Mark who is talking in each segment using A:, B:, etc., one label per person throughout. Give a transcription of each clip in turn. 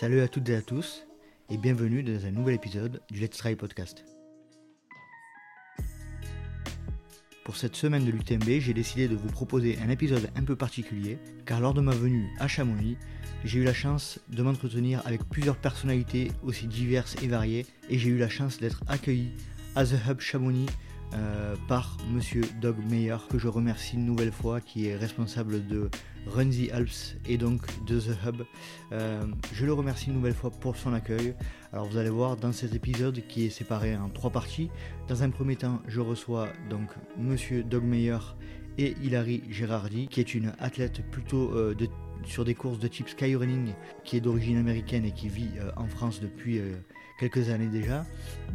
A: Salut à toutes et à tous et bienvenue dans un nouvel épisode du Let's Try Podcast. Pour cette semaine de l'UTMB, j'ai décidé de vous proposer un épisode un peu particulier car lors de ma venue à Chamonix, j'ai eu la chance de m'entretenir avec plusieurs personnalités aussi diverses et variées et j'ai eu la chance d'être accueilli à The Hub Chamonix euh, par monsieur Doug Meyer, que je remercie une nouvelle fois, qui est responsable de Run the Alps et donc de The Hub. Euh, je le remercie une nouvelle fois pour son accueil. Alors vous allez voir dans cet épisode qui est séparé en trois parties. Dans un premier temps, je reçois donc monsieur Doug Meyer et Hilary Gerardi, qui est une athlète plutôt euh, sur des courses de type skyrunning, qui est d'origine américaine et qui vit en France depuis quelques années déjà.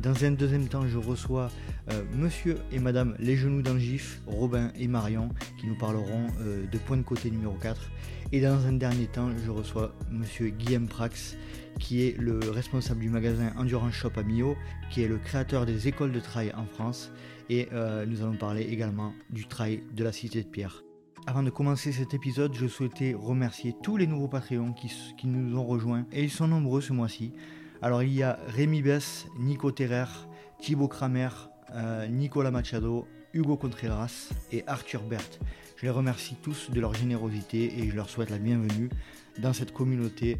A: Dans un deuxième temps, je reçois euh, monsieur et madame Les Genoux d'Angif, Robin et Marion, qui nous parleront euh, de Point de Côté numéro 4. Et dans un dernier temps, je reçois monsieur Guillaume Prax, qui est le responsable du magasin Endurance Shop à Millau, qui est le créateur des écoles de trail en France. Et euh, nous allons parler également du trail de la Cité de Pierre. Avant de commencer cet épisode, je souhaitais remercier tous les nouveaux Patreons qui nous ont rejoints, et ils sont nombreux ce mois-ci. Alors il y a Rémi Bess, Nico Terrer, Thibaut Kramer, euh, Nicolas Machado, Hugo Contreras et Arthur Berthe. Je les remercie tous de leur générosité et je leur souhaite la bienvenue dans cette communauté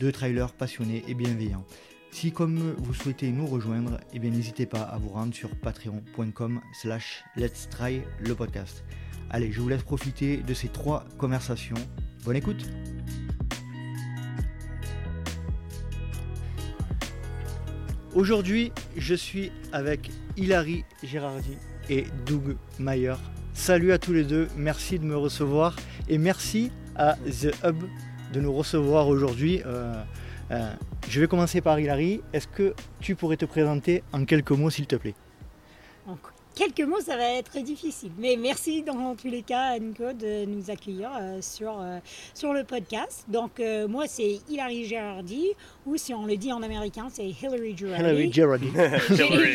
A: de trailers passionnés et bienveillants. Si comme vous souhaitez nous rejoindre, eh n'hésitez pas à vous rendre sur patreon.com slash let's try le podcast. Allez, je vous laisse profiter de ces trois conversations. Bonne écoute Aujourd'hui, je suis avec Hilary Gérardi et Doug Mayer. Salut à tous les deux, merci de me recevoir et merci à The Hub de nous recevoir aujourd'hui. Euh, euh, je vais commencer par Hilary. Est-ce que tu pourrais te présenter en quelques mots, s'il te plaît?
B: Quelques mots, ça va être difficile. Mais merci dans tous les cas, Nico, de nous accueillir euh, sur, euh, sur le podcast. Donc, euh, moi, c'est Hilary Gerardi, ou si on le dit en américain, c'est Hillary Gerardi.
A: Hillary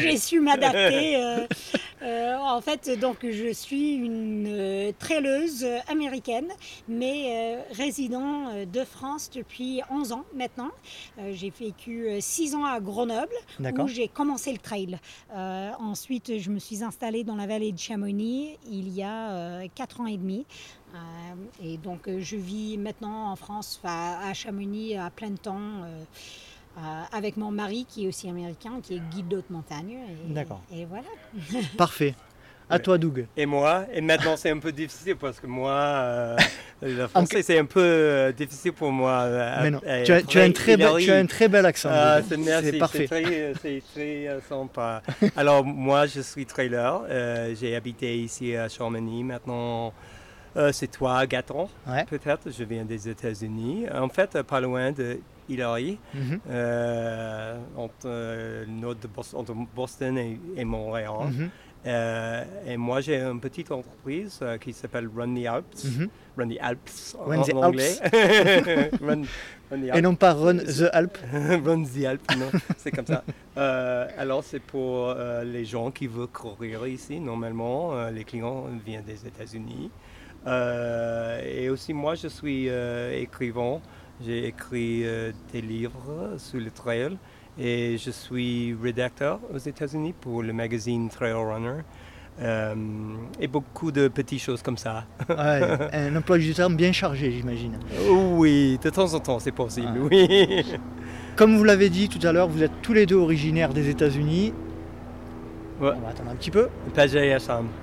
B: J'ai su m'adapter. en fait, donc, je suis une traileuse américaine, mais résident de France depuis 11 ans maintenant. j'ai vécu 6 ans à Grenoble, où j'ai commencé le trail. ensuite, je me suis installée installée dans la vallée de Chamonix il y a 4 euh, ans et demi. Euh, et donc euh, je vis maintenant en France, à Chamonix à plein temps. avec mon mari qui est aussi américain, qui est guide d'haute montagne.
A: D'accord.
B: Et voilà.
A: Parfait. À toi, Doug.
C: Et moi. Et maintenant, c'est un peu difficile parce que moi, euh, le français, c'est un peu euh, difficile pour moi. Euh,
A: Mais non, tu, as, tu, as un très bel, tu as un très bel accent.
C: Ah, c'est parfait. C'est très, sympa. Alors, moi, je suis trailer. J'ai habité ici à Chamonix maintenant. c'est toi, 4 ans, peut-être. Je viens des États-Unis. En fait, pas loin de Hillary, mhm. entre, entre, Boston et, Montréal. Mhm. Euh, et moi, j'ai une petite entreprise euh, qui s'appelle Run the Alps. Mhm. Run the Alps
A: en, anglais. run, the Alps. Et non pas Run the Alps.
C: run the Alps, non, c'est comme ça. Euh, alors, c'est pour les gens qui veulent courir ici. Normalement, les clients viennent des États-Unis. et aussi, moi, je suis écrivain. J'ai écrit des livres sur le trail et je suis rédacteur aux États-Unis pour le magazine Trail Runner. Euh, et beaucoup de petites choses comme ça.
A: un emploi du temps bien chargé, j'imagine.
C: Oui, de temps en temps, c'est possible, ah. oui.
A: Comme vous l'avez dit tout à l'heure, vous êtes tous les deux originaires des États-Unis.
C: On
A: va attendre un petit peu.
C: Pagé à.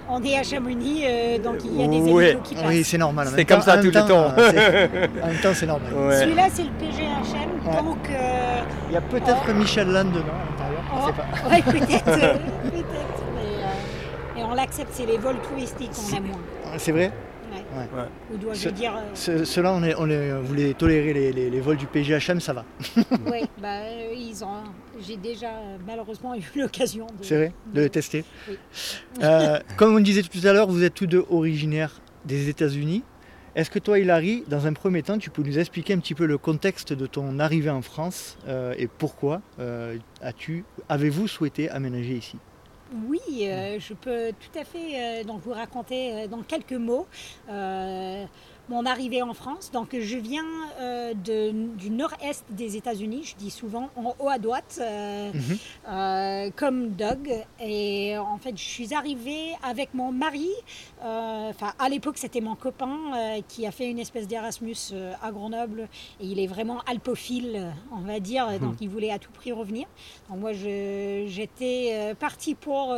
B: On est à Chamonix, euh, donc il y a des oui. qui passent.
A: Oui, c'est normal.
C: C'est comme ça tout le temps. temps.
A: en même temps, c'est normal.
B: Celui-là, c'est le PGHM, donc... Euh,
A: il y a peut-être Michel Land dedans à l'intérieur,
B: oh, pas. Oui, peut-être. peut-être, mais... et on l'accepte, c'est les vols touristiques qu'on aime moins.
A: C'est vrai?
B: Ou dois-je dire.
A: Euh, Ceux-là, on, est, on vous les tolérez, les, vols du PGHM, ça va.
B: oui, bah, ils ont. J'ai déjà euh, malheureusement eu l'occasion de.
A: C'est vrai, de les tester. Euh, comme on disait tout à l'heure, vous êtes tous deux originaires des États-Unis. Est-ce que toi, Hilary, dans un premier temps, tu peux nous expliquer un petit peu le contexte de ton arrivée en France et pourquoi as-tu, avez-vous souhaité aménager ici?
B: Oui, euh, je peux tout à fait euh, vous raconter euh, dans quelques mots. Mon arrivée en France. Donc je viens euh, de- du nord-est des États-Unis, je dis souvent en haut à droite, euh,
A: Mhm.
B: euh, comme Doug. Et en fait, je suis arrivée avec mon mari. Enfin, à l'époque, c'était mon copain qui a fait une espèce d'Erasmus à Grenoble. Et il est vraiment alpophile, on va dire. Donc il voulait à tout prix revenir. Donc moi, j'étais partie pour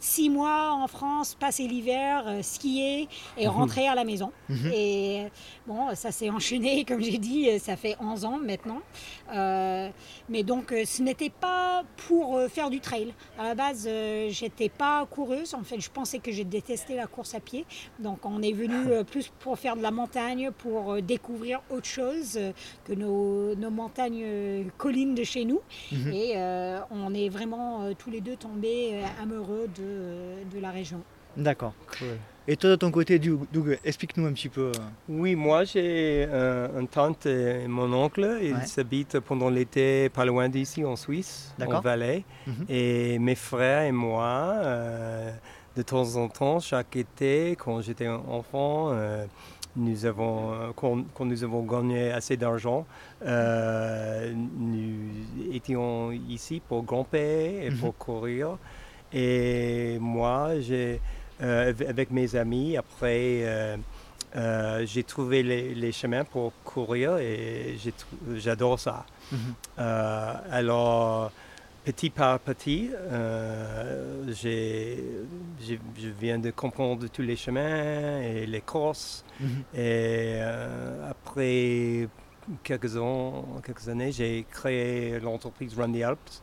B: six mois en France, passer l'hiver, skier et rentrer à la maison.
A: Mhm.
B: Et bon, ça s'est enchaîné, comme j'ai dit, ça fait 11 ans maintenant. Euh, mais donc, euh, ce n'était pas pour euh, faire du trail. À la base, j'étais pas coureuse. En fait, je pensais que j'ai détesté la course à pied. Donc, on est venu plus pour faire de la montagne, pour découvrir autre chose que nos, nos montagnes collines de chez nous.
A: Mhm.
B: Et euh, on est vraiment tous les deux tombés amoureux de, de la région.
A: D'accord. Et toi de ton côté, Doug, explique-nous un petit peu. euh,
C: Oui, moi j'ai une tante et mon oncle. Ils
A: Ouais.
C: pendant l'été pas loin d'ici en Suisse, en. Valais.
A: Mhm.
C: Et mes frères et moi, euh, de temps en temps, chaque été, quand j'étais enfant, euh, nous avons, quand, quand nous avons gagné assez d'argent, euh, nous étions ici pour grimper et
A: Mhm.
C: pour courir. Et moi, j'ai, avec mes amis, après, euh, euh, j'ai trouvé les, les chemins pour courir et j'adore ça.
A: Mhm.
C: Euh, alors, petit par petit, euh, je viens de comprendre tous les chemins et les courses.
A: Mhm.
C: Et euh, après quelques, ans, quelques années, j'ai créé l'entreprise Run the Alps.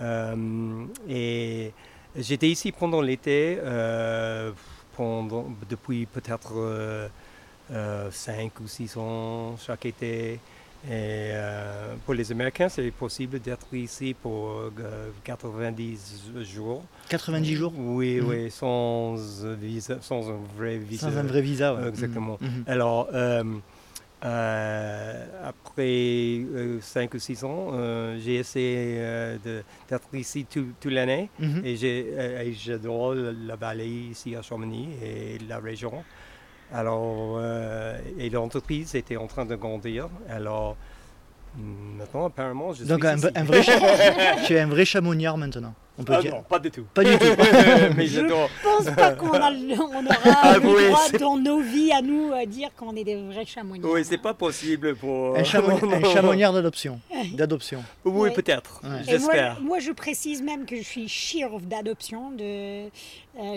C: Euh, et j'étais ici pendant l'été, euh, pendant- depuis peut-être 5 ou 6 ans chaque été. Et euh, pour les Américains, c'est possible d'être ici pour euh, 90 jours.
A: 90 jours?
C: Oui,
A: Mhm.
C: oui, sans visa, sans un vrai visa.
A: sans un vrai visa. ouais.
C: Euh, exactement.
A: Mhm.
C: Alors, euh, euh, après 5 ou 6 ans, euh, j'ai essayé euh, d'être ici tout- toute l'année
A: Mhm.
C: et j'ai- euh, et j'adore la vallée ici à Chamonix et la région. Alors, euh, et l'entreprise était en train de grandir. Alors, maintenant, apparemment, je
A: Donc
C: suis
A: un,
C: ici.
A: un vrai tu es un vrai chamoniard maintenant. On peut
C: Ah
A: dire.
C: non, pas du tout.
A: Pas du tout.
C: Mais
B: Je- pense pas qu'on a le- on aura
C: Ah
B: le
C: oui,
B: droit
C: c'est-
B: dans nos vies à nous à dire qu'on est des vrais chamonix.
C: Oui, c'est pas possible pour.
A: Un, chamo- un chamoniard d'adoption. D'adoption.
C: Oui,
B: Ouais.
C: peut-être.
A: Ouais.
B: Et moi,
C: J'espère.
B: moi, je précise même que je suis chirurgie d'adoption. De, euh,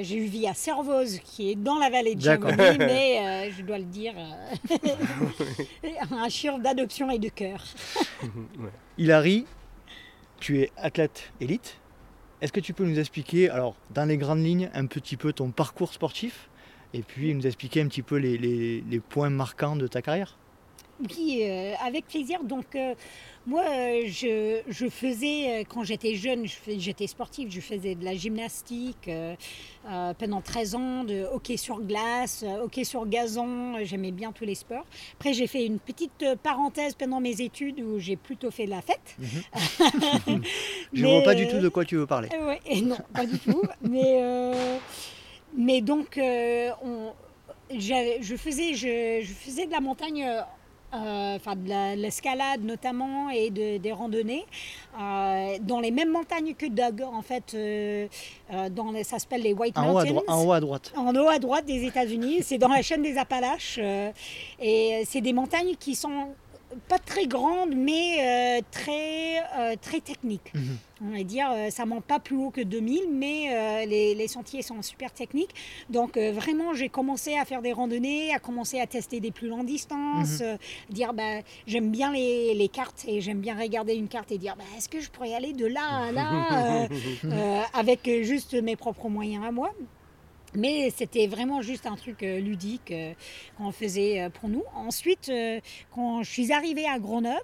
B: j'ai eu vie à Servoz, qui est dans la vallée de. Chamonix, mais euh, je dois le dire, euh, un chirurgie d'adoption et de cœur.
C: Ouais.
A: Hilary, tu es athlète élite. Est-ce que tu peux nous expliquer, alors dans les grandes lignes, un petit peu ton parcours sportif et puis nous expliquer un petit peu les, les- les points marquants de ta carrière?
B: Oui, euh, avec plaisir. Donc, euh, moi, euh, je, je faisais, quand j'étais jeune, je j'étais sportive, je faisais de la gymnastique pendant 13 ans, de hockey sur glace, hockey sur gazon, j'aimais bien tous les sports. Après, j'ai fait une petite parenthèse pendant mes études où j'ai plutôt fait de la fête.
A: Je ne vois pas du tout de quoi tu veux parler.
B: ouais, non, pas du tout. mais, mais donc, on- je, faisais, je, je faisais de la montagne, enfin de la- l'escalade notamment et de- des randonnées euh, dans les mêmes montagnes que Doug. En fait, euh, euh, dans les- ça s'appelle les White
A: En haut, à
B: Mountains.
A: en haut à droite.
B: En haut à droite des États-Unis, c'est dans la chaîne des Appalaches. euh, et c'est des montagnes qui sont pas très grandes, mais euh, très, euh, très techniques.
A: Mhm.
B: On va dire, euh, ça monte pas plus haut que 2000, mais euh, les, les sentiers sont super techniques. Donc vraiment, j'ai commencé à faire des randonnées, à commencer à tester des plus longues distances,
A: Mhm.
B: dire, bah, j'aime bien les, les cartes et j'aime bien regarder une carte et dire, bah, est-ce que je pourrais aller de là à là avec juste mes propres moyens à moi. Mais c'était vraiment juste un truc euh, ludique euh, qu'on faisait euh, pour nous. Ensuite, euh, quand je suis arrivée à Grenoble,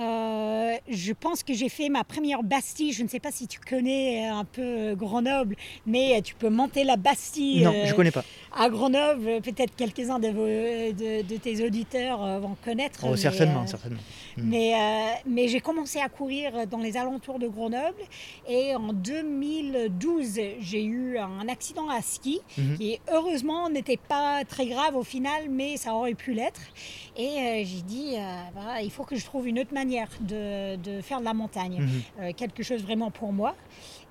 B: euh, je pense que j'ai fait ma première Bastille. Je ne sais pas si tu connais un peu Grenoble, mais tu peux monter la Bastille
A: Non, je connais pas.
B: à Grenoble. Peut-être quelques-uns de, vos- de, de tes auditeurs vont connaître.
A: Oh,
B: mais,
A: certainement, certainement. Mm.
B: mais, euh, mais j'ai commencé à courir dans les alentours de Grenoble et en 2012, j'ai eu un accident à ski soucis
A: Mhm.
B: qui heureusement n'étaient pas très graves au final, mais ça aurait pu l'être. Et euh, j'ai dit, euh, il faut que je trouve une autre manière de, de faire de la montagne,
A: Mhm.
B: Euh, quelque chose vraiment pour moi.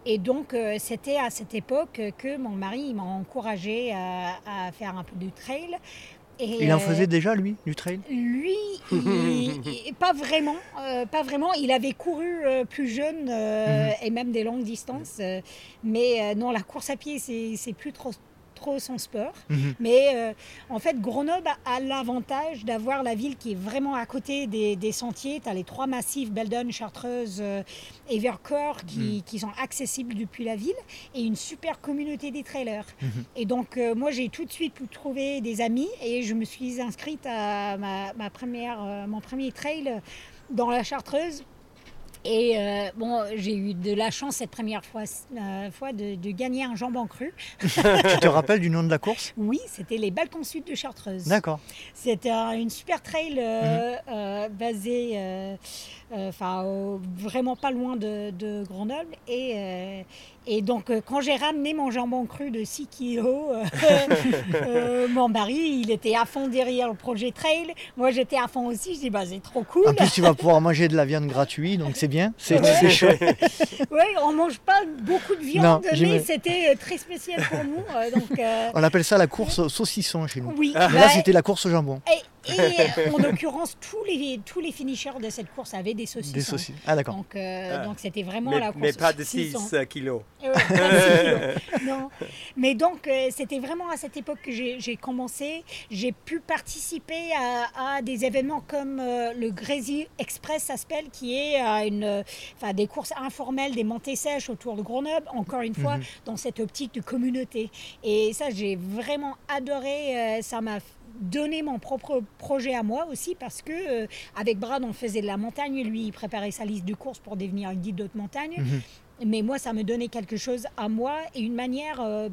B: Et donc, c'était à cette époque que mon mari m'a encouragé à, à faire un peu de trail. Et,
A: Il en faisait déjà, lui, du trail?
B: Lui, il- il- pas vraiment, euh, pas vraiment. Il avait couru euh, plus jeune euh, et même des longues distances, mais non, la course à pied, c'est plus trop trop son sport.
A: Mhm.
B: Mais euh, en fait, Grenoble a l'avantage d'avoir la ville qui est vraiment à côté des, des sentiers. Tu as les trois massifs, Beldon, Chartreuse euh, et Vercors, qui, qui sont accessibles depuis la ville, et une super communauté des trailers. Et donc, euh, moi, j'ai tout de suite pu trouver des amis, et je me suis inscrite à ma, ma première, euh, mon premier trail dans la Chartreuse. Et euh, bon, j'ai eu de la chance cette première fois, euh, fois de, de gagner un jambon cru.
A: Tu te rappelles du nom de la course?
B: Oui, c'était les Balkans Sud de Chartreuse.
A: D'accord.
B: C'était un- une super trail euh, euh, basée, euh, euh, enfin, vraiment pas loin de, de Grenoble. Et, euh, et donc, euh, quand j'ai ramené mon jambon cru de 6 kilos, mon mari, il était à fond derrière le projet trail. Moi, j'étais à fond aussi. Je dis, bah, c'est trop cool.
A: En plus, tu vas pouvoir manger de la viande gratuite, donc c'est bien. C'est
B: Ouais.
A: chouette.
B: Oui, on mange pas beaucoup de
A: Non,
B: viande, mais c'était très spécial pour nous. donc,
A: On appelle ça la course au saucisson chez nous.
B: oui,
A: là, c'était la course au jambon.
B: Et, et, en l'occurrence, tous les, tous les finishers de cette course avaient des saucissons.
A: Des saucisses. Ah, d'accord.
B: Donc, euh,
D: Ah.
B: donc c'était vraiment
D: mais,
B: la course.
D: mais pas de 6
B: saucissons.
D: kilos.
B: Euh, pas de six kilos. non. Mais donc, euh, c'était vraiment à cette époque que j'ai commencé. J'ai pu participer à, à des événements comme euh, le Grésy Express, ça s'appelle, qui est euh, une, euh, enfin, des courses informelles, des montées sèches autour de Grenoble, encore une fois, dans cette optique de communauté. Et ça, j'ai vraiment adoré. euh, ça m'a donné mon propre projet à moi aussi parce que euh, avec Brad on faisait de la montagne lui il préparait sa liste de courses pour devenir un guide d'autres montagnes
A: Mhm.
B: mais moi, ça me donnait quelque chose à moi et une manière euh,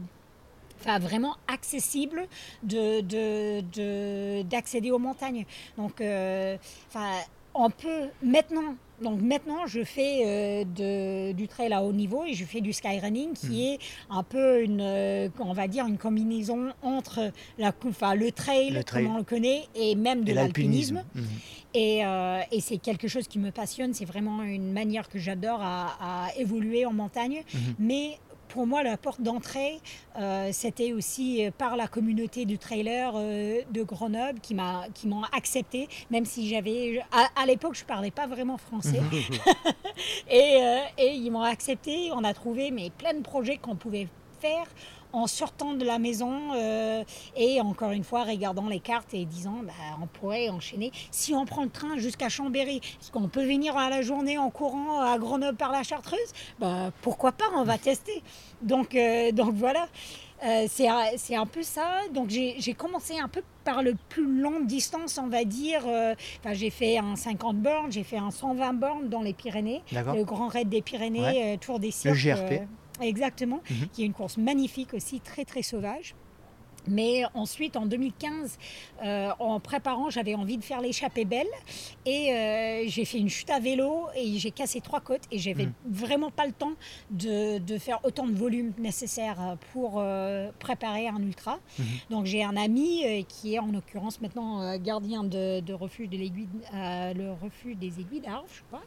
B: enfin, vraiment accessible de, de- de- d'accéder aux montagnes. Donc, euh, enfin, on peut maintenant. Donc maintenant, je fais euh, de- du trail à haut niveau et je fais du skyrunning qui est un peu une, euh, on va dire, une combinaison entre la, enfin, le trail,
A: Le trail.
B: comme on le connaît, et même de l'alpinisme.
A: Mhm.
B: Et, euh, et c'est quelque chose qui me passionne. C'est vraiment une manière que j'adore à, à évoluer en montagne.
A: Mhm.
B: Mais pour moi, la porte d'entrée, euh, c'était aussi euh, par la communauté du trailer euh, de Grenoble qui m'a qui m'ont accepté, même si j'avais à, à l'époque je parlais pas vraiment français. et, euh, et ils m'ont accepté. On a trouvé mais plein de projets qu'on pouvait faire en sortant de la maison euh, et encore une fois regardant les cartes et disant bah, on pourrait enchaîner si on prend le train jusqu'à Chambéry est-ce qu'on peut venir à la journée en courant à Grenoble par la Chartreuse? Bah, pourquoi pas on va tester donc euh, donc voilà Euh, c'est un- c'est un peu ça. Donc j'ai commencé un peu par le plus longue distance, on va dire. Enfin, j'ai fait un 50 bornes, j'ai fait un 120 bornes dans les Pyrénées, le Grand Raid des Pyrénées,
A: Ouais.
B: Tour des Cirques.
A: GRP.
B: Exactement,
A: Mhm.
B: qui est une course magnifique aussi, très très sauvage. Mais ensuite, en 2015, euh, en préparant, j'avais envie de faire l'échappée belle. Et euh, j'ai fait une chute à vélo et j'ai cassé trois côtes. Et j'avais
A: Mhm.
B: vraiment pas le temps de, de faire autant de volume nécessaire pour euh, préparer un ultra.
A: Mhm.
B: Donc j'ai un ami qui est en l'occurrence maintenant gardien de, de refuge de l'aiguille, le refuge des aiguilles d'Arve, je crois,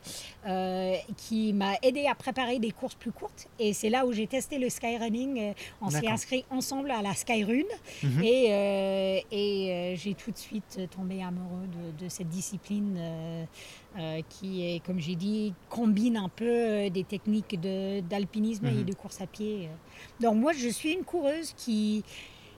B: qui m'a aidé à préparer des courses plus courtes. Et c'est là où j'ai testé le skyrunning. On s'est inscrit ensemble à la Skyrun.
A: Mhm.
B: Et, euh, et euh, j'ai tout de suite tombé amoureux de, de cette discipline euh, qui, est, comme j'ai dit, combine un peu des techniques de- d'alpinisme et
A: Mhm.
B: de course à pied. Donc moi, je suis une coureuse qui,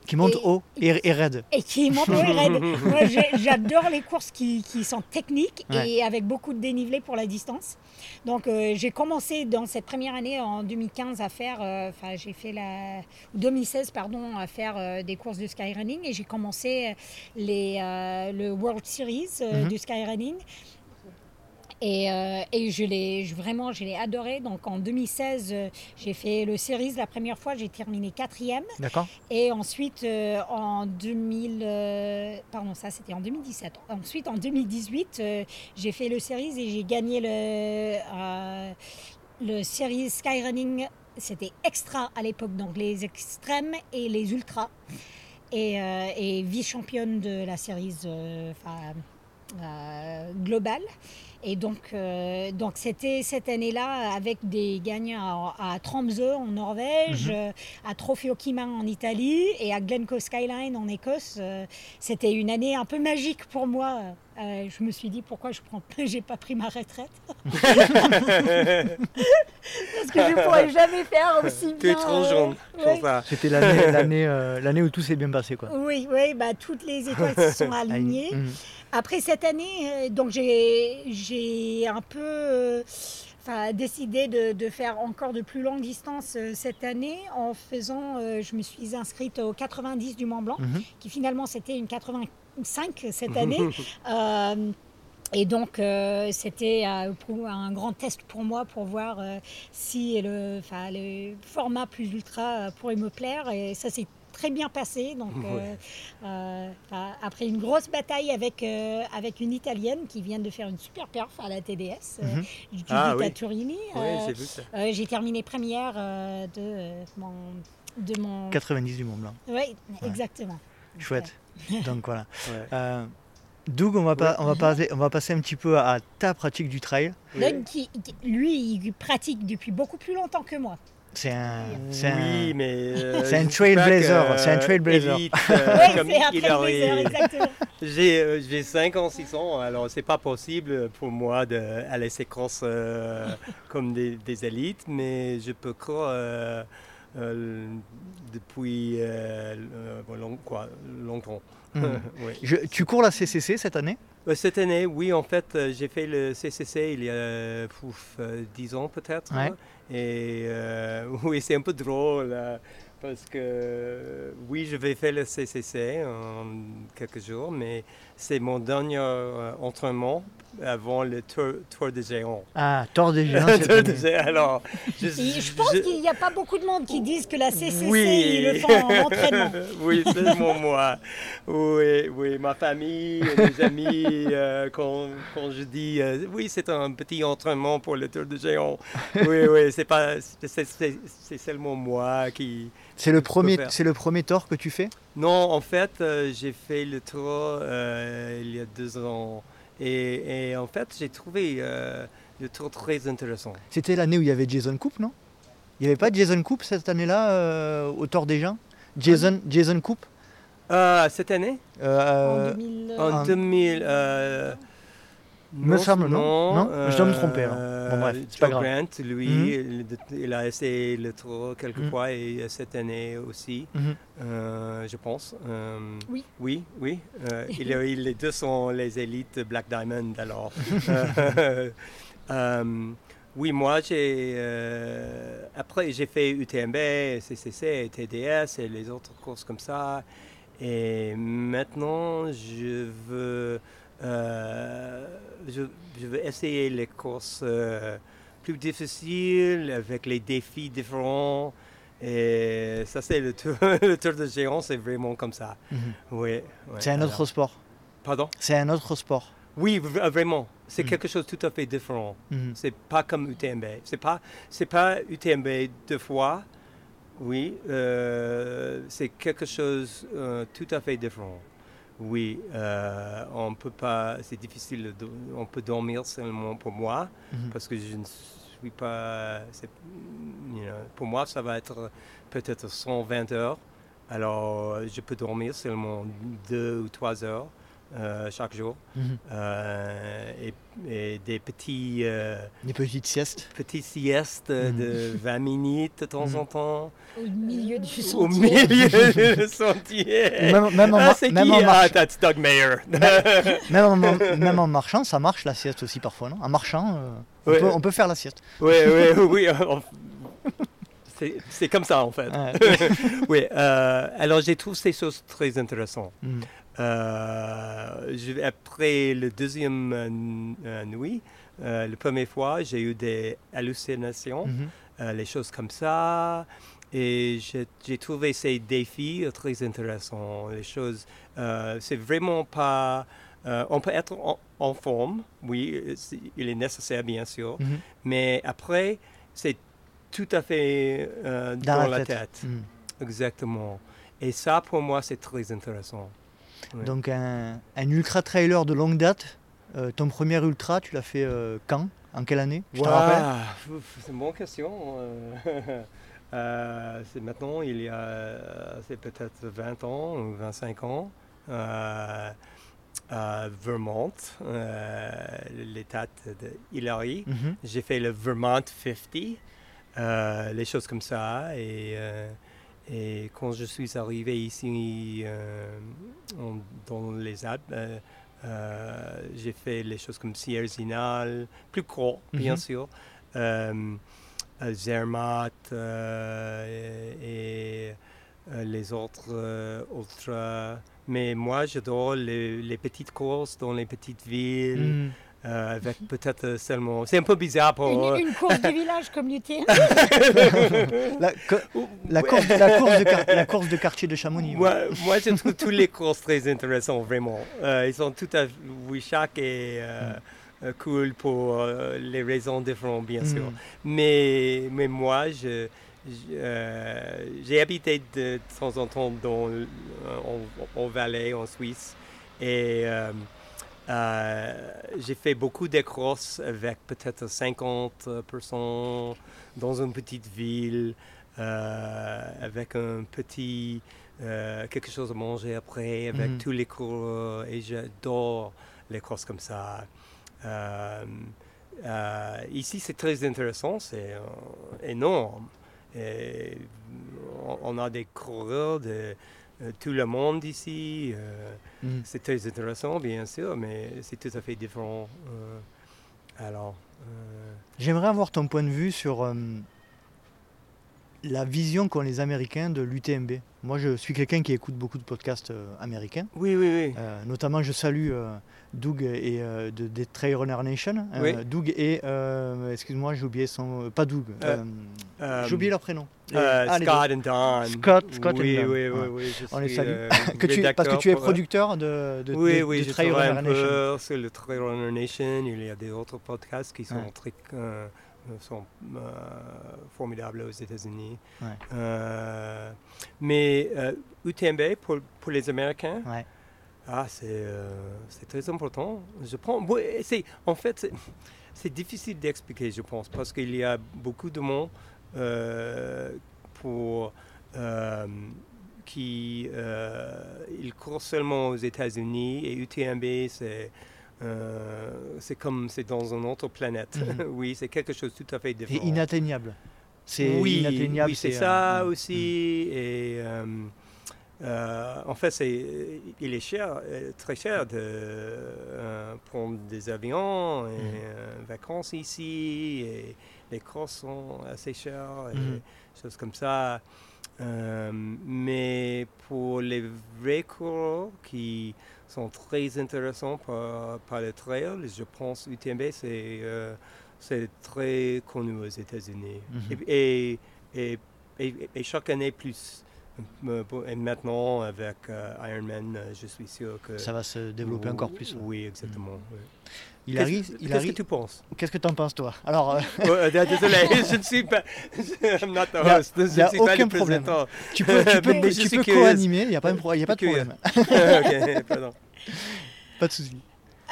A: Qui monte
B: Et-
A: haut et, et raide.
B: et qui monte haut et raide. Moi, j'adore les courses qui, qui sont techniques
A: Ouais.
B: et avec beaucoup de dénivelé pour la distance. Donc, euh, j'ai commencé dans cette première année en 2015 à faire, euh, enfin, j'ai fait la 2016 pardon, à faire euh, des courses de skyrunning et j'ai commencé les, le World Series
A: Mhm.
B: du skyrunning. Et, euh, et je l'ai je- vraiment, je l'ai adoré. Donc en 2016, euh, j'ai fait le Series la première fois, j'ai terminé quatrième.
A: D'accord
B: Et ensuite, euh, en 2000, euh, pardon, ça c'était en 2017. Ensuite, en 2018, euh, j'ai fait le Series et j'ai gagné le, le Series Skyrunning c'était extra à l'époque, donc les extrêmes et les ultras. Et, et vice-championne de la euh, globale. Et donc, euh, donc c'était cette année-là avec des gagnants à, à Tromsø en Norvège, euh, à en Italie et à Glencoe Skyline en Écosse. Euh, C'était une année un peu magique pour moi. Euh, je me suis dit pourquoi je j'ai pas pris ma retraite parce que je pourrais jamais faire aussi bien.
C: trop
B: euh, ouais.
C: ça.
A: C'était l'année, l'année, euh, l'année où tout s'est bien passé, quoi.
B: Oui, oui, bah, toutes les étoiles se sont alignées.
A: Mhm.
B: Après cette année, euh, donc j'ai un peu euh, enfin, décidé de, de faire encore de plus longues distances euh, cette année en faisant, je me suis inscrite au 90 du Mont Blanc,
A: Mhm.
B: qui finalement c'était une 85 cette année. Euh, et donc, euh, c'était euh, un grand test pour moi pour voir euh, si le, format plus ultra pourrait me plaire. Et ça s'est très bien passé. Donc, euh,
C: Ouais.
B: euh, après une grosse bataille avec, euh, avec une Italienne qui vient de faire une super perf à la TDS. Judith
C: Ah oui.
B: Turini,
C: Oui,
B: euh,
C: j'ai
B: euh, terminé première euh, de, euh, mon, de mon...
A: 90 du Mont Blanc.
B: Oui, exactement.
A: Chouette. Donc voilà.
C: Ouais.
A: Euh, Doug, on va, pas, on, va passer, on va passer un petit peu à ta pratique du trail.
C: Oui.
B: Doug, qui- qui- lui, il pratique depuis beaucoup plus longtemps que moi.
A: C'est un, c'est
C: Oui,
A: un-
C: mais. euh,
A: c'est un trailblazer,
C: que,
A: c'est un trailblazer.
C: euh,
B: oui,
C: comme
B: c'est un trailblazer, exactement.
C: J'ai euh, j'ai 5 ans, 6 ans, alors c'est pas possible pour moi d'aller euh, comme des, des élites, mais je peux courir euh, euh, depuis euh, euh, long- quoi, longtemps. Oui.
A: Je- tu cours la CCC cette année?
C: Euh, Cette année, oui, en fait, euh, j'ai fait le CCC il y a pouf, euh, 10 ans peut-être.
A: Ouais.
C: Et euh, oui, c'est un peu drôle euh, parce que oui, je vais faire le CCC en quelques jours, mais c'est mon dernier euh, entraînement avant le tour, tour de géant.
A: Ah, Tort des géants
C: Tour de
A: année.
C: géant, Alors, je,
B: pense
C: je-
B: qu'il n'y a pas beaucoup de monde qui disent que la CCC,
C: Oui.
B: ils le font en entraînement.
C: oui, seulement moi. Oui, oui, ma famille, mes amis, euh, quand, quand je dis euh, oui, c'est un petit entraînement pour le tour de géant. Oui, oui, c'est pas, c'est seulement moi qui.
A: C'est le, premier, c'est le premier tort que tu fais?
C: Non, en fait, euh, j'ai fait le tour euh, il y a deux ans. Et, et en fait, j'ai trouvé euh, le tour très intéressant.
A: C'était l'année où il y avait Jason Coop, non? Il n'y avait pas Jason Coop cette année-là euh, au Tort des gens? Jason, Jason Coop?
C: Euh, cette année?
A: Euh,
B: en 2000,
C: En
A: Un-
C: 2000. Euh,
A: Me semble, non Non Je dois me tromper, alors. Bon, bref, c'est pas grave.
C: Grant, lui,
A: Mhm.
C: il, il a essayé le tour quelques fois et euh, cette année aussi,
A: mhm.
C: euh, je pense. Euh,
B: Oui.
C: Oui, oui. Euh, il, les deux sont les élites Black Diamond, alors. Euh, euh, oui, moi, j'ai. euh, après, j'ai fait UTMB, CCC, TDS et les autres courses comme ça. Et maintenant, je veux, euh, je, je veux essayer les courses euh, plus difficiles, avec les défis différents. Et ça, c'est le tour, le tour de géant, c'est vraiment comme ça.
A: Mhm.
C: Oui. ouais,
A: C'est un
C: alors-
A: autre sport.
C: Pardon?
A: C'est un autre sport.
C: Oui, v- vraiment. C'est
A: Mhm.
C: quelque chose de tout à fait différent.
A: Mhm.
C: C'est pas comme UTMB. C'est pas, c'est pas UTMB deux fois. Oui, euh, c'est quelque chose euh, tout à fait différent. Oui, euh, on peut pas. C'est difficile. de on peut dormir seulement pour moi
A: Mhm.
C: parce que je ne suis pas. c'est- you know, pour moi, ça va être peut-être 120 heures. Alors, je peux dormir seulement deux ou trois heures euh, chaque jour.
A: Mhm.
C: Euh, et, et des petits, euh,
A: Des petites siestes.
C: petits siestes
A: Mhm.
C: de 20 minutes de temps
A: Mhm.
C: en temps
B: au milieu du
C: au
B: sentier.
C: milieu du sentier.
A: Même, même en,
C: Ah,
A: même
C: qui?
A: en
C: Ah,
A: marche-
C: that's Doug Mayer.
A: même en- même en marchant, ça marche la sieste aussi parfois, non? En marchant, euh, on,
C: Ouais.
A: peut, on peut faire la sieste.
C: oui, oui, oui. C'est c'est comme ça en fait.
A: Ouais.
C: oui, euh, alors j'ai trouvé ces choses très intéressantes. Euh, je- après le deuxième euh, euh, nuit, la première fois, j'ai eu des hallucinations. Euh, les choses comme ça. Et j'ai trouvé ces défis très intéressants. Les choses, euh, c'est vraiment pas. euh, on peut être en, en forme, oui, il est nécessaire bien sûr,
A: Mhm.
C: mais après, c'est tout à fait euh, dans, la, tête.
A: Mhm.
C: Exactement. Et ça, pour moi, c'est très intéressant. Ouais.
A: Donc un, un ultra trailer de longue date. Euh, ton premier ultra, tu l'as fait euh, quand? En quelle année? Je
C: Ouah, C'est une bonne question. euh. Euh, c'est maintenant, il y a, c'est peut-être 20 ans ou 25 ans, à Vermont, l'état de Hillary.
A: Mhm.
C: J'ai fait le Vermont 50, euh, les choses comme ça. Et, et quand je suis arrivé ici euh, en- dans les Alpes, euh, euh, j'ai fait les choses comme Sierre Zinal, plus court, bien
A: Mhm.
C: sûr. Zermatt et, et, les autres ultras. Mais moi, j'adore les, les petites courses dans les petites villes,
A: Mhm.
C: Euh, avec peut-être euh, seulement. C'est un peu bizarre pour.
B: Une, une course de village comme l'UTM.
A: La, co- la
C: Ouais.
A: course, la course de quar- la course de quartier de Chamonix. ouais.
C: Moi, je trouve tous les courses très intéressants, vraiment. Euh, ils sont tout à oui, chaque est euh, euh, cool pour euh, les raisons différentes, bien sûr.
A: Mhm.
C: Mais, mais moi, je, euh, j'ai habité de temps en temps dans, le- en, en Valais, en Suisse. Et euh, j'ai fait beaucoup de avec peut-être 50% dans une petite ville, euh, avec un petit euh, quelque chose à manger après, avec
A: Mhm.
C: tous les cours. Et j'adore les courses comme ça. Ici, c'est très intéressant, c'est énorme. Et on, a des coureurs de tout le monde ici. euh,
A: Mhm.
C: c'est très intéressant, bien sûr, mais c'est tout à fait différent. euh, alors, euh,
A: J'aimerais avoir ton point de vue sur euh, la vision qu'ont les Américains de l'UTMB. Moi, je suis quelqu'un qui écoute beaucoup de podcasts euh, américains.
C: oui, oui, oui.
A: Euh, notamment, je salue euh, Doug et euh, de, des Trail Runner Nation.
C: Oui.
A: Doug et, excuse-moi, j'ai oublié son. Pas Doug. J'ai oublié leur prénom. Ah,
C: Scott and Don.
A: Scott- Scott and
C: oui,
A: Don,
C: Oui, oui, oui, je
A: On les salue. Que tu, parce que tu es producteur de, de,
C: oui,
A: de-
C: oui,
A: de
C: je
A: Trail Runner
C: un
A: Nation.
C: peu sur le Trail Runner Nation. Il y a des autres podcasts qui sont
A: Ouais.
C: très sont, euh, formidables aux États-Unis.
A: Ouais.
C: Euh, mais euh, UTMB pour, pour les Américains,
A: Ouais.
C: ah, c'est euh, très important. Je prends, en fait, c'est- difficile d'expliquer, je pense, parce qu'il y a beaucoup de monde euh, pour euh, qui euh, ils courent seulement aux États-Unis et UTMB c'est euh, c'est comme c'est dans une autre planète.
A: Mhm.
C: oui, c'est quelque chose de tout à fait différent.
A: inatteignable. C'est
C: oui,
A: inatteignable.
C: oui, c'est
A: euh,
C: ça
A: mm,
C: aussi. Et euh, euh, en fait, c'est, il est cher, euh, très cher de euh, prendre des avions et euh, vacances ici. Et les courses sont assez chères et
A: Mhm.
C: choses comme ça. Euh, mais pour les vrais coureurs qui sont très intéressants par, par le trail, je pense UTMB c'est euh, très connu aux États-Unis.
A: Mhm.
C: Et, et, et, et chaque année plus. Euh, Et maintenant, avec euh, Ironman, je suis sûr que.
A: Ça va se développer encore plus. ouais.
C: Oui, exactement. oui.
A: Il
C: Qu'est-ce-
A: arrive. Il
C: Qu'est-ce
A: arrive.
C: que tu penses?
A: Qu'est-ce que tu en penses, toi? Alors, euh,
C: Oh, Désolé, je ne suis pas. I'm not the
A: Y a-
C: host. Je ne
A: y a
C: suis pas
A: aucun
C: le
A: problème. tu peux, tu peux,
C: je
A: tu peux co-animer, il n'y a pas, de pro- y a pas de
C: Curieux.
A: problème.
C: ok, pardon.
A: Pas de souci.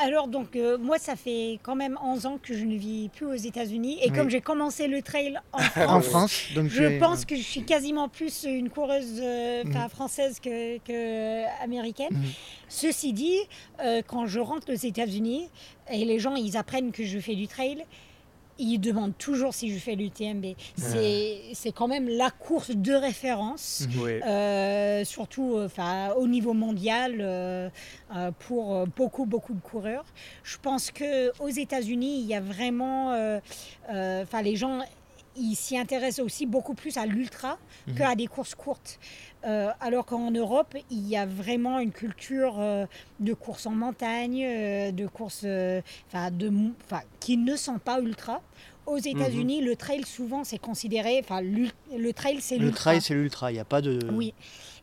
B: Alors donc euh, moi ça fait quand même 11 ans que je ne vis plus aux États-Unis et
A: Oui.
B: comme j'ai commencé le trail en
A: En
B: France,
A: donc
B: je pense que je suis quasiment plus une coureuse euh,
A: Mhm.
B: française que, que américaine.
A: Mhm.
B: Ceci dit, euh, quand je rentre aux États-Unis et les gens ils apprennent que je fais du trail, ils demandent toujours si je fais l'UTMB. C'est quand même la course de référence.
A: Mhm.
C: Oui.
B: Euh, surtout euh, 'fin, au niveau mondial euh, pour beaucoup beaucoup de coureurs. Je pense que aux États-Unis, il y a vraiment, euh, euh, 'fin, les gens ils s'y intéressent aussi beaucoup plus à l'ultra
A: Mhm.
B: qu'à des courses courtes. Euh, alors qu'en Europe, il y a vraiment une culture euh, de course en montagne, euh, de course, de, 'fin, qui ne sont pas ultra. Aux États-Unis, le trail souvent c'est considéré, enfin le trail c'est
A: Le
B: l'ultra.
A: trail, c'est l'ultra, il n'y a pas de.
B: Oui.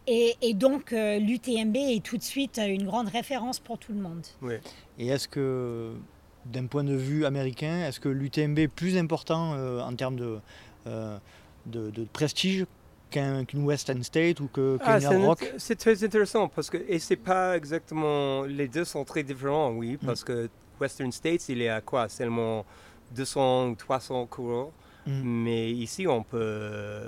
B: Et, et donc, l'UTMB est tout de suite une grande référence pour tout le monde.
C: oui.
A: Et est-ce que, d'un point de vue américain, est-ce que l'UTMB est plus important en termes de, de, prestige qu'une Western State ou qu'un
C: ah,
A: Rock.
C: C'est très intéressant parce que et c'est pas exactement les deux sont très différents, oui, mm. parce que Western States il est à quoi? Seulement 200 ou 300 coureurs. Mm. Mais ici, on peut,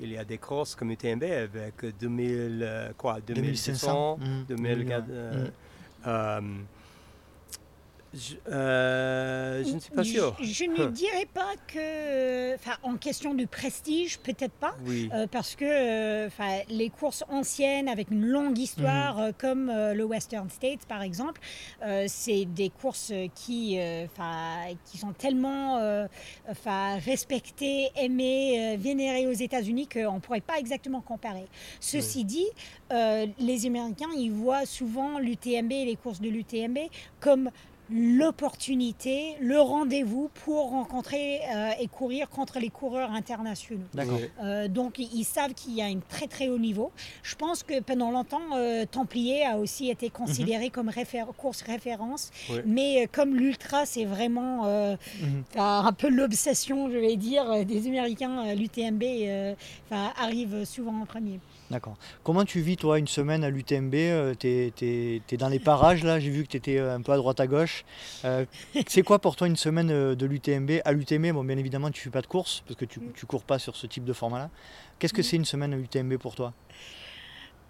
C: il y a des courses comme UTMB avec 2000, euh, quoi, 2500, 2000, je, euh, je, ne suis pas sûr.
B: Je, ne dirais pas que, enfin, en question de prestige, peut-être pas, euh, parce que, euh, enfin, les courses anciennes avec une longue histoire, mhm. comme le Western States par exemple, c'est des courses qui, sont tellement, enfin, respectées, aimées, vénérées aux États-Unis qu'on ne pourrait pas exactement comparer. Ceci dit, les Américains, ils voient souvent l'UTMB et les courses de l'UTMB comme l'opportunité, le rendez-vous pour rencontrer euh, et courir contre les coureurs internationaux. Euh, donc ils savent qu'il y a un très très haut niveau. Je pense que pendant longtemps, euh, Templier a aussi été considéré mhm. comme course référence, mais comme l'ultra, c'est vraiment mhm. un peu l'obsession, je vais dire, des Américains. L'UTMB arrive souvent en premier.
A: D'accord. Comment tu vis, toi, une semaine à l'UTMB Tu es, dans les parages, là. J'ai vu que tu étais un peu à droite à gauche. Euh, c'est quoi pour toi une semaine euh, de l'UTMB À l'UTMB, bon, bien évidemment, tu ne fais pas de course, parce que tu ne cours pas sur ce type de format-là. Qu'est-ce que c'est une semaine à l'UTMB pour toi?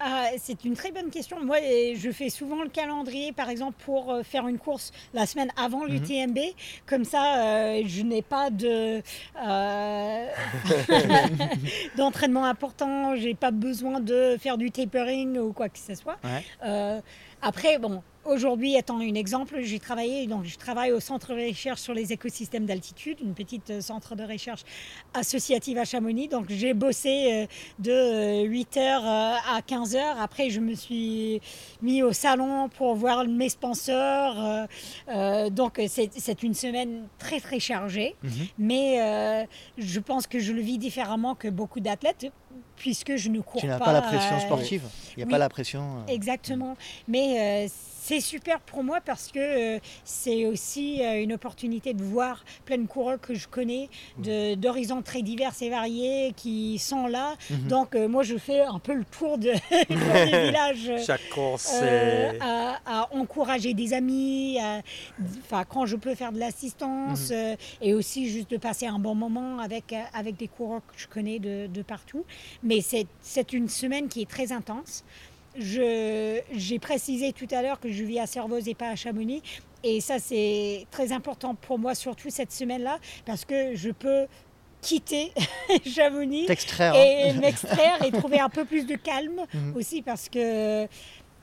B: Ah, c'est une très bonne question. Moi, je fais souvent le calendrier, par exemple, pour euh, faire une course la semaine avant mhm. l'UTMB. Comme ça, je n'ai pas de d'entraînement important. J'ai pas besoin de faire du tapering ou quoi que ce soit. après, bon, Aujourd'hui, étant un exemple, j'ai travaillé, donc je travaille au centre de recherche sur les écosystèmes d'altitude, une petite euh, centre de recherche associative à Chamonix. Donc j'ai bossé euh, de 8h euh, à 15h. Après, je me suis mis au salon pour voir mes sponsors. donc c'est une semaine très très chargée, mhm. mais je pense que je le vis différemment que beaucoup d'athlètes puisque je ne cours pas.
A: Tu n'as pas, la pression sportive. Il n'y a pas la pression.
B: Exactement. Mais c'est super pour moi parce que euh, c'est aussi euh, une opportunité de voir plein de coureurs que je connais, d'horizons très divers et variés qui sont là. Mhm. Donc euh, moi je fais un peu le tour de, du village.
C: Chaque course,
B: à, encourager des amis, quand je peux faire de l'assistance mhm. et aussi juste de passer un bon moment avec, avec des coureurs que je connais de, de partout. Mais c'est une semaine qui est très intense j'ai précisé tout à l'heure que je vis à Servoz et pas à Chamonix. Et ça, c'est très important pour moi, surtout cette semaine-là, parce que je peux quitter Chamonix et hein. m'extraire et trouver un peu plus de calme mhm. aussi, parce que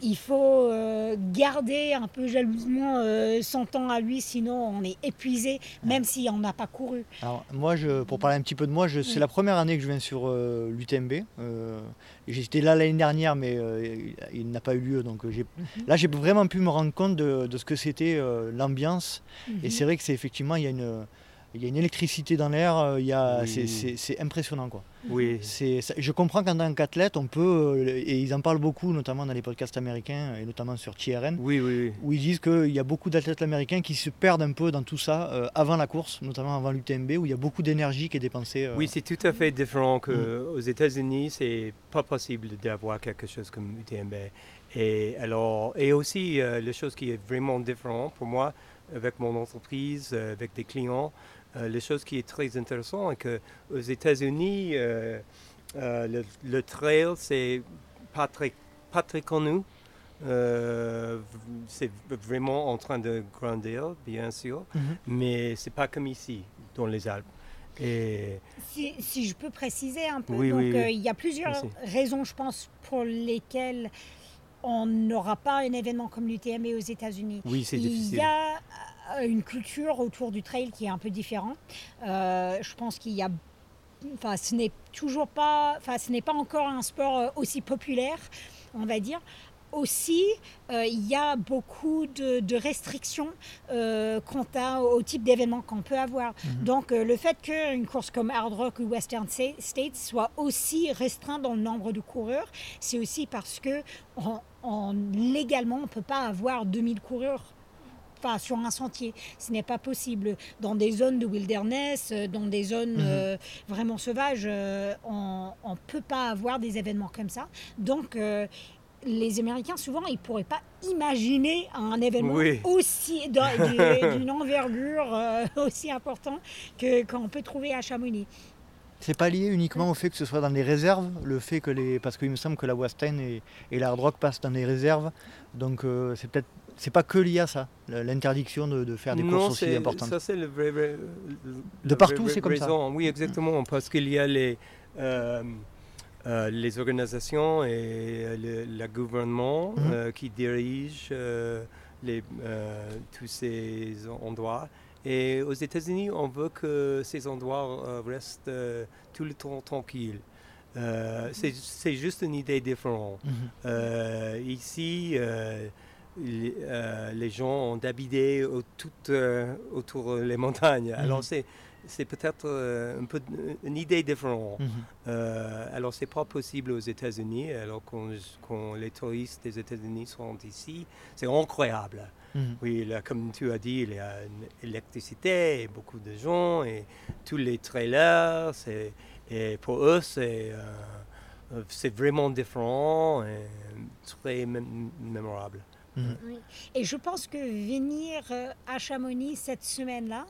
B: il faut euh, garder un peu jalousement euh, son temps à lui, sinon on est épuisé, même si on n'a pas couru.
A: Alors, moi, je, pour parler un petit peu de moi, c'est la première année que je viens sur euh, l'UTMB. J'étais là l'année dernière, mais il n'a pas eu lieu. Donc mhm. là, j'ai vraiment pu me rendre compte de, ce que c'était l'ambiance. Et mhm. c'est vrai que c'est effectivement, il y a une il y a une électricité dans l'air, euh, c'est impressionnant. Quoi.
C: Oui.
A: Je comprends qu'en tant qu'athlète, on peut, euh, et ils en parlent beaucoup, notamment dans les podcasts américains, et notamment sur TRN,
C: oui, oui,
A: où ils disent qu'il y a beaucoup d'athlètes américains qui se perdent un peu dans tout ça euh, avant la course, notamment avant l'UTMB, où il y a beaucoup d'énergie qui est dépensée.
C: Oui, c'est tout à fait différent qu'aux mm. États-Unis, c'est pas possible d'avoir quelque chose comme l'UTMB. Et, alors, et aussi, la chose qui est vraiment différente pour moi, avec mon entreprise, avec des clients, euh, les choses qui est très intéressant, c'est qu'aux États-Unis, euh, euh, le, trail, c'est pas très, pas très connu. c'est vraiment en train de grandir, bien sûr, mais mhm. ce mais c'est pas comme ici, dans les Alpes.
B: Et... Si, je peux préciser un peu, il y a plusieurs raisons, je pense, pour lesquelles on n'aura pas un événement comme l'UTM aux États-Unis.
C: Oui, c'est difficile.
B: Il y a euh, une culture autour du trail qui est un peu différente. Euh, je pense qu'il y a Enfin, ce n'est toujours pas, enfin, ce n'est pas encore un sport euh, aussi populaire, on va dire. Aussi, il y a beaucoup de, restrictions quant à, au type d'événement qu'on peut avoir. Mhm. Donc, le fait qu'une course comme Hard Rock ou Western States soit aussi restreinte dans le nombre de coureurs, c'est aussi parce que légalement, on ne peut pas avoir 2000 coureurs pas sur un sentier. Ce n'est pas possible. Dans des zones de wilderness, euh, dans des zones
A: Mhm.
B: euh, vraiment sauvages, euh, on ne peut pas avoir des événements comme ça. Donc, euh, les Américains, souvent, ils ne pourraient pas imaginer un événement
C: Oui.
B: aussi d'un- du- d'une envergure euh, aussi important que qu'on peut trouver à Chamonix.
A: C'est pas lié uniquement au fait que ce soit dans des réserves, le fait que les. Parce qu'il me semble que la Westin et, et l'Hard Rock passent dans des réserves. Donc euh, c'est peut-être. C'est pas que lié à ça, l'interdiction de, de faire des
C: non,
A: courses aussi importantes.
C: ça c'est le vrai, vrai-
A: De partout, c'est comme ça.
C: Oui, exactement, parce qu'il y a les, euh, euh, les organisations et euh, le, gouvernement
A: Mhm.
C: euh, qui dirigent les, tous ces endroits. Et aux États-Unis, on veut que ces endroits restent tout le temps tranquilles. C'est juste une idée différente.
A: Mhm.
C: Ici, les, euh, les gens ont d'habiter au- tout euh, autour des montagnes. Alors
A: Mhm.
C: c'est c'est peut-être euh, un peu une idée différente.
A: Mhm.
C: Euh, alors c'est pas possible aux États-Unis. Alors quand, quand les touristes des États-Unis sont ici, c'est incroyable.
A: Mhm.
C: Oui, là, comme tu as dit, il y a une électricité et beaucoup de gens et tous les trailers. Et pour eux, c'est euh, c'est vraiment différent et très mém- mémorable.
A: Mhm.
B: Oui. Et je pense que venir euh, à Chamonix cette semaine-là,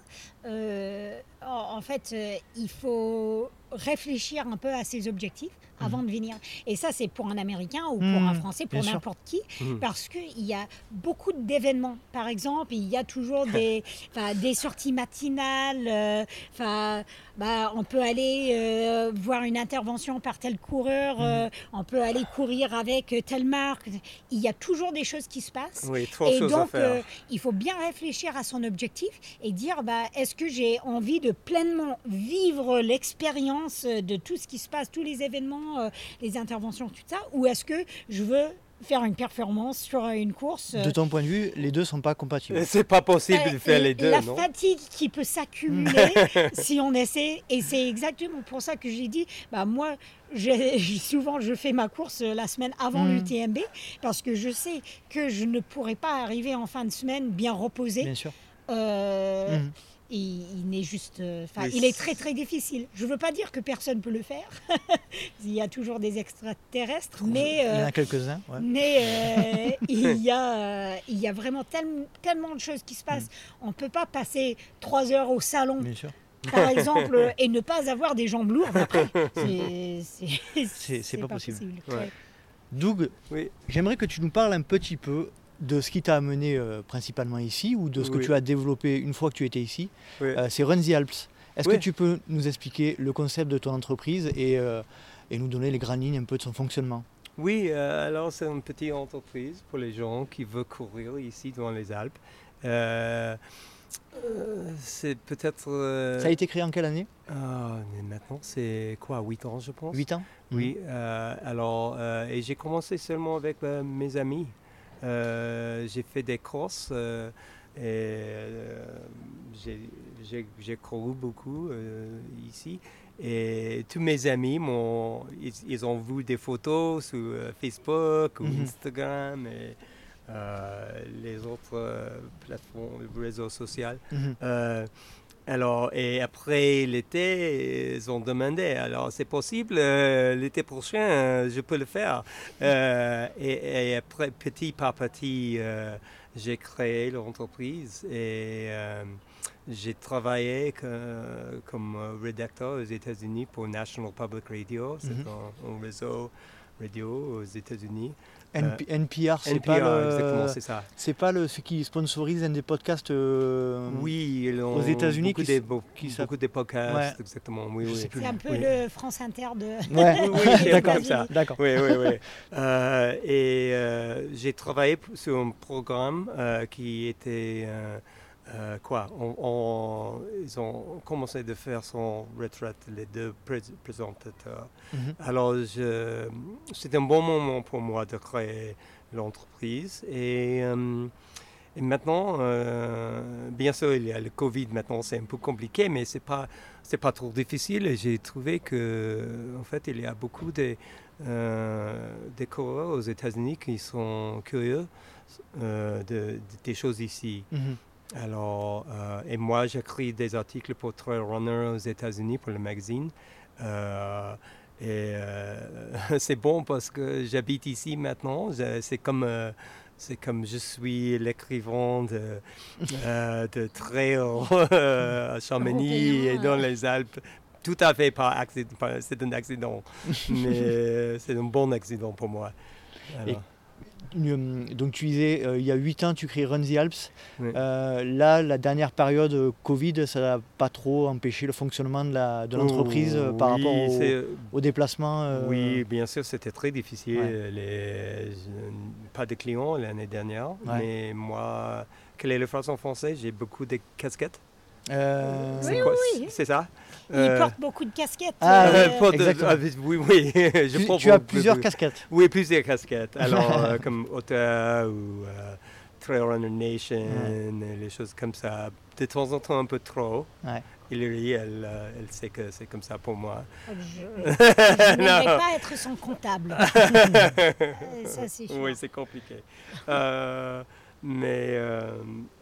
B: euh, en, en fait, euh, il faut réfléchir un peu à ses objectifs avant de venir. Et ça, c'est pour un Américain ou pour
A: Mhm,
B: un Français, pour n'importe qui,
C: Mhm.
B: parce qu'il y a beaucoup d'événements. Par exemple, il y a toujours des, sorties matinales. euh, bah, on peut aller euh, voir une intervention par tel coureur, euh, on peut aller courir avec telle marque. Il y a toujours des choses qui se passent.
C: Oui,
B: Et donc, il faut bien réfléchir à son objectif et dire bah, est-ce que j'ai envie de pleinement vivre l'expérience de tout ce qui se passe, tous les événements, euh, les interventions, tout ça, ou est-ce que je veux faire une performance sur une course euh,
A: De ton point de vue, les deux sont pas compatibles.
C: c'est pas possible
B: bah,
C: de faire les deux,
B: La
C: non
B: fatigue qui peut s'accumuler si on essaie, et c'est exactement pour ça que j'ai dit, bah moi, souvent je fais ma course euh, la semaine avant
A: Mm.
B: l'UTMB parce que je sais que je ne pourrai pas arriver en fin de semaine bien reposé.
A: Bien sûr.
B: Euh,
A: Mhm.
B: Il, il n'est juste, euh,
C: Oui,
B: il est très très difficile. Je veux pas dire que personne peut le faire. il y a toujours des extraterrestres, mais
A: Il y en
B: euh,
A: a quelques-uns. ouais.
B: mais euh, il, y a, euh, il y a vraiment tel- tellement de choses qui se passent. On ne peut pas passer trois heures au salon,
A: Bien sûr.
B: par exemple, et ne pas avoir des jambes lourdes après. C'est-
A: c'est pas possible.
C: Ouais.
A: Doug,
C: Oui.
A: j'aimerais que tu nous parles un petit peu de ce qui t'a amené euh, principalement ici ou de ce que tu as développé une fois que tu étais ici.
C: Oui.
A: Euh, c'est Run the Alps. Est-ce
C: Oui.
A: que tu peux nous expliquer le concept de ton entreprise et, euh, et nous donner les grandes lignes un peu de son fonctionnement?
C: Oui, alors c'est une petite entreprise pour les gens qui veulent courir ici dans les Alpes. C'est peut-être...
A: Ça a été créé en quelle année?
C: Ah, mais maintenant, c'est quoi, 8 ans, je pense?
A: 8 ans?
C: Oui, euh, alors, et j'ai commencé seulement avec mes amis. Euh, j'ai fait des courses euh, et euh, j'ai- couru beaucoup ici. Et tous mes amis, m'ont, ils, ils ont vu des photos sur Facebook ou
A: Mhm.
C: Instagram et euh, les autres plateformes, réseaux sociaux. Euh, alors, et après l'été, ils ont demandé, alors c'est possible, euh, l'été prochain, euh, je peux le faire. Euh, et, et après, petit par petit, j'ai créé l'entreprise et j'ai travaillé que- comme rédacteur aux États-Unis pour National Public Radio, c'est
A: Mhm.
C: un, un réseau radio aux États-Unis.
A: NP- NPR, c'est pas, le,
C: c'est ça.
A: c'est pas le, ce qui sponsorise un des podcasts euh,
C: Oui, ils ont
A: aux États-Unis qui
C: de,
A: s-
C: beau-
A: qui
C: beaucoup de podcasts,
A: Ouais.
C: exactement. Oui, oui.
B: C'est un peu
C: Oui.
B: le France Inter de.
A: Ouais,
C: Oui,
A: d'accord.
C: comme ça.
A: D'accord.
C: Oui, oui, oui. Euh, et euh, j'ai travaillé sur un programme euh, qui était euh, quoi? On, on- Ils ont commencé de faire son retraite, les deux prés- présentateurs.
A: Mhm.
C: Alors, c'était un bon moment pour moi de créer l'entreprise. Et, euh, Et maintenant, euh, bien sûr, il y a le Covid maintenant, c'est un peu compliqué, mais c'est pas c'est pas trop difficile. Et j'ai trouvé que en fait, il y a beaucoup de des coureurs aux États-Unis qui sont curieux de, des choses ici.
A: Mhm.
C: Alors, euh, et moi, j'écris des articles pour Trail Runner aux États-Unis pour le magazine. Euh, et euh, c'est bon parce que j'habite ici maintenant. C'est comme, euh, c'est comme je suis l'écrivain de, euh, de trail euh, à Chamonix et dans les Alpes. Tout à fait par accident. C'est un accident, mais c'est un bon accident pour moi. Alors,
A: Donc tu disais, euh, il y a 8 ans, tu crées Run the Alps.
C: Oui.
A: Euh, là, la dernière période euh, Covid, ça n'a pas trop empêché le fonctionnement de de l'entreprise euh, par
C: Oui,
A: rapport au, au déplacement euh,
C: Oui, bien sûr, c'était très difficile.
A: Ouais.
C: Les- pas de clients l'année dernière,
A: Ouais.
C: mais moi, quelle est la phrase en français? J'ai beaucoup de casquettes.
A: euh,
C: C'est
B: Oui,
C: quoi?
B: Il
C: Euh,
B: porte beaucoup de casquettes.
A: Ah,
B: euh,
C: euh, pas de-
A: exactement.
C: ah, oui, oui. je
A: tu, tu as plusieurs casquettes.
C: Oui, plusieurs casquettes. Alors, euh, comme auteur ou euh, Trail Runner Nation, les choses comme ça. De temps en temps, un peu trop.
A: Ouais.
C: Hillary, elle, elle sait que c'est comme ça pour moi.
B: Je, je n'aimerais
C: Non.
B: pas être son comptable. Ça, c'est.
C: Oui, c'est compliqué. Mais euh,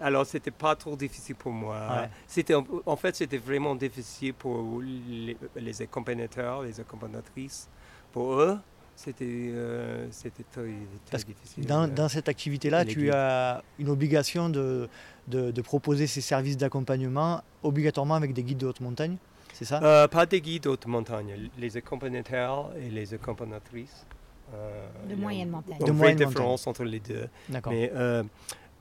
C: alors, c'était pas trop difficile pour moi.
A: Ouais.
C: C'était en, fait, c'était vraiment difficile pour les, les accompagnateurs, les accompagnatrices. Pour eux, c'était euh, c'était très, très
A: Parce que
C: difficile.
A: Dans, dans cette activité-là, tu as une obligation de, de, de proposer ces services d'accompagnement obligatoirement avec des guides de haute montagne, c'est ça?
C: Euh, pas des guides haute montagne, les accompagnateurs et les accompagnatrices. Euh,
B: De moyenne montagne.
C: une
A: De
C: vraie
A: moyenne montagne.
C: différence entre les deux.
A: D'accord.
C: Mais euh,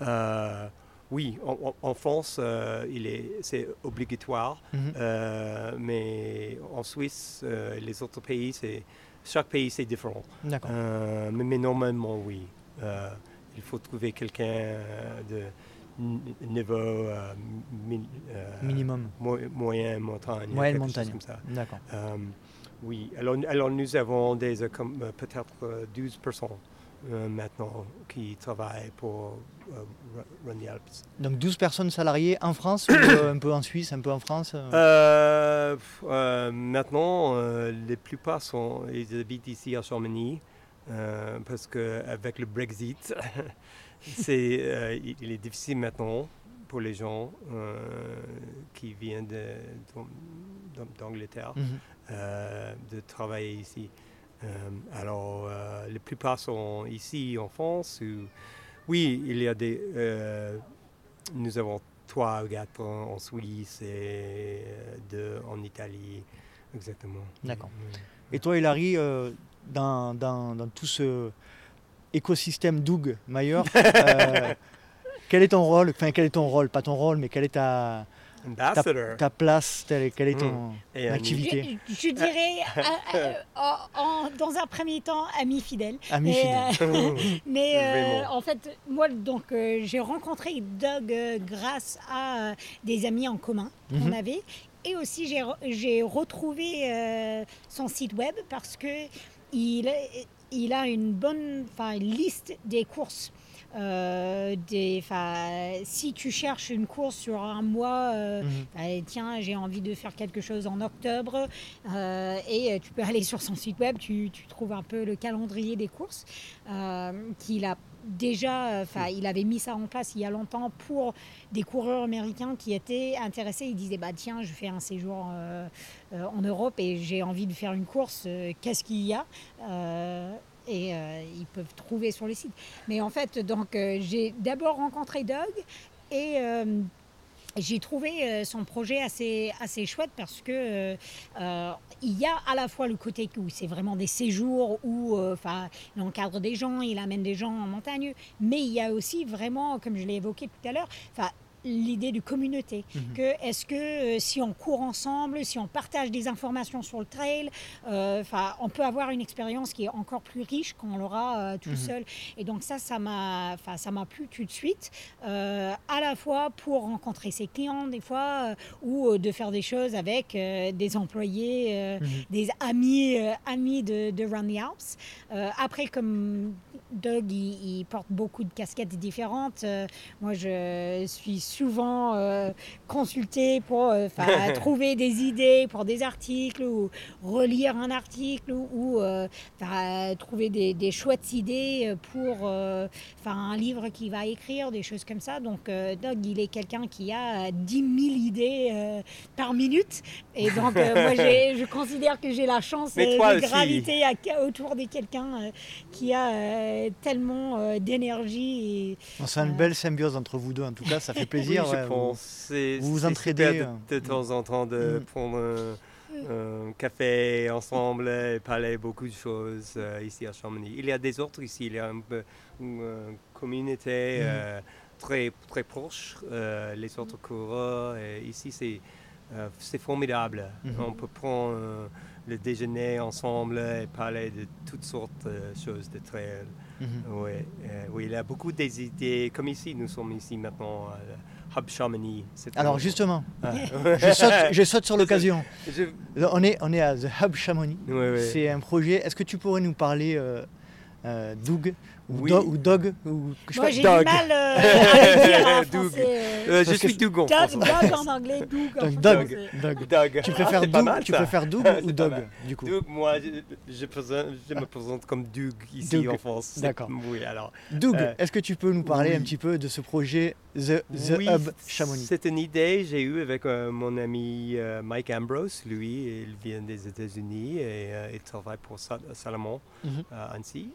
C: euh, oui, en, France, euh, il est, c'est obligatoire.
A: Mhm.
C: Euh, mais en Suisse, euh, les autres pays, c'est chaque pays c'est différent.
A: D'accord.
C: Euh, mais, mais normalement, oui. Euh, il faut trouver quelqu'un de niveau euh, mi- euh,
A: Minimum.
C: mo- moyen montagne.
A: Moyenne
C: quelque chose
A: montagne.
C: Comme ça.
A: D'accord.
C: Euh, oui, alors, alors nous avons des, euh, euh, peut-être euh, 12 personnes euh, maintenant qui travaillent pour Ru- Run the Alps.
A: Donc 12 personnes salariées en France ou un peu en Suisse, un peu en France euh?
C: Euh, euh, maintenant, euh, les plupart sont, ils habitent ici à Chamonix parce qu'avec le Brexit, c'est, il il est difficile maintenant pour les gens euh, qui viennent de- d'Angleterre
A: Mhm.
C: Euh, de travailler ici. Euh, alors, euh, la plupart sont ici en France. Ou, oui, il y a des. nous avons trois ou quatre en, Suisse et deux en Italie. Exactement.
A: D'accord. Et toi, Hilary, euh, dans, dans, dans tout ce écosystème Doug Mayer, euh, quel est ton rôle Enfin, quel est ton rôle Pas ton rôle, mais quelle est ta,
C: Ambassador.
A: ta place Telle- Quelle est ton
C: Et ami.
A: activité
B: Je, je dirais, euh, euh, en- en- dans un premier temps, ami fidèle.
A: Ami fidèle.
B: euh, mais euh, en fait, moi, donc, euh, j'ai rencontré Doug euh, grâce à euh, des amis en commun qu'on
A: Mhm.
B: avait. Et aussi, j'ai re- j'ai retrouvé euh, son site web parce que il, il a une bonne enfin, une liste des courses. Euh, des, si tu cherches une course sur un mois, euh,
A: Mhm.
B: euh, tiens, j'ai envie de faire quelque chose en octobre, euh, et tu peux aller sur son site web, tu, tu trouves un peu le calendrier des courses qu'il a déjà, enfin, il avait mis ça en place il y a longtemps pour des coureurs américains qui étaient intéressés. Ils disaient, bah tiens, je fais un séjour euh, euh, en Europe et j'ai envie de faire une course. euh, Qu'est-ce qu'il y a? Et euh, ils peuvent trouver sur les sites. Mais en fait, donc euh, j'ai d'abord rencontré Doug et euh, j'ai trouvé son projet assez, assez chouette parce que il y a à la fois le côté où c'est vraiment des séjours où enfin il encadre des gens, il amène des gens en montagne, mais il y a aussi vraiment, comme je l'ai évoqué tout à l'heure, l'idée de communauté.
A: Mhm.
B: Que est-ce que euh, si on court ensemble, si on partage des informations sur le trail, euh, on peut avoir une expérience qui est encore plus riche quand on l'aura euh, tout
A: Mhm.
B: seul. Et donc ça, ça m'a, enfin, ça m'a plu tout de suite. à la fois pour rencontrer ses clients des fois, ou de faire des choses avec des employés,
A: Mhm.
B: des amis, amis de, de Run the Alps. Après, comme Doug, il, il porte beaucoup de casquettes différentes. moi, je suis souvent euh, consultée pour euh, trouver des idées pour des articles ou relire un article ou, ou, euh, trouver des, des chouettes idées pour euh, un livre qu'il va écrire, des choses comme ça. Donc, euh, Doug, il est quelqu'un qui a 10 000 idées euh, par minute. Et donc, euh, moi, j'ai- je considère que j'ai la chance euh, de graviter à- autour de quelqu'un euh, qui a euh, tellement euh, d'énergie.
A: Sent une belle symbiose entre vous deux, en tout cas, ça fait plaisir.
C: Oui, je
A: ouais,
C: pense.
A: Vous vous entraidez, euh.
C: De, de temps en temps de
A: Mm.
C: prendre un, un café ensemble et parler beaucoup de choses euh, ici à Chamonix. Il y a des autres ici. Il y a un peu une euh, communauté
A: Mm.
C: euh, très, très proche. euh, les autres coureurs. Et ici, c'est euh, c'est formidable.
A: Mhm.
C: On peut prendre euh, le déjeuner ensemble et parler de toutes sortes de choses de trail.
A: Mhm.
C: Oui, euh, oui, il a beaucoup des idées. Comme ici, nous sommes ici maintenant à Hub Chamonix.
A: Alors
C: un-
A: justement,
C: Ah.
A: je saute, je saute sur l'occasion.
C: Je-
A: On est, on est à The Hub Chamonix.
C: Oui, oui.
A: C'est un projet. Est-ce que tu pourrais nous parler, euh, euh, Doug ou,
C: Oui.
A: Do- ou Dog ou je
B: Moi, j'ai
C: Doug.
B: du mal euh, à dire en
C: Doug.
B: français. euh,
C: Euh, je
A: que
C: suis Doug en
B: Doug,
C: français.
B: Doug en anglais, Doug en
A: Donc,
B: français.
A: Doug. Doug.
C: Doug.
A: Tu
C: Ah,
A: préfères
C: pas
A: Doug,
C: mal,
A: tu préfères Doug ou Dog du coup
C: Doug, moi, je, je présente- je me présente comme Doug ici
A: Doug.
C: en France.
A: D'accord.
C: Oui, alors.
A: Doug,
C: Euh,
A: est-ce que tu peux nous parler
C: oui.
A: un petit peu de ce projet The, The
C: Oui,
A: Hub Chamonix?
C: C'est une idée que j'ai eue avec euh, mon ami euh, Mike Ambrose. Lui, il vient des États-Unis et euh, il travaille pour Sa- Salomon
A: Mhm.
C: à Annecy.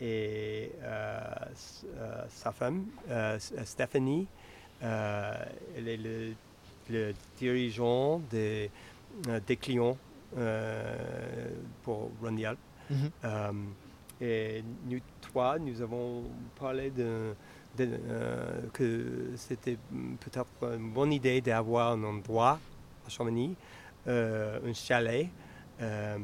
C: Et euh, euh, sa femme, euh, Stephanie, elle est le, le dirigeant des, des clients pour Run the Alps.
A: Mhm.
C: Euh, et nous trois, nous avons parlé de, de, euh, que c'était mm, peut-être une bonne idée d'avoir un endroit à Chamonix, euh, un chalet euh,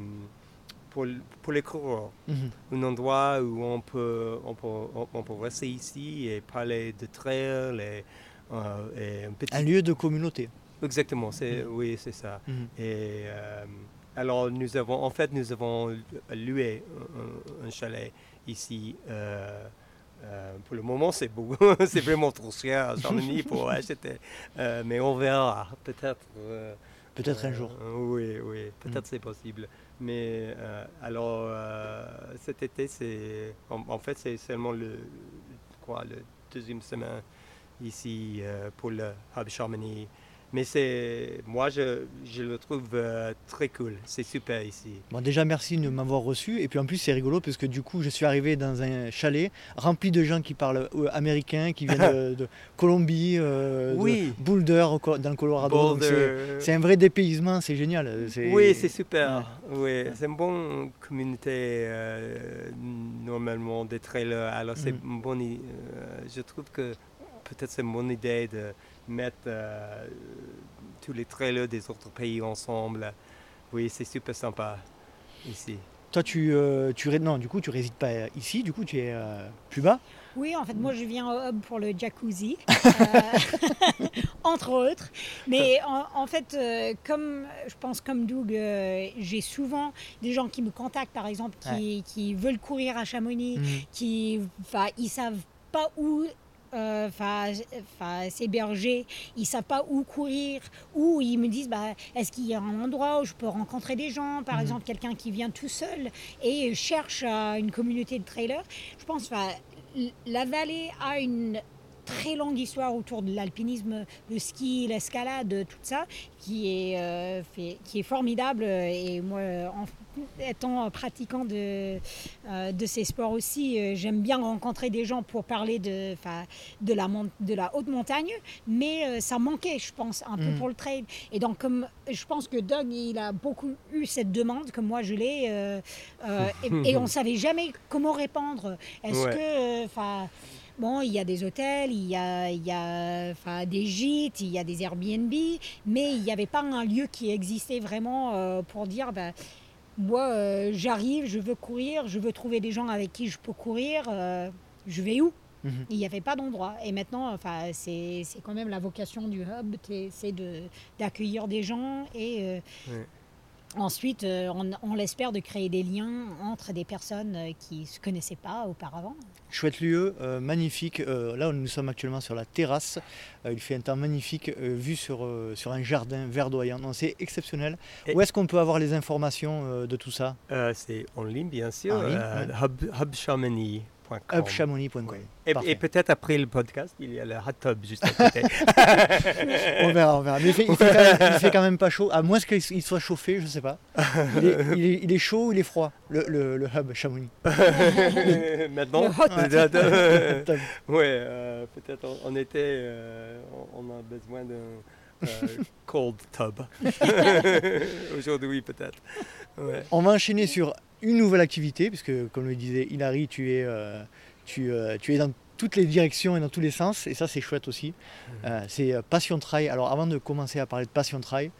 C: pour, pour les coureurs.
A: Mhm.
C: Un endroit où on peut, on peut, on- peut rester ici et parler de trail et, euh, et un petit...
A: Un lieu de communauté.
C: Exactement, c'est,
A: Mhm.
C: oui, c'est ça.
A: Mhm.
C: Et euh, alors, nous avons, en fait, nous avons loué un, un chalet ici. euh, euh, pour le moment, c'est beau, c'est vraiment trop cher à Chamonix pour acheter. Euh, mais on verra, peut-être. euh,
A: Peut-être un jour.
C: oui, oui, peut-être c'est possible. Mais euh, alors, euh, cet été, c'est, en, fait, c'est seulement le, quoi, le deuxième semaine ici euh, pour le Hub Chamonix. Mais c'est, moi, je, je le trouve euh, très cool. C'est super ici.
A: Bon, déjà, merci de m'avoir reçu. Et puis en plus, c'est rigolo parce que du coup, je suis arrivé dans un chalet rempli de gens qui parlent euh, américain, qui viennent de, de Colombie, euh,
C: Oui.
A: de Boulder dans le Colorado. C'est- un vrai dépaysement, c'est génial.
C: Oui, c'est super. Oui, c'est une bonne communauté euh, normalement des trailers. Alors c'est i- euh, je trouve que peut-être c'est une bonne idée de mettre euh, tous les trailers des autres pays ensemble. Oui, c'est super sympa ici.
A: Toi, tu, euh, tu non, du coup, tu résides pas ici. Du coup, tu es euh, plus bas.
B: Oui, en fait, moi, je viens au hub pour le jacuzzi, euh, entre autres. Mais en, en fait, euh, comme je pense comme Doug, euh, j'ai souvent des gens qui me contactent, par exemple, qui, qui veulent courir à Chamonix,
A: Mhm.
B: qui, ils savent pas où. Euh, Enfin, enfin, s'héberger, ils savent pas où courir, ou ils me disent, bah, est-ce qu'il y a un endroit où je peux rencontrer des gens, par
A: Mhm.
B: exemple quelqu'un qui vient tout seul et cherche euh, une communauté de trailers. Je pense, la vallée a une très longue histoire autour de l'alpinisme, le ski, l'escalade, tout ça, qui est, euh, fait- qui est formidable. Et moi, en- étant pratiquant de, euh, de ces sports aussi, euh, j'aime bien rencontrer des gens pour parler de, de, la, de la haute montagne, mais euh, ça manquait, je pense, un peu
A: Mm.
B: pour le trail. Et donc, comme je pense que Doug, il a beaucoup eu cette demande, comme moi je l'ai, et, et on savait jamais comment répondre. Est-ce
C: Ouais.
B: que. Bon, il y a des hôtels, il y a, il y a enfin, des gîtes, il y a des Airbnb, mais il n'y avait pas un lieu qui existait vraiment pour dire, ben, moi euh, j'arrive, je veux courir, je veux trouver des gens avec qui je peux courir, euh, je vais où?
A: Mhm.
B: Il n'y avait pas d'endroit. Et maintenant, enfin, c'est c'est quand même la vocation du hub, t'es- c'est de- d'accueillir des gens et euh,
C: Ouais.
B: Ensuite, euh, on, on l'espère de créer des liens entre des personnes euh, qui ne se connaissaient pas auparavant.
A: Chouette lieu, euh, magnifique. Euh, là, nous sommes actuellement sur la terrasse. Euh, il fait un temps magnifique, euh, vu sur, euh, sur un jardin verdoyant. C'est exceptionnel.
C: Et-
A: Où est-ce qu'on peut avoir les informations euh, de tout ça?
C: Euh, c'est en ligne, bien sûr. Euh,
A: ouais.
C: hub, hubchamonix.com.
A: Upchamonix.com.
C: Et, peut-être après le podcast, il y a le hot tub juste à côté.
A: On verra, on verra. Mais il fait, il fait quand même, il fait quand même pas chaud, à moins qu'il il soit chauffé, je sais pas. Il est, il est- il est chaud ou il est froid, le, le, le hub Chamonix
C: Maintenant, peut-être, ouais, euh, peut-être en, en été, euh, on, on a besoin d'un euh, cold tub. Aujourd'hui, peut-être. Ouais.
A: On va enchaîner sur une nouvelle activité, puisque comme le disait Hilary, tu es, euh, tu, euh, tu es dans toutes les directions et dans tous les sens, et ça c'est chouette aussi. Euh, c'est Passion Trail. Alors avant de commencer à parler de Passion Trail,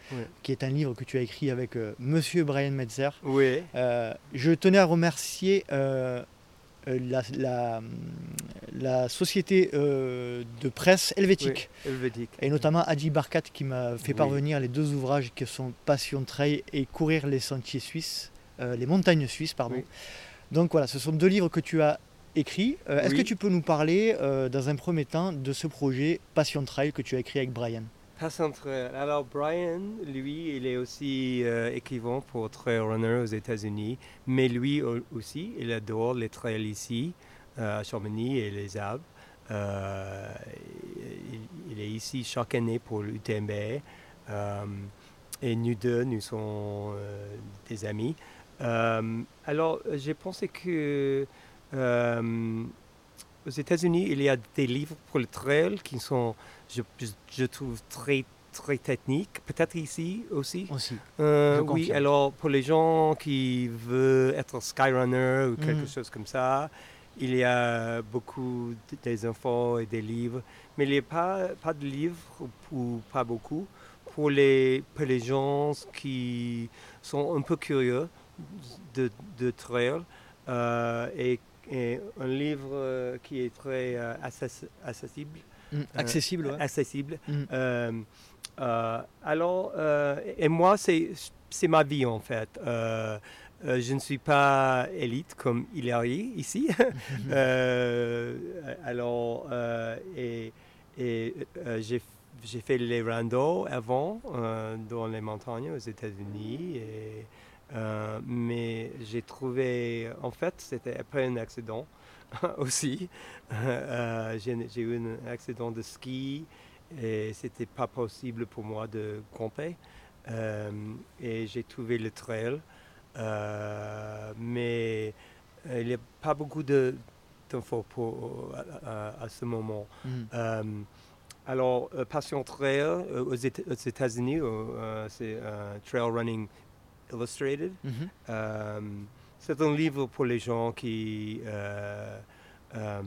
A: qui est un livre que tu as écrit avec Monsieur Brian Metzer,
C: Oui,
A: je tenais à remercier la, la, la société euh, de presse helvétique.
C: oui, helvétique.
A: Et notamment Adi Barkat qui m'a fait
C: Oui.
A: parvenir les deux ouvrages qui sont Passion Trail et Courir les sentiers suisses, euh, les montagnes suisses, pardon.
C: Oui.
A: Donc voilà, ce sont deux livres que tu as écrits. Euh, Est-ce
C: Oui.
A: que tu peux nous parler euh, dans un premier temps de ce projet Passion Trail que tu as écrit avec Brian?
C: Passion Trail. Alors, Brian, lui, il est aussi écrivain pour Trail Runner aux États-Unis, mais lui au- aussi, il adore les trails ici, à Chamonix et les Alpes. Euh, il, il est ici chaque année pour l'UTMB. euh, et nous deux, nous sommes euh, des amis. Euh, alors, j'ai pensé que euh, aux États-Unis, il y a des livres pour le trail qui sont je, trouve très, très technique. Peut-être ici aussi.
A: aussi
C: Euh, oui, alors pour les gens qui veulent être skyrunner ou quelque
A: Mhm.
C: chose comme ça, il y a beaucoup des infos et des livres, mais il n'y a pas, pas de livres ou pas beaucoup pour les, pour les gens qui sont un peu curieux de, de trail euh, et, et un livre euh, qui est très euh, access- accessible
A: Mm, accessible. ouais.
C: accessible.
A: Mm.
C: Euh, euh, alors, euh, et moi, c'est ma vie en fait. Euh, euh, je ne suis pas élite comme Hilary ici. Euh, alors, euh, et, et euh, j'ai fait les randos avant euh, dans les montagnes aux États-Unis. Et, euh, mais j'ai trouvé, en fait, c'était après un accident aussi. Euh, j'ai eu un accident de ski et c'était pas possible pour moi de camper. Euh, et j'ai trouvé le trail. Mais il n'y a pas beaucoup de- d'infos à, à- à ce moment.
A: Mm.
C: Alors, Passion Trail aux Éta- aux États-Unis, c'est Trail Running Illustrated.
A: Mhm.
C: Euh, c'est un livre pour les gens qui, euh, euh,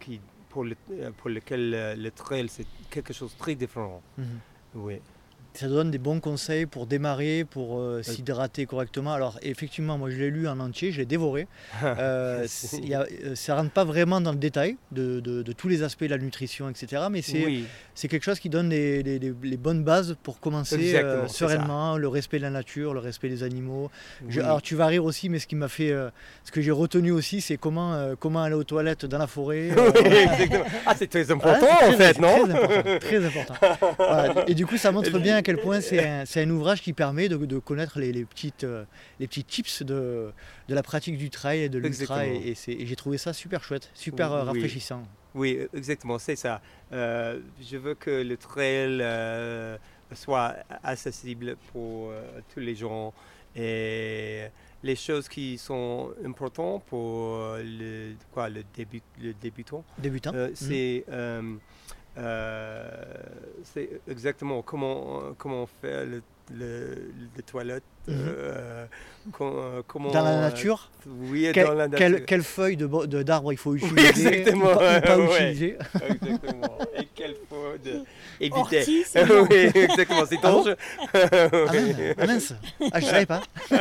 C: qui pour, le- euh, pour lequel euh, le trail c'est quelque chose de très différent.
A: Mhm.
C: Oui.
A: Ça donne des bons conseils pour démarrer, pour euh, s'hydrater correctement. Alors effectivement, moi je l'ai lu en entier, je l'ai dévoré. Euh, y a- euh, ça rentre pas vraiment dans le détail de, de- de tous les aspects de la nutrition, etc. Mais c'est
C: oui,
A: quelque chose qui donne les, les- les- les bonnes bases pour commencer euh, sereinement, le respect de la nature, le respect des animaux. Je- alors tu vas rire aussi, mais ce qui m'a fait, ce que j'ai retenu aussi, c'est comment, comment aller aux toilettes dans la forêt.
C: Oui, exactement. Ah, c'est très important en
A: très-
C: fait, non
A: Très important. Très important. Voilà. Et du coup, ça montre bien à quel point c'est un, ouvrage qui permet de, de connaître les, les petites, euh, les petits tips de, de la pratique du trail et de l'ultra. Et, j'ai trouvé ça super chouette, super euh,
C: Oui.
A: rafraîchissant.
C: Oui, exactement, c'est ça. Euh, je veux que le trail euh, soit accessible pour euh, tous les gens Et les choses qui sont importantes pour le, quoi, le, début, le débutant,
A: Débutant. Mhm.
C: c'est euh, euh, c'est exactement comment, comment faire le, le, le toilette.
A: Mhm.
C: euh, com- euh, comment,
A: Dans la
C: euh,
A: nature,
C: oui,
A: quelle,
C: dans la nature.
A: quelle, quelle feuille de bo- de- d'arbre il faut utiliser
C: exactement,
A: ou pas, ou pas
C: ouais.
A: utiliser.
C: Exactement. Et quel faut de éviter.
B: Bon.
C: oui, exactement, c'est
A: Ah bon
C: dangereux.
A: Ah mince, ah mince. Ah, je savais pas.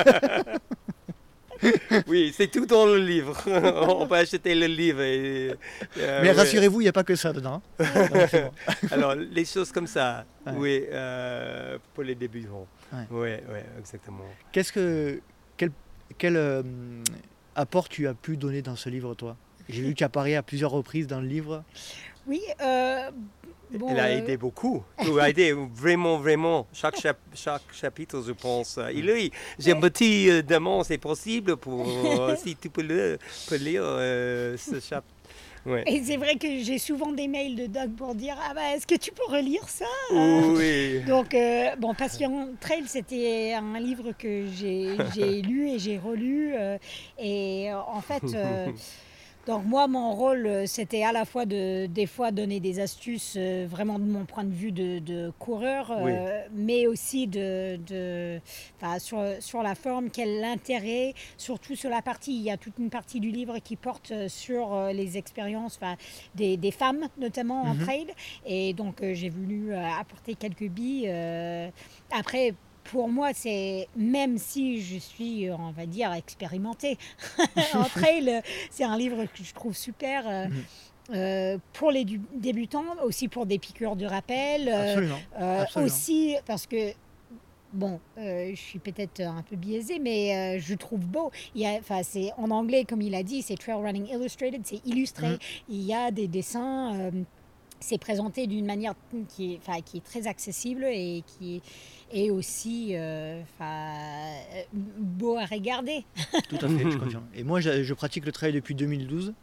C: oui, c'est tout dans le livre. On peut acheter le livre. Et, euh,
A: Mais
C: ouais.
A: rassurez-vous, il n'y a pas que ça dedans. hein. Bon.
C: Alors, les choses comme ça,
A: Ouais.
C: oui, euh, pour les débutants.
A: Ouais.
C: Oui, oui, exactement.
A: Qu'est-ce que quel, quel euh, apport tu as pu donner dans ce livre, toi? J'ai vu que tu apparais à plusieurs reprises dans le livre.
B: Oui, euh, bon,
C: Il a
B: euh,
C: aidé beaucoup. Il a aidé vraiment, vraiment. Chaque, chap- chaque chapitre, je pense. euh, Il est. J'ai un petit euh, demande, c'est possible pour. euh, si tu peux, le, peux lire euh, ce chapitre. Ouais.
B: Et c'est vrai que j'ai souvent des mails de Doug pour dire Ah bah, est-ce que tu peux relire ça?
C: Oui.
B: Donc, euh, bon, Passion Trail, c'était un livre que j'ai lu et j'ai relu. euh, et en fait, euh, donc moi, mon rôle, euh, c'était à la fois de, des fois, donner des astuces euh, vraiment de mon point de vue de, de coureur, euh, mais aussi de, de, enfin, sur, sur la forme, quel intérêt, surtout sur la partie, il y a toute une partie du livre qui porte sur euh, les expériences des, des femmes, notamment en
A: Mhm.
B: trail. Et donc, j'ai voulu apporter quelques billes. euh, après, pour moi, c'est même si je suis, euh, on va dire, expérimentée en trail, c'est un livre que je trouve super. euh,
A: Mhm.
B: euh, pour les débutants, aussi pour des piqûres de rappel, euh,
A: Absolument.
B: euh,
A: absolument.
B: aussi parce que bon, je suis peut-être un peu biaisée, mais je trouve beau. Il y a, enfin, c'est en anglais comme il a dit, c'est Trail Running Illustrated, c'est illustré.
A: Mhm.
B: Il y a des dessins. c'est présenté d'une manière qui est, enfin, qui est très accessible et qui est aussi euh, euh, beau à regarder.
A: Tout à fait, je confirme. Et moi, je, je pratique le trail depuis 2012,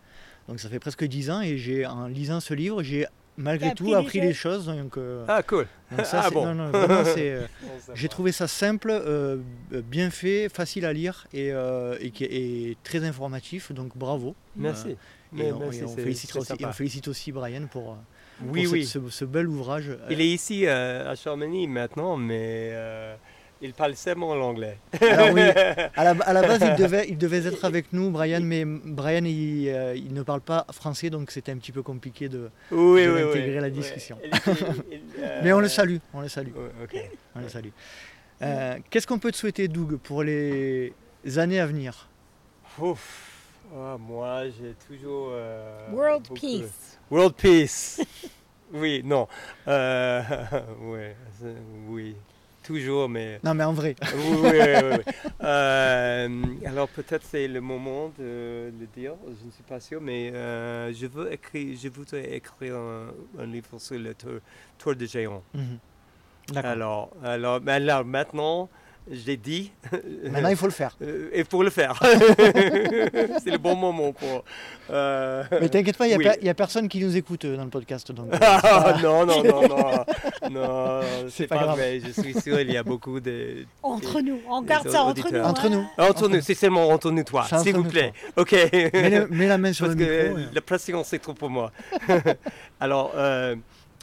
A: donc ça fait presque 10 ans, et j'ai, en lisant ce livre, j'ai malgré
B: T'as
A: tout
B: appris des
A: appris les choses. Donc, euh,
C: Ah, cool.
A: donc ça,
C: ah
A: c'est-
C: bon.
A: non, non, vraiment, c'est, euh, j'ai trouvé ça simple, euh, bien fait, facile à lire et, euh, et, très informatif. Donc bravo.
C: Merci.
A: Euh,
C: Mais
A: et on,
C: merci,
A: et on
C: c'est-
A: félicite aussi, et on félicite aussi Brian pour, euh,
C: Oui,
A: pour
C: oui.
A: cette- ce, ce bel ouvrage.
C: Il est ici euh, à Chamonix maintenant, mais euh, il parle seulement l'anglais.
A: Alors oui, à la, à la base, il devait, il devait être avec nous, Brian, mais Brian, il, euh, il ne parle pas français, donc c'était un petit peu compliqué de...
C: Oui,
A: de la discussion.
C: Il euh,
A: Mais on le salue, on le salue, on le salue. Euh, Qu'est-ce qu'on peut te souhaiter, Doug, pour les années à venir?
C: Ouf. Ah, moi, j'ai toujours. euh,
B: World
C: beaucoup-
B: Peace.
C: World Peace. oui, non. Euh, ouais, oui, toujours, mais.
A: Non, mais en vrai.
C: oui, oui, oui. Euh, alors peut-être c'est le moment de le dire, je ne suis pas sûr, mais euh, je veux écrire, je voudrais écrire un, un livre sur le tour, tour de géant.
A: Mhm. D'accord.
C: Alors, alors, mais alors, maintenant, je l'ai dit.
A: Maintenant, il faut le faire.
C: Euh, et pour le faire. c'est le bon moment pour. euh,
A: Mais t'inquiète pas, il n'y a, personne qui nous écoute euh, dans le podcast. Donc,
C: Ah, non, non, non, non, non, c'est
A: pas
C: pas,
A: grave.
C: vrai. Je suis sûr, il y a beaucoup de.
B: Entre nous, on garde ça entre nous.
A: entre
B: hein.
A: nous.
C: Entre nous, c'est seulement entre nous, toi, s'il vous
A: nous,
C: plaît. Ok.
A: Mets, le- mets la main sur
C: Parce
A: le
C: que
A: micro. et-
C: la pression, c'est trop pour moi. Alors, euh,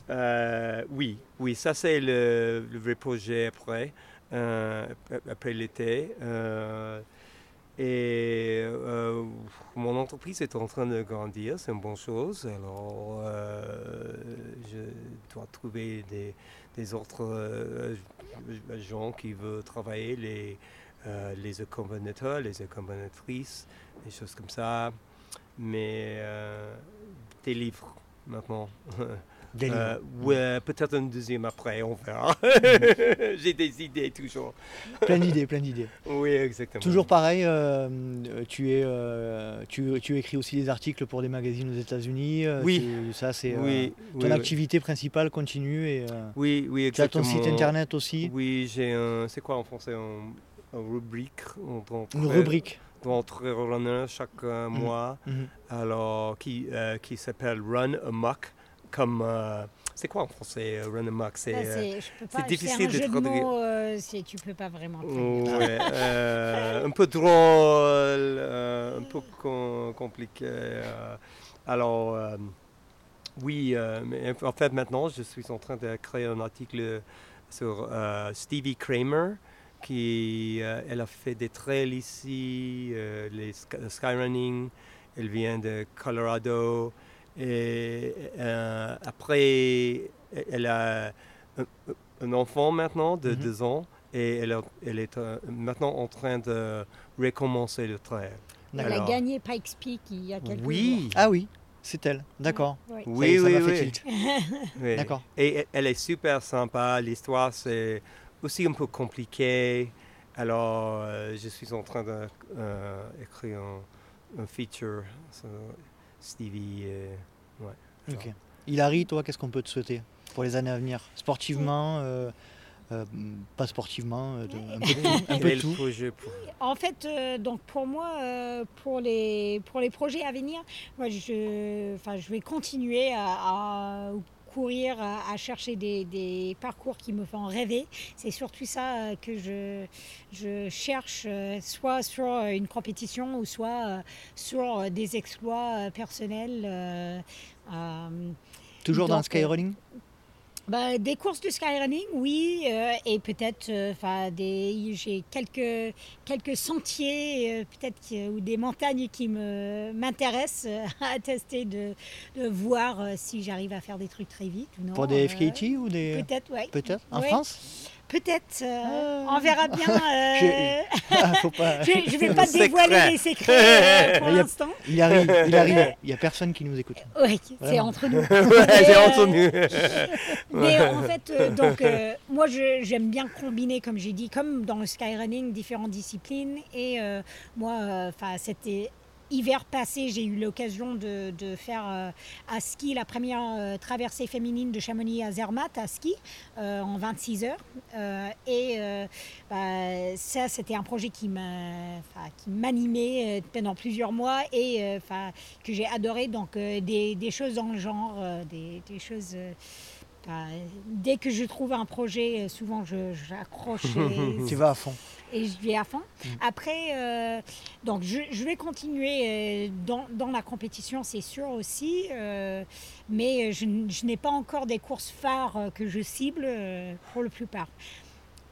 C: euh, oui, oui, ça c'est le, le vrai projet après, après l'été. euh, et euh, mon entreprise est en train de grandir, c'est une bonne chose. Alors, euh, je dois trouver des, des autres euh, gens qui veulent travailler, les, euh, les accompagnateurs, les accompagnatrices, des choses comme ça. Mais euh, des livres maintenant. Euh, ouais, peut-être un deuxième après, on verra. J'ai des idées toujours.
A: Plein d'idées, plein d'idées.
C: Oui, exactement.
A: Toujours pareil, euh, euh, tu, es, euh, tu, tu écris aussi des articles pour des magazines aux États-Unis.
C: Oui.
A: ça, c'est
C: Oui,
A: ton
C: oui,
A: activité principale continue et
C: oui, oui,
A: tu as ton
C: exactement.
A: site internet aussi?
C: Oui, j'ai un. C'est quoi en français? Un, un rubrique
A: Une rubrique.
C: Runner chaque
A: Mhm.
C: mois.
A: Mhm.
C: Alors, qui, qui s'appelle Run Amok comme. euh, c'est quoi en français, euh, run amok? C'est. Euh, difficile
B: un
C: de traduire.
B: euh, c'est- tu peux pas vraiment.
C: Ouais, euh, un peu drôle, un peu com- compliqué. alors, oui, mais en fait, maintenant, je suis en train de créer un article sur Stevie Kramer, qui elle a fait des trails ici, les sk- le skyrunning. Elle vient de Colorado. Et euh, après, elle a un, un enfant maintenant de
A: Mhm.
C: deux ans et elle, a- elle est euh, maintenant en train de recommencer le trail.
B: Elle
A: D'accord.
B: a
C: Alors.
B: gagné Pikes Peak il y a quelques
C: Oui,
A: Ah oui, c'est elle. D'accord.
C: oui,
A: ça,
C: oui, oui.
A: D'accord.
C: Et elle- est super sympa. L'histoire, c'est aussi un peu compliqué. Alors, euh, je suis en train d'écrire un, un feature Stevie. et- ouais.
A: Ok. Hilary, toi, qu'est-ce qu'on peut te souhaiter pour les années à venir? Sportivement, euh, euh, pas sportivement, euh, de- un peu tout. Un peu
C: pour-
B: En fait, euh, donc pour moi, euh, pour, les, pour les projets à venir, moi, je, enfin, je vais continuer à, à courir, à, à chercher des, des parcours qui me font rêver. C'est surtout ça euh, que je, je cherche, euh, soit sur une compétition ou soit euh, sur euh, des exploits euh, personnels. euh, euh,
A: Toujours dans le skyrunning?
B: Bah, des courses de skyrunning, oui, euh, et peut-être, euh, enfin, des, j'ai quelques quelques sentiers, euh, peut-être ou des montagnes qui me m'intéressent à tester, de, de voir si j'arrive à faire des trucs très vite ou non.
A: Pour des FKT ou des.
B: Peut-être, oui.
A: Peut-être En
B: Ouais.
A: France?
B: Peut-être. euh,
A: Ah.
B: On verra bien. euh,
A: Ah, faut pas.
B: je ne vais pas dévoiler les secrets euh, pour
A: Il y a-
B: l'instant.
A: Hilary, Hilary, il n'y a personne qui nous écoute.
B: Oui, c'est entre nous.
C: Ouais, j'ai entendu.
B: Mais en fait, donc, moi, je- j'aime bien combiner, comme j'ai dit, comme dans le skyrunning, différentes disciplines. Et moi, enfin, c'était hiver passé, j'ai eu l'occasion de, faire euh, à ski la première euh, traversée féminine de Chamonix à Zermatt à ski euh, en 26 heures. Et bah, ça, c'était un projet qui m'animait pendant plusieurs mois et que j'ai adoré. Donc, des, choses dans le genre, des choses. Enfin, dès que je trouve un projet, euh, souvent j'accroche et,
A: Tu vas à fond.
B: et je vais à fond. Après, euh, donc je, je vais continuer euh, dans, dans la compétition, c'est sûr aussi, euh, mais je, je n'ai pas encore des courses phares que je cible pour la plupart.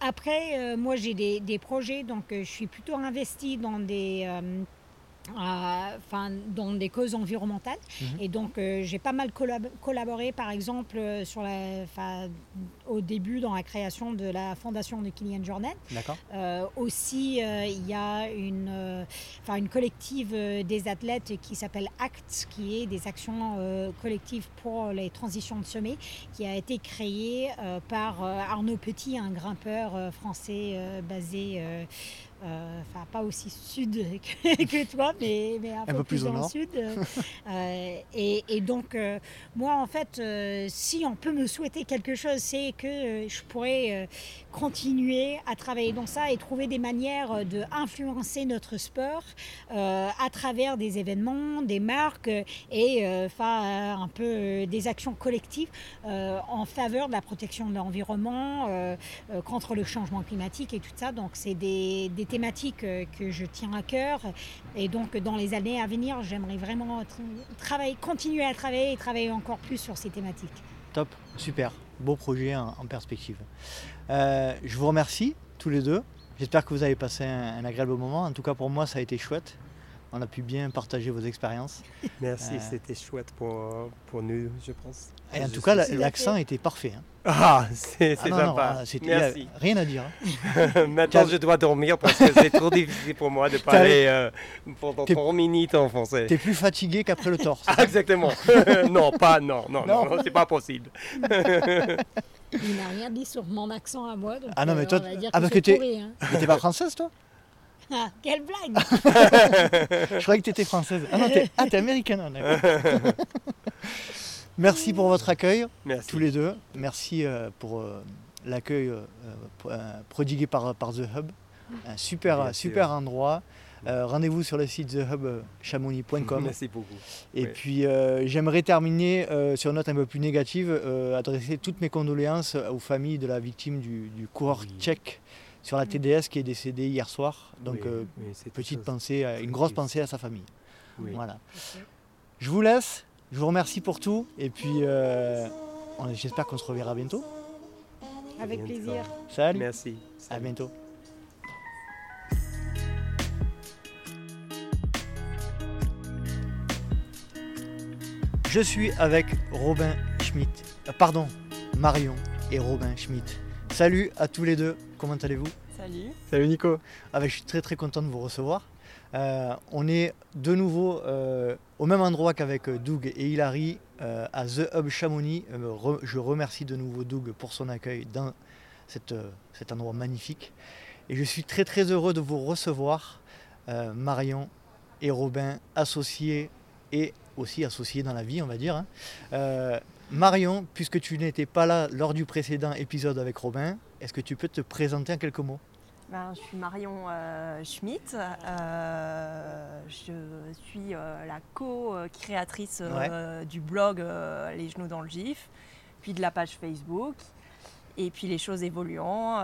B: Après, euh, moi j'ai des, des projets, donc je suis plutôt investie dans des, enfin, dans des causes environnementales.
A: Mhm.
B: Et donc, euh, j'ai pas mal collab- collaboré, par exemple, euh, sur la, enfin, au début dans la création de la fondation de Kylian Jornet. Euh, aussi, euh, il y a une, une collective des athlètes qui s'appelle ACT, qui est des actions collectives pour les transitions de sommet, qui a été créée par Arnaud Petit, un grimpeur français basé, euh, euh, enfin pas aussi sud que, que toi, mais, mais un, peu,
A: plus au
B: dans le
A: nord.
B: sud. euh, euh, et, et donc, euh, moi, en fait, si on peut me souhaiter quelque chose, c'est que je pourrais continuer à travailler dans ça et trouver des manières euh, de influencer notre sport euh, à travers des événements, des marques et euh, euh, un peu des actions collectives en faveur de la protection de l'environnement, contre le changement climatique et tout ça. Donc c'est des, thématiques que je tiens à cœur et donc dans les années à venir, j'aimerais vraiment tra- travailler, continuer à travailler et travailler encore plus sur ces thématiques.
A: Top, super. Beau projet en, en perspective. Euh, je vous remercie tous les deux. J'espère que vous avez passé un, un agréable moment. En tout cas, pour moi, ça a été chouette. On a pu bien partager vos expériences.
C: Merci,
A: Euh.
C: c'était chouette pour, pour nous, je pense.
A: Et en
C: Je
A: tout cas, l'accent était parfait. hein.
C: Ah, c'est
A: Ah
C: c'est
A: non, non,
C: sympa.
A: ah,
C: Merci.
A: rien à dire. hein.
C: Maintenant, je dois dormir parce que c'est trop difficile pour moi de parler euh, pendant
A: T'es-
C: 30 minutes en français.
A: T'es plus fatigué qu'après le torse.
C: Ah, exactement. non, pas, non, non, non, c'est pas possible.
B: Il n'a rien dit sur mon accent à moi. donc,
A: Ah non, mais
B: euh,
A: toi- ah, parce que t'es-
B: pourri, hein.
A: Mais t'es pas française, toi?
B: Ah, quelle blague
A: Je croyais que t'étais française. Ah non, t'es ah, t'es américaine. Merci pour votre accueil,
C: Merci.
A: tous les deux. Merci euh, pour euh, l'accueil euh, pro- prodigué par, par The Hub. Un super, super endroit. Euh, Rendez-vous sur le site thehubchamonix.com.
D: Merci beaucoup.
A: Et
D: Ouais.
A: puis euh, j'aimerais terminer euh, sur une note un peu plus négative, euh, adresser toutes mes condoléances aux familles de la victime du, du coureur
D: Oui.
A: tchèque sur la TDS qui est décédé hier soir. Donc
D: Oui,
A: euh,
D: oui, c'est
A: petite pensée, une grosse pensée à sa famille.
D: Oui.
A: Voilà. Je vous laisse, je vous remercie pour tout et puis euh, j'espère qu'on se reverra bientôt.
B: Avec plaisir.
A: Salut,
D: Merci.
A: à bientôt. Je suis avec Robin Schmitt, euh, pardon, Marion et Robin Schmitt. Salut à tous les deux, comment allez-vous?
E: Salut.
A: Salut Nico. Ah ben, je suis très très content de vous recevoir. Euh, on est de nouveau euh, au même endroit qu'avec euh, Doug et Hilary à The Hub Chamonix. Je remercie de nouveau Doug pour son accueil dans cet endroit magnifique. Et je suis très très heureux de vous recevoir, Marion et Robin, associés et aussi associés dans la vie, on va dire. hein. Marion, puisque tu n'étais pas là lors du précédent épisode avec Robin, est-ce que tu peux te présenter en quelques mots?
E: Ben, je suis Marion euh, Schmitt. Euh, je suis euh, la co-créatrice du blog Les Genoux dans le GIF, puis de la page Facebook, et puis Les Choses évoluant,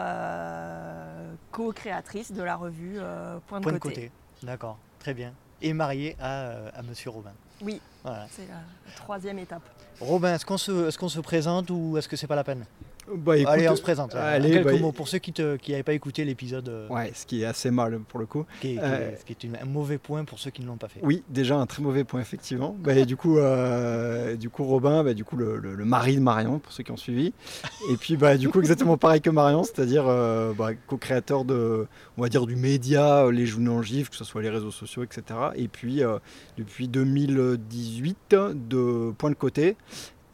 E: co-créatrice de la revue Point de
A: Point de
E: côté.
A: côté. D'accord, très bien. Et marié à, à Monsieur Robin.
E: Oui,
A: Voilà.
E: c'est la troisième étape.
A: Robin, est-ce qu'on se, est-ce qu'on se présente ou est-ce que c'est pas la peine?
F: Bah, écoute,
A: Allez, on se présente.
F: allez,
A: quelques
F: bah,
A: mots pour ceux qui n'avaient pas écouté l'épisode, euh,
F: Ouais, ce qui est assez mal pour le coup.
A: qui est,
F: euh,
A: ce qui est une- un mauvais point pour ceux qui ne l'ont pas fait.
F: Oui, déjà un très mauvais point effectivement. Bah, et du coup, euh, du coup Robin, bah, du coup le, le- le mari de Marion pour ceux qui ont suivi. Et puis bah, du coup exactement pareil que Marion, c'est-à-dire euh, co-créateur de, on va dire du média, les journaux en gif, que ce soit les réseaux sociaux, etc. Et puis depuis 2018 de Point de côté.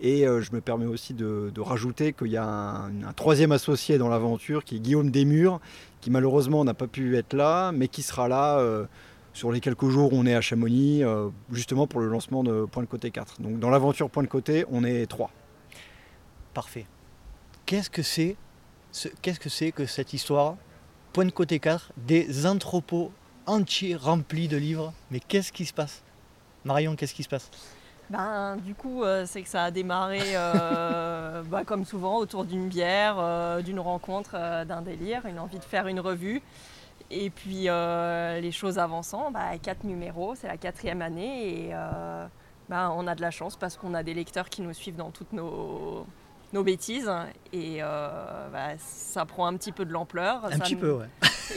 F: Et euh, je me permets aussi de, rajouter qu'il y a un, troisième associé dans l'aventure qui est Guillaume Desmurs, qui malheureusement n'a pas pu être là, mais qui sera là euh, sur les quelques jours où on est à Chamonix, euh, justement pour le lancement de Point de Côté 4. Donc dans l'aventure Point de Côté, on est trois.
A: Parfait. Qu'est-ce que c'est ce- Qu'est-ce que c'est que cette histoire Point de côté 4, des entrepôts entiers remplis de livres. Mais qu'est-ce qui se passe? Marion, qu'est-ce qui se passe?
E: Ben, du coup, euh, c'est que ça a démarré, euh, bah, comme souvent, autour d'une bière, euh, d'une rencontre, euh, d'un délire, une envie de faire une revue. Et puis, euh, les choses avançant, bah, quatre numéros, c'est la quatrième année. Et euh, ben, on a de la chance parce qu'on a des lecteurs qui nous suivent dans toutes nos, nos bêtises. Et euh, bah, ça prend un petit peu de l'ampleur.
A: Un
E: Ça
A: petit
E: nous-
A: peu, ouais.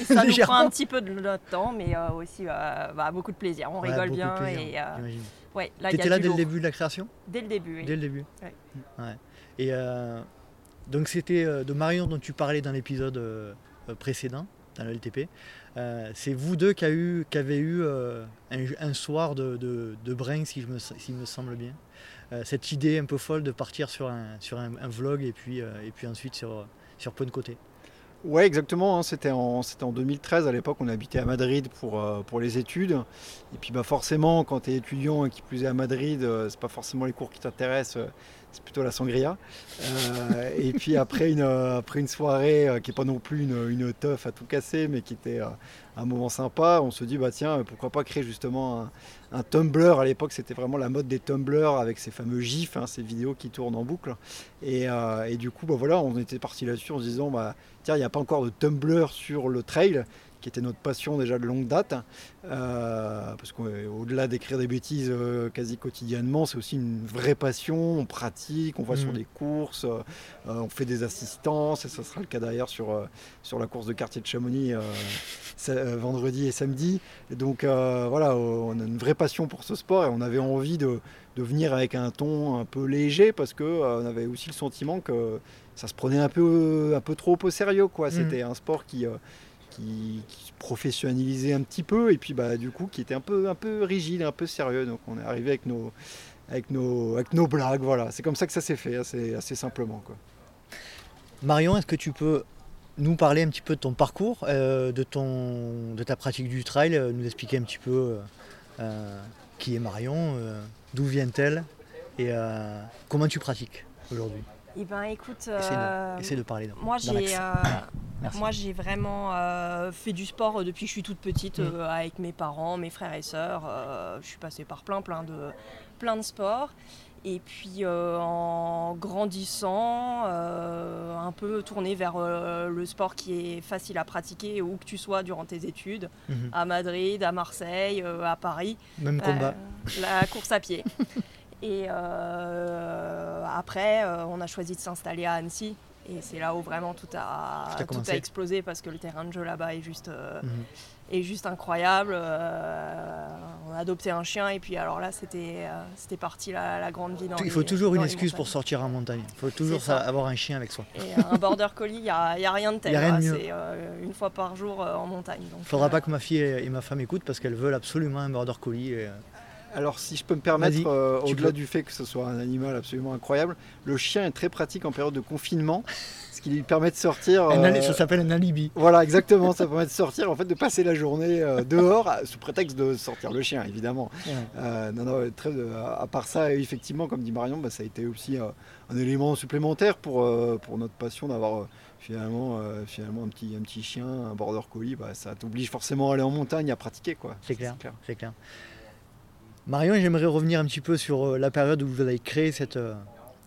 E: et ça nous prend un petit peu de notre temps, mais euh, aussi euh, bah, beaucoup de plaisir. On
A: Ouais,
E: rigole bien.
A: plaisir,
E: et, euh,
A: j'imagine.
E: Ouais, là,
A: T'étais là dès le début de la création
E: Dès le début, oui.
A: Dès le début
E: Ouais.
A: Ouais. Et euh, donc c'était euh, de Marion dont tu parlais dans l'épisode euh, précédent, dans le LTP. Euh, c'est vous deux qui, a eu, qui avez eu euh, un, un soir de, de, de brin, si je me, semble bien. Cette idée un peu folle de partir sur un, sur un, un vlog et puis, et puis ensuite sur, sur Point de Côté.
F: Ouais, exactement. hein, C'était en, c'était en 2013. À l'époque, on habitait à Madrid pour, euh, pour les études. Et puis, bah, forcément, quand tu es étudiant et qui plus est à Madrid, euh, c'est pas forcément les cours qui t'intéressent, euh, c'est plutôt la sangria. Euh, et puis, après une, après une soirée qui n'est pas non plus une, une teuf à tout casser, mais qui était un moment sympa, on se dit, bah tiens, pourquoi pas créer justement un, un Tumblr. À l'époque, c'était vraiment la mode des Tumblr avec ces fameux gifs, hein, ces vidéos qui tournent en boucle. Et, euh, du coup, bah, voilà, on était parti là-dessus en se disant, bah, tiens, il n'y a pas encore de Tumblr sur le trail, qui était notre passion déjà de longue date. Euh, parce qu'au-delà d'écrire des bêtises euh, quasi quotidiennement, c'est aussi une vraie passion. On pratique, on va sur des courses, euh, on fait des assistances, et ça sera le cas d'ailleurs sur, euh, sur la course de quartier de Chamonix vendredi et samedi. Et donc voilà, on a une vraie passion pour ce sport et on avait envie de, de venir avec un ton un peu léger parce que euh, on avait aussi le sentiment que ça se prenait un peu, un peu trop au sérieux. quoi.
A: Mhm.
F: C'était un sport qui, qui, qui se professionnalisait un petit peu et puis bah, du coup qui était un peu, un peu rigide, un peu sérieux. Donc on est arrivé avec nos, avec nos, avec nos blagues. Voilà, c'est comme ça que ça s'est fait, assez, assez simplement. Quoi.
A: Marion, est-ce que tu peux nous parler un petit peu de ton parcours, euh, de, ton, de ta pratique du trail, euh, nous expliquer un petit peu euh, euh, qui est Marion, euh, d'où vient-elle et euh, comment tu pratiques aujourd'hui?
E: Eh ben, écoute,
A: Essaie de- Essaie de parler. dans-
E: moi j'ai
A: Merci.
E: Moi, j'ai vraiment euh, fait du sport euh, depuis que je suis toute petite, euh, avec mes parents, mes frères et sœurs. euh, je suis passée par plein, plein de, plein de sports. Et puis, en grandissant, un peu tournée vers le sport qui est facile à pratiquer où que tu sois durant tes études,
A: Mhm.
E: à Madrid, à Marseille, à Paris.
A: Même combat.
E: la course à pied. Et après, on a choisi de s'installer à Annecy. Et c'est là où vraiment tout a,
A: Tout a
E: tout
A: commencé.
E: a explosé parce que le terrain de jeu là-bas est juste, euh,
A: Mhm.
E: est juste incroyable. Euh, on a adopté un chien et puis alors là, c'était euh, c'était parti la, la grande vie dans
A: Il faut
E: les-
A: toujours une excuse pour sortir en montagne. Il faut toujours
E: ça.
A: avoir un chien avec soi.
E: Et un border collie, il n'y a, y a rien de tel.
A: Y a rien de
E: là.
A: mieux.
E: C'est euh, une fois par jour en montagne.
A: Il
E: Donc,
A: faudra pas que ma fille et ma femme écoutent parce qu'elles veulent absolument un border collie. et,
F: Alors si je peux me permettre, euh, au-delà du fait que ce soit un animal absolument incroyable, le chien est très pratique en période de confinement, ce qui lui permet de sortir. euh,
A: Ça s'appelle un alibi.
F: Voilà, exactement, ça permet de sortir, en fait, de passer la journée euh, dehors, sous prétexte de sortir le chien, évidemment.
A: Ouais.
F: Non, non, très, à part ça, effectivement, comme dit Marion, bah, ça a été aussi un élément supplémentaire pour, pour notre passion d'avoir finalement, euh, finalement un, petit, un petit chien, un border collie. Bah, ça t'oblige forcément à aller en montagne, à pratiquer. quoi.
A: C'est clair. C'est clair. Marion, j'aimerais revenir un petit peu sur euh, la période où vous avez créé cette, euh,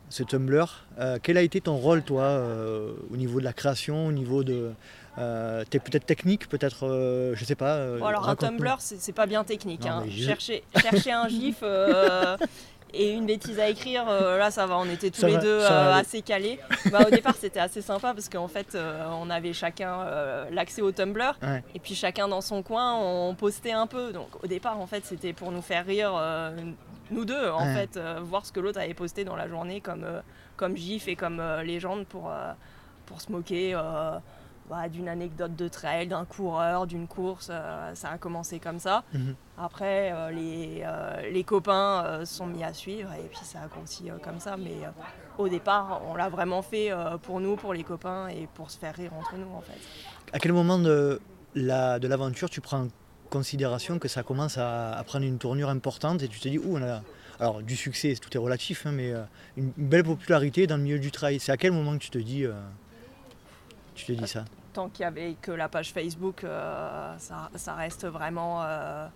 A: ce Tumblr. Euh, quel a été ton rôle, toi, euh, au niveau de la création, au niveau de. Euh, T'es peut-être technique, peut-être, je sais pas.
E: Bon, alors un. Tumblr, c'est c'est pas bien technique.
A: Non,
E: hein.
A: je-
E: Chercher, chercher un gif et une bêtise à écrire, euh, là ça va, on était tous
A: Ça
E: les
A: va,
E: deux euh, assez calés. Bah, au départ c'était assez sympa parce qu'en fait euh, on avait chacun l'accès au Tumblr
A: Ouais.
E: et puis chacun dans son coin on postait un peu. Donc au départ en fait c'était pour nous faire rire nous deux en
A: Ouais.
E: fait, voir ce que l'autre avait posté dans la journée comme, comme gif et comme légende pour, pour se moquer. Bah, d'une anecdote de trail, d'un coureur, d'une course, euh, ça a commencé comme ça.
A: Mhm.
E: Après, euh, les, euh, les copains euh, sont mis à suivre et puis ça a grossi comme ça. Mais au départ, on l'a vraiment fait pour nous, pour les copains et pour se faire rire entre nous en fait.
A: À quel moment de la- de l'aventure tu prends en considération que ça commence à, à prendre une tournure importante et tu te dis, ouh, on a. Alors, du succès, tout est relatif, hein, mais une, une belle popularité dans le milieu du trail. C'est à quel moment que tu te dis. tu te dis ça?
E: Tant qu'il y avait que la page Facebook, euh, ça, ça reste vraiment euh,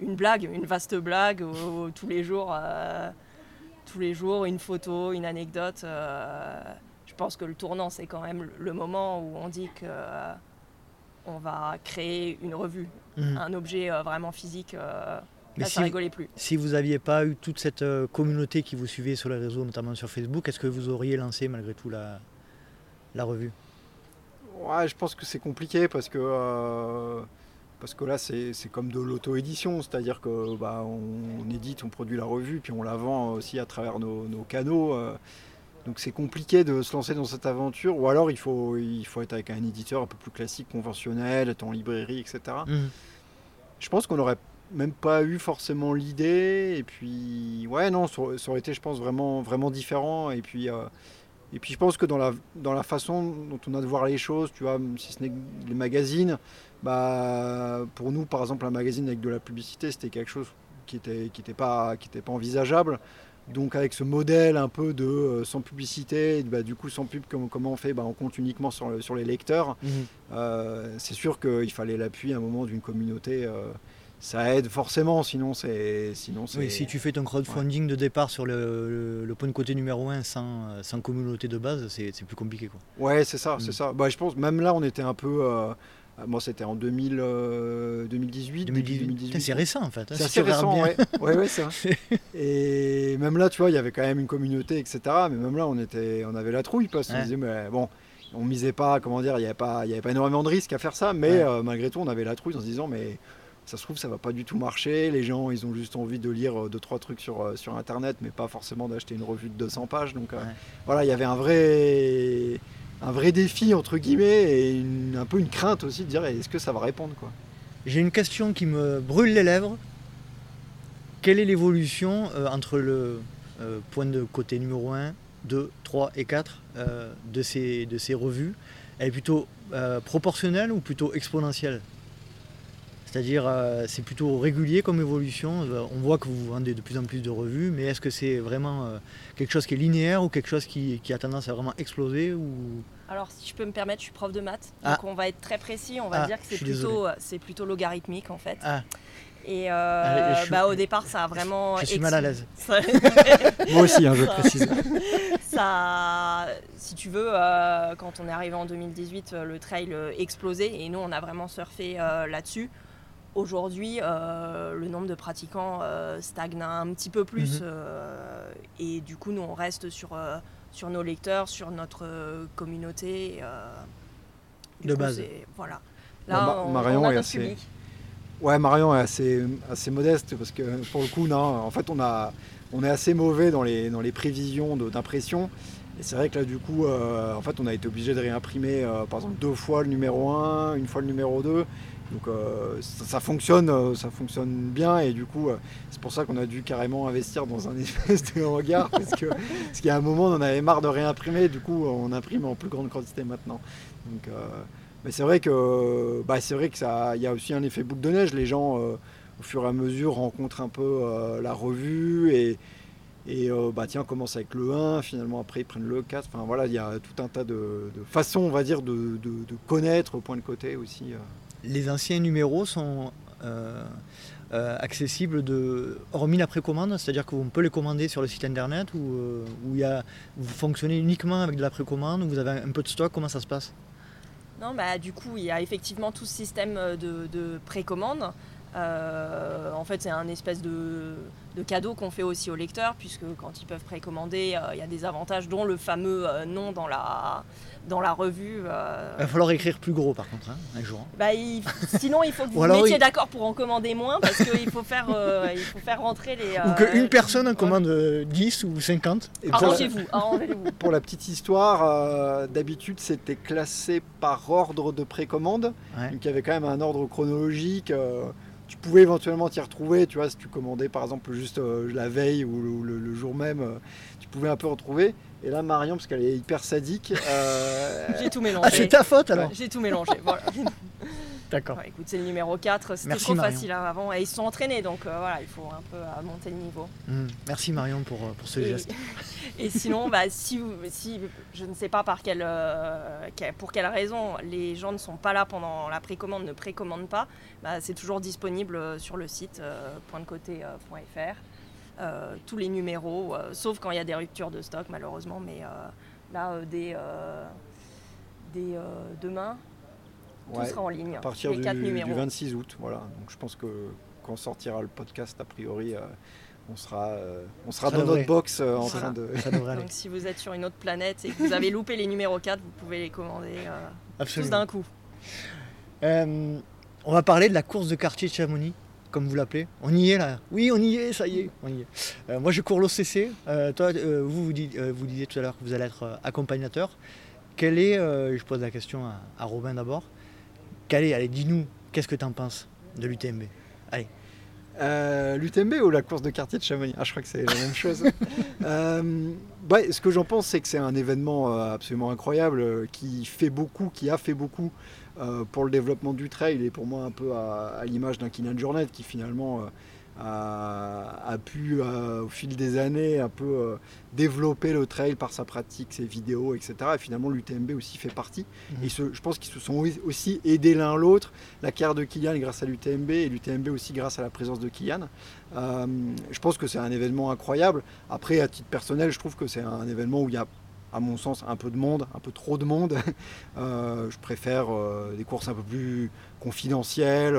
E: une blague, une vaste blague où, où tous les jours, euh, tous les jours, une photo, une anecdote. je pense que le tournant, c'est quand même le moment où on dit que on va créer une revue,
A: Mhm.
E: un objet vraiment physique.
A: Mais
E: là,
A: si-
E: ça plus.
A: Si vous n'aviez pas eu toute cette communauté qui vous suivait sur les réseaux, notamment sur Facebook, est-ce que vous auriez lancé malgré tout la, la revue?
F: Ouais, je pense que c'est compliqué parce que, euh, parce que là, c'est comme de l'auto-édition, c'est-à-dire que bah, on, on édite, on produit la revue, puis on la vend aussi à travers nos, nos canaux. euh, donc c'est compliqué de se lancer dans cette aventure, ou alors il faut, il faut être avec un éditeur un peu plus classique, conventionnel, être en librairie, etc.
A: Mhm.
F: Je pense qu'on n'aurait même pas eu forcément l'idée. Et puis, ouais, non, ça, aurait- ça aurait été, je pense, vraiment, vraiment différent. Et puis, euh, et puis, je pense que dans la, dans la façon dont on a de voir les choses, tu vois, si ce n'est les magazines, bah, pour nous, par exemple, un magazine avec de la publicité, c'était quelque chose qui n'était qui était pas, qui était pas envisageable. Donc avec ce modèle un peu de euh, sans publicité, bah, du coup sans pub, comment, comment on fait? Bah, On compte uniquement sur, le- sur les lecteurs.
A: Mhm.
F: Euh, c'est sûr qu'il fallait l'appui à un moment d'une communauté. euh, ça aide forcément, sinon c'est. Sinon
A: Oui, si tu fais ton crowdfunding de départ sur le, le- le point de côté numéro 1 sans, sans communauté de base, c'est plus compliqué. Quoi.
F: Ouais, c'est ça,
A: Mm.
F: c'est ça. Bah, je pense, même là, on était un peu. euh, moi, c'était en 2000, euh, 2018. début
A: 2018, Putain, c'est récent en fait. hein,
F: C'est assez récent,
A: bien.
F: ouais. ouais, ouais, vrai. Et même là, tu vois, il y avait quand même une communauté, etc. Mais même là, on, était, on avait la trouille parce qu'on
A: Ouais.
F: disait, mais bon, on misait pas, comment dire, il n'y avait, pas- y avait pas énormément de risques à faire ça, mais euh, malgré tout, on avait la trouille en se disant, mais ça se trouve, ça va pas du tout marcher. Les gens, ils ont juste envie de lire euh, deux, trois trucs sur, euh, sur Internet, mais pas forcément d'acheter une revue de 200 pages. Donc euh, voilà, il y avait un vrai, un vrai défi, entre guillemets, et une- un peu une crainte aussi de dire, est-ce que ça va répondre quoi?
A: J'ai une question qui me brûle les lèvres. Quelle est l'évolution euh, entre le euh, point de côté numéro 1, 2, 3 et 4 euh, de, ces, de ces revues? Elle est plutôt euh, proportionnelle ou plutôt exponentielle? C'est-à-dire, euh, c'est plutôt régulier comme évolution. Euh, On voit que vous vendez de plus en plus de revues, mais est-ce que c'est vraiment euh, quelque chose qui est linéaire ou quelque chose qui, qui a tendance à vraiment exploser ou...
E: Alors, si je peux me permettre, je suis prof de maths.
A: Ah.
E: Donc, on va être très précis. On va
A: Ah,
E: dire que c'est plutôt, c'est plutôt logarithmique, en fait.
A: Ah,
E: Et euh,
A: Allez, je suis-
E: bah, au départ, ça a vraiment.
A: je suis mal à l'aise.
E: Ça-
F: Moi aussi, hein, je
E: Ça-
F: précise.
E: ça, si tu veux, euh, quand on est arrivé en 2018, euh, le trail euh, explosait et nous, on a vraiment surfé euh, là-dessus. Aujourd'hui, euh, le nombre de pratiquants euh, stagne un petit peu plus
A: Mhm.
E: euh, et du coup, nous, on reste sur, euh, sur nos lecteurs, sur notre communauté. euh,
A: De
E: coup,
A: base.
E: Voilà. Là, on,
F: Marion
E: on a
F: est assez-
E: public.
F: Ouais, Marion est assez, assez modeste parce que pour le coup, non, en fait, on, a, on est assez mauvais dans les, dans les prévisions d'impression. Et c'est vrai que là, du coup, euh, en fait, on a été obligé de réimprimer, euh, par exemple, deux fois le numéro 1, une fois le numéro 2. Donc euh, ça, fonctionne, euh, ça fonctionne bien et du coup, euh, c'est pour ça qu'on a dû carrément investir dans un espèce de hangar parce que parce a un moment, on en avait marre de réimprimer. Du coup, on imprime en plus grande quantité maintenant. Donc, mais c'est vrai que bah, c'est vrai que ça, il y a aussi un effet boucle de neige. Les gens, au fur et à mesure, rencontrent un peu la revue et et bah tiens, on commence avec le 1, finalement après ils prennent le 4. Enfin voilà, il y a tout un tas de, façons, on va dire, de, connaître au point de côté aussi.
A: Les anciens numéros sont euh, euh, accessibles de, hormis la précommande, c'est-à-dire qu'on peut les commander sur le site internet ou euh, où vous fonctionnez uniquement avec de la précommande ou vous avez un peu de stock, comment ça se passe?
E: Non, bah, du coup, il y a effectivement tout ce système de, de précommande. En fait, c'est un espèce de, de cadeau qu'on fait aussi aux lecteurs, puisque quand ils peuvent précommander, euh, il y a des avantages, dont le fameux euh, nom dans la, dans la revue. euh.
A: Il va falloir écrire plus gros par contre, hein, un jour.
E: Bah, il- sinon, il faut que vous
A: Ou
E: vous mettiez d'accord pour en commander moins, parce qu'il faut, faire, euh, il faut faire rentrer les.
A: Ou qu'une personne commande euh, 10 ou 50.
F: Et pour, la,
E: Arrangez-vous, arrangez-vous.
F: pour la petite histoire, euh, d'habitude c'était classé par ordre de précommande.
A: Ouais.
F: Donc il y avait quand même un ordre chronologique. Tu pouvais éventuellement t'y retrouver, tu vois, si tu commandais par exemple juste euh, la veille ou le, ou le- le jour même, euh, tu pouvais un peu retrouver. Et là, Marion, parce qu'elle est hyper sadique, euh,
E: J'ai tout
A: Ah,
E: mélangé.
A: c'est ta faute alors
E: J'ai tout mélangé, voilà.
A: D'accord.
E: Ouais, écoute, c'est le numéro 4, c'était trop
A: Marion.
E: facile hein, avant. Et ils se sont entraînés, donc euh, voilà, il faut un peu euh, monter le niveau.
A: Hum, Merci Marion pour, euh, pour ce
E: Et,
A: geste.
E: et sinon, bah, si, vous- si je ne sais pas par quelle, euh, quelle- pour quelle raison les gens ne sont pas là pendant la précommande, ne précommandent pas, bah, c'est toujours disponible sur le site pointdecoté.fr. Euh, tous les numéros, sauf quand il y a des ruptures de stock malheureusement, mais là, dès, dès, euh, demain, tout
F: ouais,
E: sera en ligne.
F: à partir
E: les
F: du,
E: quatre
F: du
E: numéros.
F: 26 août. Voilà. Donc je pense que quand sortira le podcast, a priori, euh, on sera, euh, on sera
A: Ça
F: dans
A: devrait.
F: notre box euh, en train de.
A: Ça.
E: Donc si vous êtes sur une autre planète et que vous avez loupé les numéros 4, vous pouvez les commander euh, tous d'un coup.
A: Euh, on va parler de la course de quartier de Chamonix, comme vous l'appelez. On y est là. Oui, on y est, ça y est. On y est. Euh, moi, je cours l'OCC. Euh, toi, euh, vous, vous, dites- euh, vous disiez tout à l'heure que vous allez être euh, accompagnateur. Quel est, euh, je pose la question à, à Robin d'abord, est, allez, dis-nous, qu'est-ce que tu en penses de l'UTMB
F: Euh, L'UTMB ou la course de quartier de Chamonix? Ah, je crois que c'est la même chose. Euh, ce que j'en pense, c'est que c'est un événement euh, absolument incroyable qui fait beaucoup, qui a fait beaucoup pour le développement du trail et pour moi un peu à, à l'image d'un Kylian Jornet qui finalement a, a pu, euh, au fil des années, un peu euh, développer le trail par sa pratique, ses vidéos, etc. Et finalement, l'UTMB aussi fait partie.
A: Mhm.
F: Et je pense qu'ils se sont aussi aidés l'un l'autre. La carrière de Kylian est grâce à l'UTMB et l'UTMB aussi grâce à la présence de Kylian. Euh, je pense que c'est un événement incroyable. Après, à titre personnel, je trouve que c'est un événement où il y a, à mon sens, un peu de monde, un peu trop de monde. Euh, je préfère euh, des courses un peu plus confidentielles.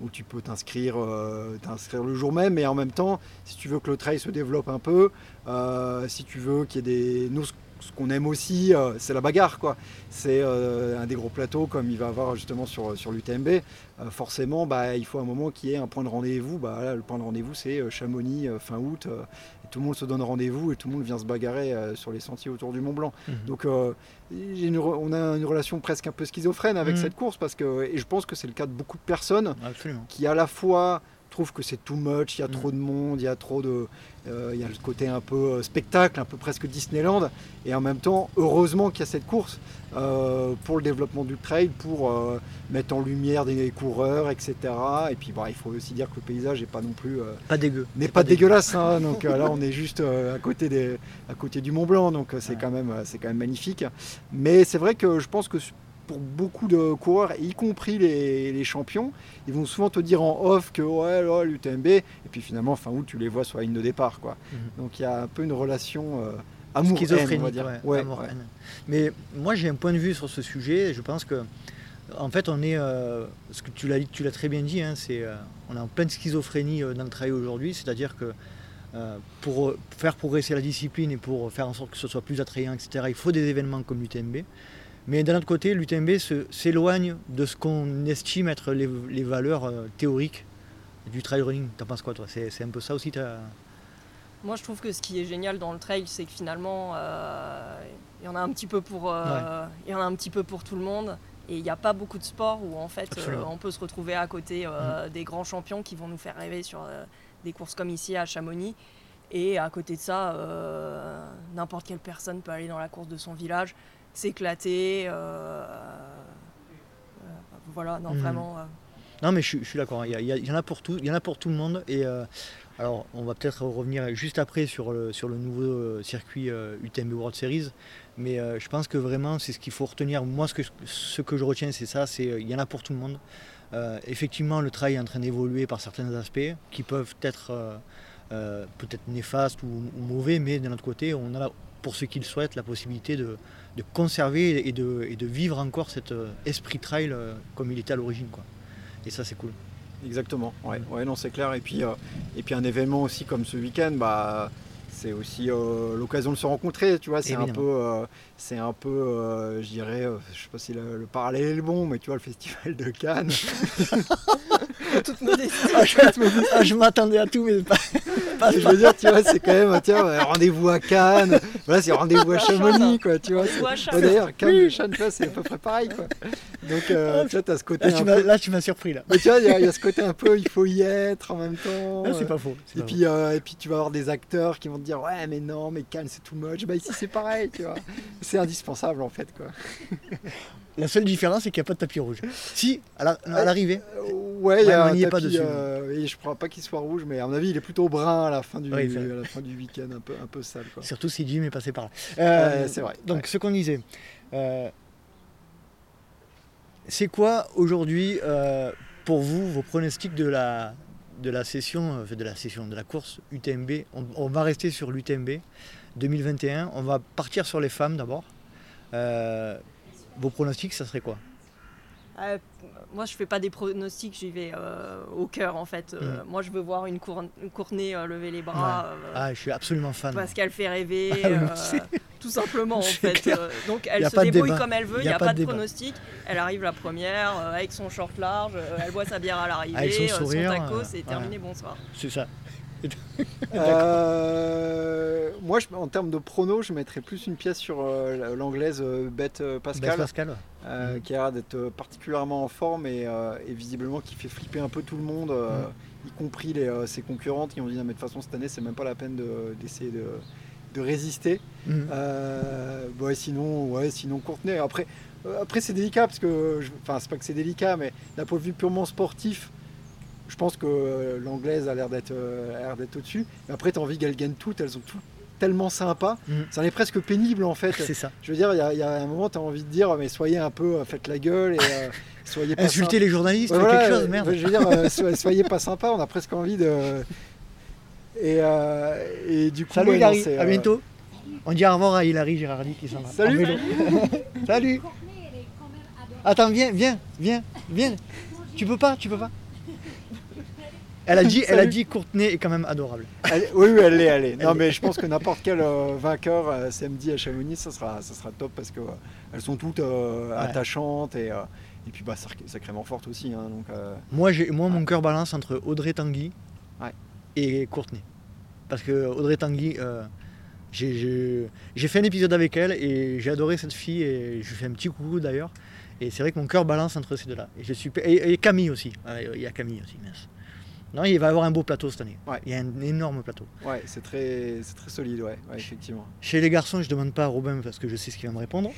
F: Où tu peux t'inscrire euh, le jour même, mais en même temps, si tu veux que le trail se développe un peu, euh, si tu veux qu'il y ait des... Nous, ce qu'on aime aussi, euh, c'est la bagarre. quoi. C'est euh, un des gros plateaux comme il va avoir justement sur, sur l'UTMB. Forcément, bah, il faut un moment qu'il y ait un point de rendez-vous. Bah, le point de rendez-vous, c'est Chamonix, fin août. Tout le monde se donne rendez-vous et tout le monde vient se bagarrer euh, sur les sentiers autour du Mont Blanc.
A: Mhm.
F: Donc euh, une on a une relation presque un peu schizophrène avec
A: Mhm.
F: cette course parce que et je pense que c'est le cas de beaucoup de personnes
A: Absolument.
F: qui à la fois trouve que c'est too much, il y a
A: Mm.
F: trop de monde, il y a trop de. euh, il y a le côté un peu euh, spectacle, un peu presque Disneyland. Et en même temps, heureusement qu'il y a cette course euh, pour le développement du trail, pour euh, mettre en lumière des coureurs, etc. Et puis bah, il faut aussi dire que le paysage n'est pas non plus.
A: Pas dégueu.
F: n'est pas,
A: dégueu.
F: dégueulasse. hein. donc là, on est juste à, côté des, à côté du Mont Blanc, donc c'est
A: Ouais.
F: quand, même, c'est quand même magnifique. Mais c'est vrai que je pense que pour beaucoup de coureurs, y compris les, les champions, ils vont souvent te dire en off que ouais, là, l'UTMB, et puis finalement, fin août, tu les vois sur la ligne de départ. Quoi.
A: Mhm.
F: Donc il y a un peu une relation euh, amour on va dire.
A: ouais,
F: Ouais,
A: amour,
F: ouais.
A: haine. Mais moi j'ai un point de vue sur ce sujet. Je pense que en fait on est, euh, ce que tu l'as, tu l'as très bien dit, hein, c'est, euh, on est en pleine schizophrénie euh, dans le trail aujourd'hui. C'est-à-dire que euh, pour faire progresser la discipline et pour faire en sorte que ce soit plus attrayant, etc., il faut des événements comme l'UTMB. Mais d'un autre côté, l'UTMB s'éloigne de ce qu'on estime être les, les valeurs euh, théoriques du trail running. T'en penses quoi toi? C'est, un peu ça aussi
E: Moi, je trouve que ce qui est génial dans le trail, c'est que finalement, euh, il y en a un petit peu pour, euh, il y en a un petit peu pour tout le monde. Et il n'y a pas beaucoup de sports où en fait euh, on peut se retrouver à côté euh, des grands champions qui vont nous faire rêver sur euh, des courses comme ici à Chamonix. Et à côté de ça, n'importe quelle personne peut aller dans la course de son village, s'éclater. euh, euh, voilà, non,
A: Mhm.
E: vraiment. euh,
A: Non, mais je, suis- je suis d'accord. Il y, a- il y en a pour tout. Il y en a pour tout le monde. Et euh, alors, on va peut-être revenir juste après sur le, sur le nouveau circuit euh, UTMB World Series. Mais euh, je pense que vraiment, c'est ce qu'il faut retenir. Moi, ce que, ce que je retiens, c'est ça. C'est il y en a pour tout le monde. Effectivement, le trail est en train d'évoluer par certains aspects qui peuvent être peut-être néfastes ou, ou mauvais, mais d'un autre côté, on a la- pour ceux qui le souhaitent la possibilité de, de conserver et de, et de vivre encore cet euh, esprit trail euh, comme il était à l'origine. quoi. Et ça, c'est cool.
F: Exactement, ouais, ouais non c'est clair. Et puis, euh, et puis un événement aussi comme ce week-end, bah, c'est aussi euh, l'occasion de se rencontrer, tu vois. C'est un peu, euh, c'est un peu, euh, je dirais, euh, je sais pas si le, le parallèle est le bon, mais tu vois le festival de Cannes.
E: toute modestie.
A: Ah, je, ah, je m'attendais à tout, mais pas, pas-
F: je veux dire, tu vois, c'est quand même, tiens, rendez-vous à Cannes. Voilà, c'est rendez-vous à Chamonix, quoi, tu vois. Ouais, D'ailleurs, Cannes et Cannes, tu vois, c'est à peu près pareil, quoi. Donc, euh, tu vois, t'as ce côté.
A: là, tu m'as,
F: peu-
A: surpris. Là.
F: Mais tu vois, il y, a- il y a ce côté un peu, il faut y être en même temps.
A: Ah, c'est pas faux.
F: Et
A: pas
F: puis, et puis tu vas avoir des acteurs qui vont te dire ouais mais non mais Cannes c'est too much. Bah ici c'est pareil tu vois. C'est indispensable en fait quoi.
A: La seule différence, c'est qu'il n'y a pas de tapis rouge. Si, à, à l'arrivée.
F: Euh, ouais il a un
A: n'y pas dessus.
F: euh, et je crois pas qu'il soit rouge mais à mon avis il est plutôt brun à la fin du,
A: Ouais, ça-
F: à la fin du week-end un peu, un peu sale quoi.
A: Surtout si Jim est passé par là. Euh,
F: c'est vrai,
A: Donc,
F: ouais.
A: ce qu'on disait. euh, c'est quoi aujourd'hui, euh, pour vous, vos pronostics de la, de la session, euh, de la session, de la course UTMB on, on va rester sur l'UTMB 2021. On va partir sur les femmes d'abord. Euh, vos pronostics, ça serait quoi?
E: Euh, moi, je fais pas des pronostics, j'y vais euh, au cœur en fait. Euh, Moi, je veux voir une, cour une euh, lever les bras
A: Ah, je suis absolument fan.
E: parce qu'elle fait rêver,
A: Ah
E: tout simplement en
A: C'est
E: fait. donc, elle se débrouille comme elle veut, il n'y a, pas, de pronostic. Elle arrive la première avec son short large, elle boit sa bière à l'arrivée,
A: son
E: euh, et terminé, bonsoir.
A: C'est ça.
F: Euh, moi je, en termes de prono je mettrais plus une pièce sur euh, l'anglaise euh, Beth euh, Pascal.
A: Pascal. Mhm.
F: qui a l'air d'être particulièrement en forme et, et visiblement qui fait flipper un peu tout le monde,
A: Mhm.
F: y compris les, ses concurrentes qui ont dit mais de toute façon cette année c'est même pas la peine de- d'essayer de, de résister. Euh, ouais, sinon, ouais, sinon Courtenay. Après, après c'est délicat parce que, enfin c'est pas que c'est délicat, mais d'un point de vue purement sportif, je pense que euh, l'anglaise a l'air d'être euh, a l'air d'être au-dessus. Mais après, tu as envie qu'elles gagnent toutes, elles sont toutes tellement sympas.
A: Mhm.
F: Ça en est presque pénible en fait.
A: C'est ça.
F: Je veux dire, il y, a- il y a un moment, tu as envie de dire, mais soyez un peu, euh, faites la gueule et euh, soyez pas
A: Insulter
F: sympa.
A: les journalistes,
F: Ouais,
A: faites
F: voilà,
A: quelque chose, merde.
F: Je veux dire, euh, so- soyez pas sympa, on a presque envie de. Et, euh, et du coup,
A: Salut
F: ouais,
A: Hilary, à bientôt. On dit au revoir à Hilary Girardi qui s'en va.
F: Salut.
A: Salut. Attends, viens, viens, viens, viens. Tu peux pas, tu peux pas. Elle a dit, elle a dit Courtenay est quand même adorable.
F: Elle- oui, oui, elle l'est, elle est. Non,
A: Elle
F: mais je pense que n'importe quel euh, vainqueur euh, samedi à Chamonix, ça sera, ça sera top parce que euh, elles sont toutes euh, attachantes et, euh, et puis bah, sac- sacrément fortes aussi. hein, donc, euh,
A: Moi, j'ai, moi, mon cœur balance entre Audrey Tanguy
F: Ouais.
A: et Courtenay. Parce que Audrey Tanguy, euh, j'ai, j'ai- j'ai fait un épisode avec elle et j'ai adoré cette fille et je lui fais un petit coucou d'ailleurs. Et c'est vrai que mon cœur balance entre ces deux-là. Et, je suis, et, et Camille aussi. Il y a Camille aussi, mince. Non, il va avoir un beau plateau cette année.
F: Ouais.
A: Il y a un énorme plateau.
F: Ouais, c'est très, c'est très solide, ouais, ouais, effectivement.
A: Chez les garçons, je demande pas à Robin parce que je sais ce qu'il va me répondre.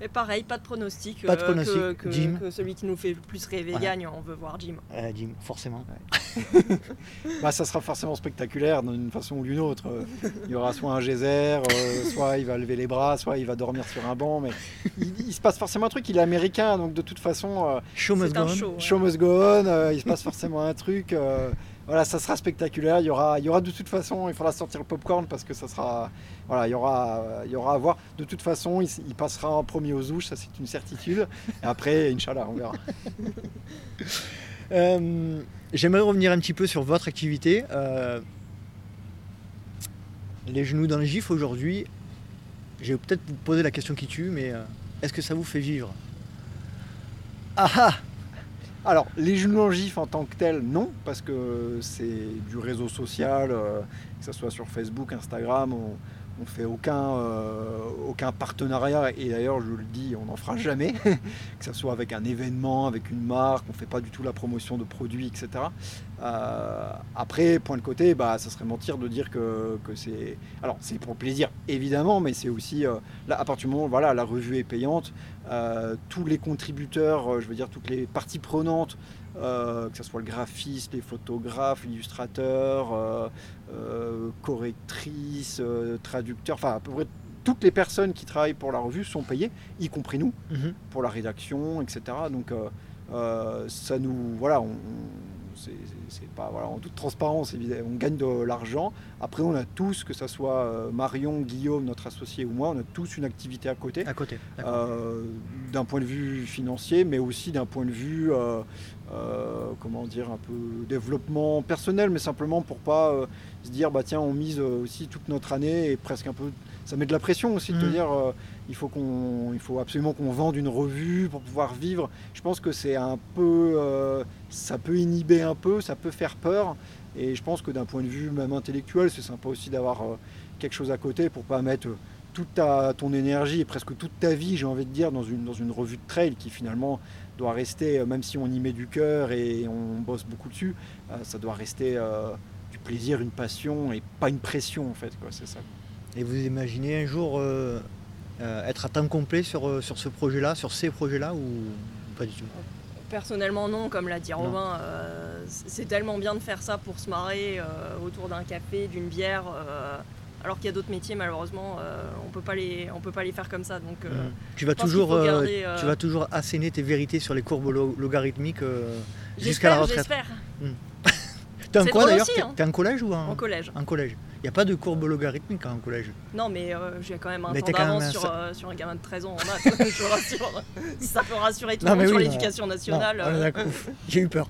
E: Et pareil, pas de pronostic.
A: Pas de
E: euh,
A: pronostic.
E: que, que-
A: Jim.
E: que celui qui nous fait le plus rêver gagne, on veut voir Jim.
A: Euh, Jim, forcément.
F: Bah, ça sera forcément spectaculaire d'une façon ou d'une autre. Il y aura soit un geyser, euh, soit il va lever les bras, soit il va dormir sur un banc. Mais il, il se passe forcément un truc. Il est américain, donc de toute façon, euh,
A: Show must go on.
E: show. ouais.
F: show must go on. euh, il se passe forcément un truc. Voilà, ça sera spectaculaire. Il y aura, il y aura de toute façon, il faudra sortir le popcorn parce que ça sera, voilà, il y aura, il y aura à voir. De toute façon, il, passera en premier aux ouches, ça c'est une certitude. Et après, Inch'Allah, on verra.
A: Euh, J'aimerais revenir un petit peu sur votre activité. Euh, les genoux dans le gif aujourd'hui, je vais peut-être vous poser la question qui tue, mais euh, est-ce que ça vous fait vivre?
F: Ah ah Alors, les en gif en tant que tel, non, parce que c'est du réseau social, euh, que ce soit sur Facebook, Instagram, on ne fait aucun, euh, aucun partenariat, et d'ailleurs, je le dis, on n'en fera jamais, que ce soit avec un événement, avec une marque, on ne fait pas du tout la promotion de produits, etc. Euh, après, point de côté, bah, ça serait mentir de dire que, que c'est... Alors, c'est pour le plaisir, évidemment, mais c'est aussi, euh, là, à partir du moment où voilà, la revue est payante, tous les contributeurs, je veux dire toutes les parties prenantes, euh, que ce soit le graphiste, les photographes, l'illustrateur, euh, euh, correctrice, traducteur, enfin à peu près toutes les personnes qui travaillent pour la revue sont payées, y compris nous,
A: Mhm.
F: pour la rédaction, etc. Donc ça nous, voilà, on, c'est pas voilà, en toute transparence évidemment, on gagne de l'argent. Après on a tous, que ce soit Marion, Guillaume, notre associé ou moi, on a tous une activité à côté.
A: À côté.
F: Euh, d'un point de vue financier, mais aussi d'un point de vue, euh, euh, comment dire, un peu développement personnel, mais simplement pour pas euh, se dire, bah tiens, on mise euh, aussi toute notre année et presque un peu, ça met de la pression aussi de te
A: Mhm.
F: dire, il faut qu'on, il faut absolument qu'on vende une revue pour pouvoir vivre. Je pense que c'est un peu, ça peut inhiber un peu, ça peut faire peur, et je pense que d'un point de vue même intellectuel, c'est sympa aussi d'avoir quelque chose à côté pour pas mettre toute ta, ton énergie et presque toute ta vie, j'ai envie de dire, dans une, dans une revue de trail qui finalement doit rester, euh, même si on y met du cœur et on bosse beaucoup dessus, euh, ça doit rester euh, du plaisir, une passion et pas une pression en fait. Quoi, c'est ça.
A: Et vous imaginez un jour euh, euh, être à temps complet sur, sur ce projet-là, sur ces projets-là, ou pas du tout?
E: Personnellement, non, comme l'a dit
A: Non.
E: Robin, euh, c'est tellement bien de faire ça pour se marrer euh, autour d'un café, d'une bière, euh, alors qu'il y a d'autres métiers, malheureusement, euh, on peut pas les, on peut pas les faire comme ça. Donc, euh,
A: Mhm. tu, vas toujours, euh,
E: garder, euh,
A: tu vas toujours asséner tes vérités sur les courbes lo- logarithmiques jusqu'à la retraite.
E: j'espère,
A: T'es en quoi d'ailleurs T'es
E: hein.
A: t'es en collège ou en,
E: en collège.
A: en collège Il n'y a pas de courbe logarithmique hein, en collège.
E: Non, mais euh, j'ai quand même un
A: Mais
E: temps d'avance
A: un
E: sur,
A: sa-
E: euh, sur un gamin de 13 ans en maths, je vous rassure. Si ça peut rassurer tout le monde sur l'éducation nationale.
A: Non, ah,
E: euh,
A: J'ai eu peur.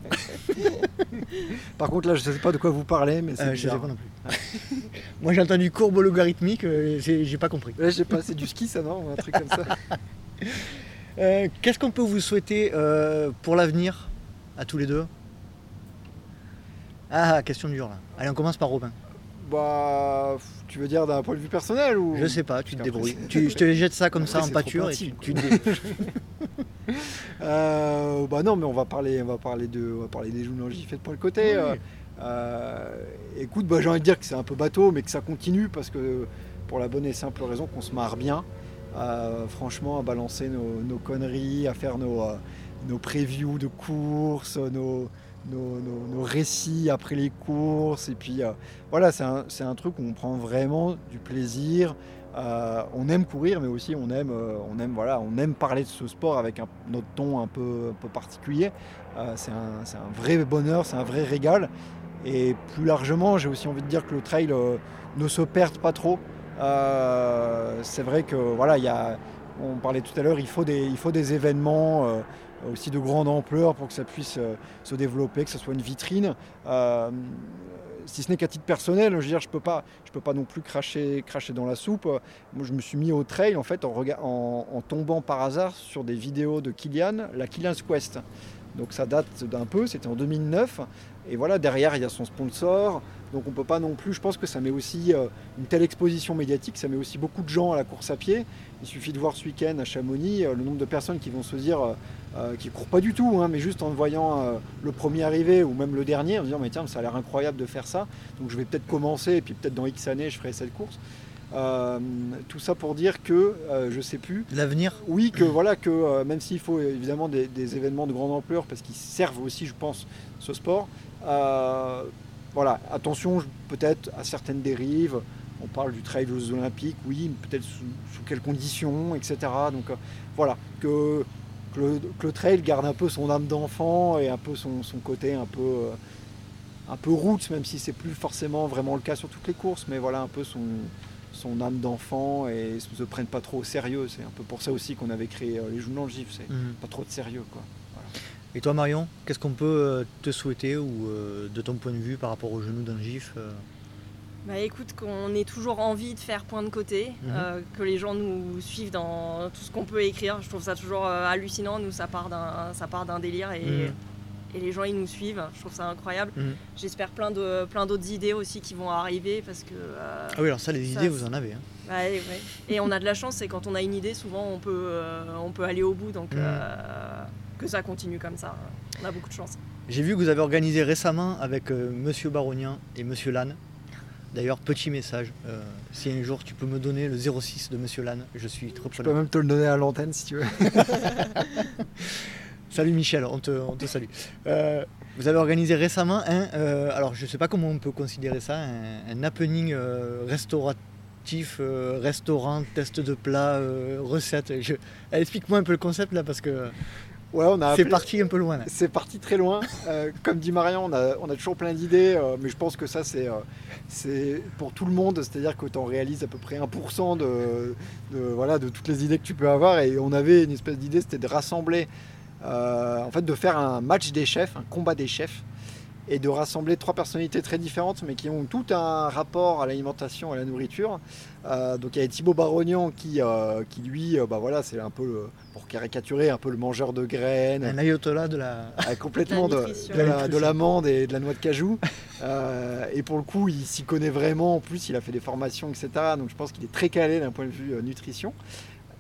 F: Par contre là, je sais pas de quoi vous parlez, mais c'est
A: Euh, je sais
F: bizarre.
A: pas non plus. Moi j'ai entendu courbe logarithmique, euh, j'ai pas compris.
F: Là, je sais pas, c'est du ski ça non, ou un truc comme ça.
A: Euh, Qu'est-ce qu'on peut vous souhaiter euh, pour l'avenir à tous les deux? Ah, question dure là. Allez, on commence par Robin.
F: Bah, tu veux dire d'un point de vue personnel ou?
A: Je sais pas, tu te débrouilles. Tu, je te jette ça comme ça en pâture et tu, te
F: Euh, bah non, mais on va parler, on va parler de, on va parler des fais de point le côté.
A: Oui.
F: Euh, euh, écoute, bah, j'ai envie de dire que c'est un peu bateau, mais que ça continue parce que pour la bonne et simple raison qu'on se marre bien. Euh, franchement, à balancer nos, nos conneries, à faire nos, nos previews de courses, nos, nos, nos- récits après les courses. Et puis euh, voilà, c'est un, un truc où on prend vraiment du plaisir. Euh, on aime courir, mais aussi on aime, euh, on aime, voilà, on aime parler de ce sport avec un, notre ton un peu, un peu particulier. C'est un, un vrai bonheur, c'est un vrai régal. Et plus largement, j'ai aussi envie de dire que le trail ne se perde pas trop. C'est vrai que voilà, il y a, on parlait tout à l'heure, il faut des, il faut des événements aussi de grande ampleur pour que ça puisse euh, se développer, que ce soit une vitrine. Euh, si ce n'est qu'à titre personnel, je veux dire, je peux pas, je peux pas non plus cracher, cracher dans la soupe. Moi, je me suis mis au trail en fait en tombant par hasard sur des vidéos de Kilian, la Kilian's Quest. Donc ça date d'un peu, c'était en 2009. Et voilà, derrière, il y a son sponsor. Donc on peut pas non plus, je pense que ça met aussi euh, une telle exposition médiatique, ça met aussi beaucoup de gens à la course à pied. Il suffit de voir ce week-end à Chamonix euh, le nombre de personnes qui vont se dire, euh, qui courent pas du tout, hein, mais juste en voyant le premier arrivé ou même le dernier, en se disant mais tiens ça a l'air incroyable de faire ça, donc je vais peut-être commencer et puis peut-être dans X années je ferai cette course. tout ça pour dire que je sais plus.
A: L'avenir
F: Oui, que voilà, que même s'il faut évidemment des, des, événements de grande ampleur, parce qu'ils servent aussi, je pense, ce sport, voilà, attention peut-être à certaines dérives. On parle du trail aux Olympiques, oui, peut-être sous, quelles conditions, etc. Donc euh, voilà, que, le, trail garde un peu son âme d'enfant et un peu son, côté un peu, euh, un peu roots, même si c'est plus forcément vraiment le cas sur toutes les courses, mais voilà un peu son, son âme d'enfant et ne se prennent pas trop au sérieux. C'est un peu pour ça aussi qu'on avait créé euh, les Joues dans le gif, c'est mhm. pas trop de sérieux. quoi.
A: Et toi Marion, qu'est-ce qu'on peut euh, te souhaiter ou euh, de ton point de vue par rapport au genou d'un gif euh?
E: Bah écoute, qu'on ait toujours envie de faire point de côté, mhm. que les gens nous suivent dans tout ce qu'on peut écrire. Je trouve ça toujours hallucinant. Nous, ça part d'un, ça part d'un délire et, mhm. et, les gens ils nous suivent. Je trouve ça incroyable. Mhm. J'espère plein de plein d'autres idées aussi qui vont arriver parce que.
A: ah oui, alors ça, les idées, vous en avez. Hein.
E: Et on a de la chance, c'est quand on a une idée, souvent on peut on peut aller au bout. Donc que ça continue comme ça. On a beaucoup de chance.
A: J'ai vu que vous avez organisé récemment avec euh, Monsieur Baronian et Monsieur Lannes. D'ailleurs, petit message, euh, si un jour tu peux me donner le 06 de Monsieur Lannes, je suis trop
F: Je peux même te le donner à l'antenne si tu veux.
A: Salut Michel, on te, salue. Euh, vous avez organisé récemment un, alors je ne sais pas comment on peut considérer ça, un, happening restauratif, restaurant, test de plat, recette. Explique-moi un peu le concept là parce que
F: Ouais, on a
A: c'est parti un peu loin.
F: C'est parti très loin. Euh, comme dit Marion, on a, on a toujours plein d'idées, euh, mais je pense que ça, c'est, euh, c'est pour tout le monde. C'est-à-dire que tu en réalises à peu près 1% de, de, voilà, de toutes les idées que tu peux avoir. Et on avait une espèce d'idée, c'était de rassembler, en fait, de faire un match des chefs, un combat des chefs et de rassembler trois personnalités très différentes, mais qui ont tout un rapport à l'alimentation, à la nourriture. Euh, donc il y a Thibaut Barognan qui, euh, qui lui, euh, bah voilà, c'est un peu, pour caricaturer, un peu le mangeur de graines.
A: Un ayatollah de la...
F: complètement de, de l'amande et de la noix de cajou. et pour le coup, il s'y connaît vraiment. En plus, il a fait des formations, etc. Donc je pense qu'il est très calé d'un point de vue nutrition.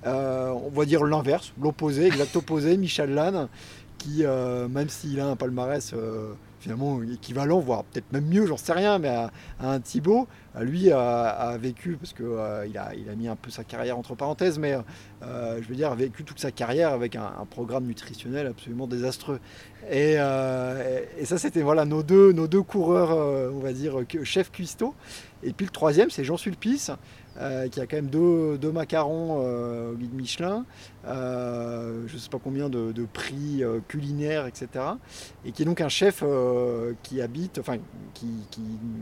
F: on va dire l'inverse, l'opposé, exact opposé, Michel Lannes, qui, même s'il a un palmarès finalement équivalent, voire peut-être même mieux, j'en sais rien, mais à, un Thibaut, lui a, vécu, parce qu'il euh, a, il a mis un peu sa carrière entre parenthèses, mais euh, je veux dire, a vécu toute sa carrière avec un, programme nutritionnel absolument désastreux. Euh, et, ça, c'était voilà, nos, deux, nos deux coureurs, on va dire, chef cuistot. Et puis le troisième, c'est Jean Sulpice, euh, qui a quand même deux, macarons euh, au guide Michelin, euh, je ne sais pas combien de, prix culinaires, etc. Et qui est donc un chef qui habite, enfin, qui,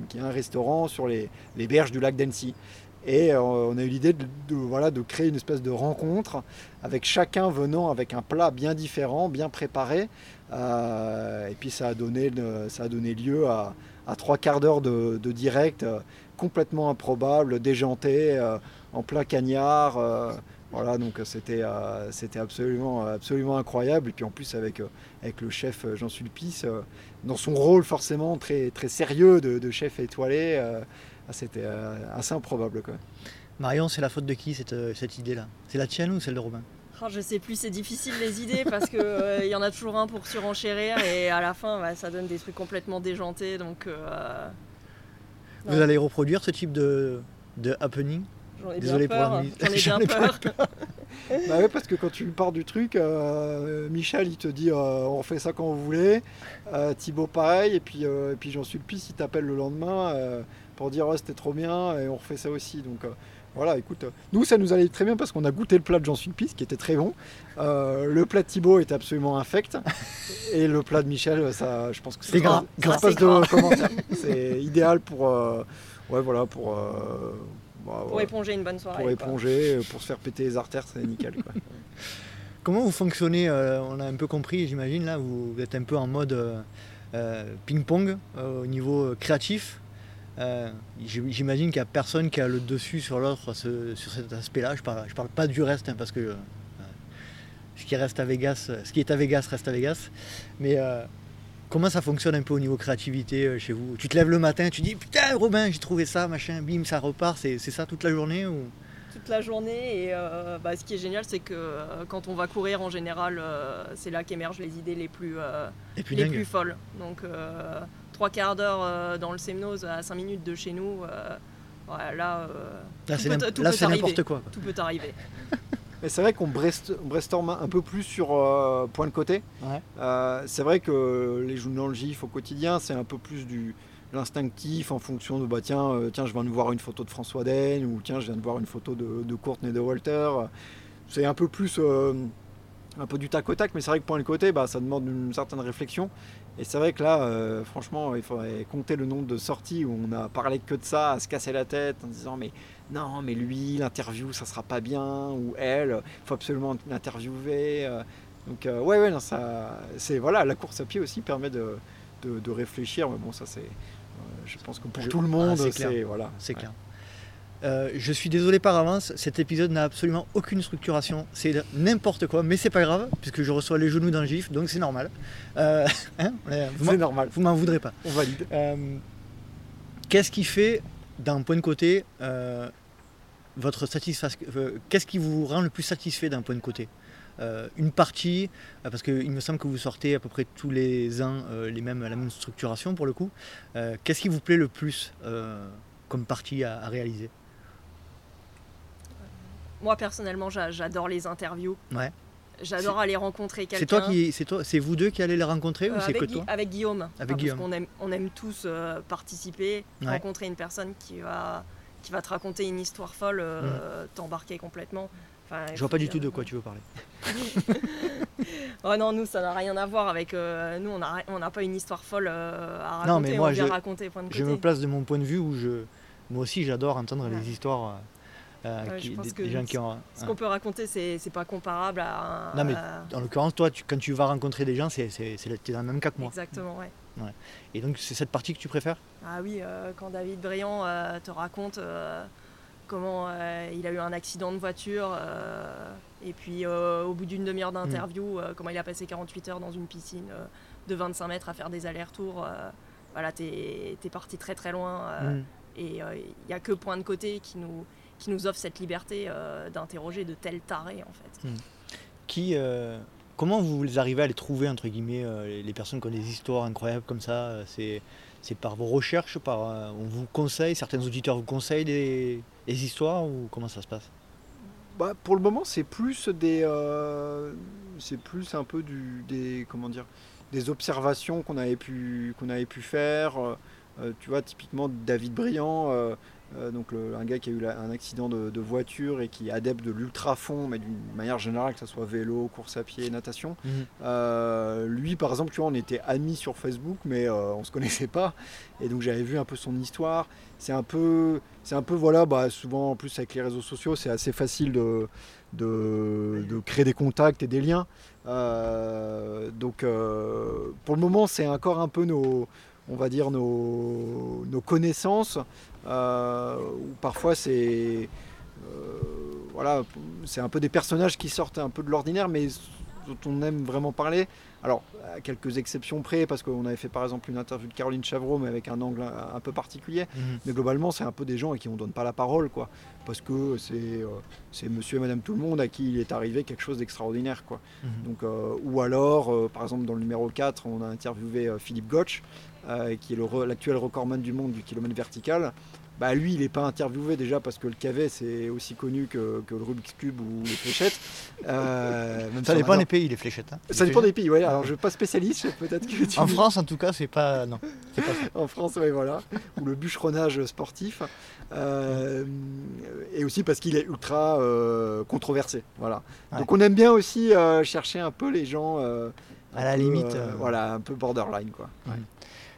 F: qui, a un restaurant sur les, berges du lac d'Annecy. Et on a eu l'idée de, voilà, de créer une espèce de rencontre avec chacun venant avec un plat bien différent, bien préparé. et puis ça a donné, ça a donné lieu à, trois quarts d'heure de direct complètement improbable, déjanté, euh, en plein cagnard. Euh, voilà, donc c'était euh, c'était absolument, absolument incroyable. Et puis en plus avec, avec le chef Jean Sulpice, dans son rôle forcément très, très sérieux de, chef étoilé, ah, c'était assez improbable. Quoi.
A: Marion, c'est la faute de qui cette, cette idée-là? C'est la tienne ou celle de Robin?
E: Oh, je sais plus, c'est difficile les idées parce qu'il il y en a toujours un pour surenchérir et à la fin ça donne des trucs complètement déjantés. Donc
A: vous allez reproduire ce type de, de happening
E: Désolé pour la J'en ai bien peur.
F: bah ouais, parce que quand tu pars du truc, euh, Michel il te dit euh, on fait ça quand vous voulez. Euh, Thibaut pareil, et puis, et puis j'en suis le pisse, il t'appelle le lendemain pour dire c'était trop bien et on refait ça aussi. Donc voilà, écoute, nous ça nous allait très bien parce qu'on a goûté le plat de Jean Sulpice qui était très bon. Euh, le plat de Thibaut était absolument infect. et le plat de Michel, ça, je pense que
A: c'est grave.
F: de commentaire. C'est idéal pour, euh, ouais, voilà, pour, euh,
E: bah, pour éponger une bonne soirée.
F: Pour éponger, pour se faire péter les artères, c'est nickel.
A: Comment vous fonctionnez On a un peu compris, j'imagine, là, vous êtes un peu en mode ping-pong au niveau créatif. Euh, j'imagine qu'il n'y a personne qui a le dessus sur l'autre sur cet aspect-là. Je ne parle, je parle pas du reste, hein, parce que euh, ce qui reste à Vegas, ce qui est à Vegas reste à Vegas. Mais euh, comment ça fonctionne un peu au niveau créativité chez vous? Tu te lèves le matin, tu dis putain Robin, j'ai trouvé ça, machin, bim, ça repart, c'est ça toute la journée ou...
E: toute la journée. Et euh, bah, ce qui est génial, c'est que euh, quand on va courir, en général, euh, c'est là qu'émergent les idées les plus, les plus folles. Donc, trois quarts d'heure euh, dans le Semnose à 5 minutes de chez nous, euh, ouais, là, euh,
A: Là,
E: tout
A: c'est
E: peut-
A: n'im-
E: tout
A: là,
E: peut
A: c'est
E: arriver.
A: n'importe quoi. quoi.
E: tout peut arriver.
F: Mais c'est vrai qu'on brainstorm un peu plus sur euh, point de côté.
A: Ouais.
F: Euh, c'est vrai que les journaux dans le GIF au quotidien, c'est un peu plus du de l'instinctif en fonction de bah tiens, euh, tiens, je viens de voir une photo de François Den ou tiens, je viens de voir une photo de, de Courtney de Walter. C'est un peu plus euh, un peu du tac au tac, mais c'est vrai que point de côté, bah, ça demande une certaine réflexion. Et c'est vrai que là, euh, franchement, il faudrait compter le nombre de sorties où on a parlé que de ça, à se casser la tête en disant mais non, mais lui, l'interview, ça sera pas bien, ou elle, il faut absolument l'interviewer. euh. Donc, euh, ouais, ouais, non, ça, c'est voilà, la course à pied aussi permet de, de, de réfléchir, mais bon, ça, c'est, euh, je pense que pour tout le
A: Ah,
F: monde,
A: c'est clair.
F: c'est voilà,
A: C'est
F: Ouais.
A: clair. Euh, je suis désolé par avance, cet épisode n'a absolument aucune structuration. C'est n'importe quoi, mais c'est pas grave, puisque je reçois les genoux dans le gif, donc c'est normal. Euh, hein, vous
F: C'est
A: m'en-
F: normal,
A: vous m'en voudrez pas.
F: on valide.
A: Euh, Qu'est-ce qui fait, d'un point de côté, votre satisfaction Qu'est-ce qui vous rend le plus satisfait d'un point de côté? Une partie, parce qu'il me semble que vous sortez à peu près tous les ans les mêmes, la même structuration pour le coup. Qu'est-ce qui vous plaît le plus comme partie à, à réaliser?
E: Moi, personnellement, j'a- j'adore les interviews.
A: Ouais.
E: J'adore aller rencontrer quelqu'un.
A: C'est toi qui, c'est toi, c'est vous deux qui allez les rencontrer
E: Euh,
A: ou c'est
E: avec,
A: que toi?
E: avec Guillaume.
A: Avec
E: Enfin,
A: Guillaume.
E: Parce qu'on aime, on aime tous euh, participer,
A: Ouais.
E: rencontrer une personne qui va, qui va te raconter une histoire folle, euh, t'embarquer complètement. Enfin,
A: Je vois pas du tout de quoi tu veux parler.
E: Oh non, nous, ça n'a rien à voir avec. euh, nous, on n'a on pas une histoire folle euh, à raconter.
A: Non, mais moi,
E: on
A: je-
E: raconter point de
A: Je
E: côté.
A: me place de mon point de vue où je, moi aussi j'adore entendre
E: Ouais.
A: les histoires euh,
E: Ouais,
A: qui-
E: je pense
A: des,
E: que
A: des gens qui ont.
E: Ce
A: hein.
E: qu'on peut raconter, c'est c'est pas comparable à. un-
A: Non, mais
E: à-
A: En l'occurrence, toi, tu- quand tu vas rencontrer des gens, c'est, c'est, c'est- t'es dans le même cas que moi.
E: Exactement, ouais.
A: Et donc, c'est cette partie que tu préfères?
E: Ah oui, euh, quand David Briand euh, te raconte comment il a eu un accident de voiture, et puis au bout d'une demi-heure d'interview, euh, comment il a passé 48 heures dans une piscine de 25 mètres à faire des allers-retours. voilà, t'es es parti très très loin.
A: Mm.
E: Et il n'y a que Point de Côté qui nous, qui nous offre cette liberté euh, d'interroger de tels tarés, en fait.
A: Qui, euh, Comment vous arrivez à les trouver, entre guillemets, euh, les- personnes qui ont des histoires incroyables comme ça c'est, c'est par vos recherches par, euh, On vous conseille, certains auditeurs vous conseillent des, des histoires ou comment ça se passe?
F: Bah, pour le moment, c'est plus des, euh, c'est plus un peu du, des, comment dire, des observations qu'on avait pu, qu'on avait pu faire. Euh, tu vois, typiquement David Briand, euh, euh, donc le- un gars qui a eu la- un accident de, de voiture et qui est adepte de l'ultra fond, mais d'une manière générale, que ce soit vélo, course à pied, natation. Euh, lui, par exemple, tu vois, on était amis sur Facebook, mais euh, on se connaissait pas. Et donc j'avais vu un peu son histoire. C'est un peu, c'est un peu voilà, bah, souvent en plus avec les réseaux sociaux, c'est assez facile de, de, de créer des contacts et des liens. Euh, donc pour le moment, c'est encore un peu nos, on va dire nos, nos connaissances. Euh, où parfois c'est euh, voilà, c'est un peu des personnages qui sortent un peu de l'ordinaire, mais dont on aime vraiment parler. Alors, à quelques exceptions près, parce qu'on avait fait par exemple une interview de Caroline Chavreau, mais avec un angle un, peu particulier. Mais globalement, c'est un peu des gens à qui on donne pas la parole, quoi. Parce que c'est euh, monsieur et madame tout le monde à qui il est arrivé quelque chose d'extraordinaire, quoi. Donc, euh, ou alors, euh, par exemple, dans le numéro 4, on a interviewé Philippe Gotch, qui est le re- l'actuel recordman du monde du kilomètre vertical. Bah, lui, il n'est pas interviewé déjà parce que le cavet, c'est aussi connu que, que le Rubik's Cube ou les fléchettes. Euh, même
A: Ça dépend des pays, les fléchettes. hein.
F: Ça
A: Les
F: dépend des pays, ouais. Alors, je ne suis pas spécialiste, peut-être que tu
A: En France, en tout cas, c'est pas. Non. Pas ça.
F: en France, ouais, voilà, ou le bûcheronnage sportif, Euh, et aussi parce qu'il est ultra euh, controversé, voilà.
A: Ouais.
F: Donc on aime bien aussi chercher un peu les gens
A: À la limite,
F: voilà, un peu borderline, quoi.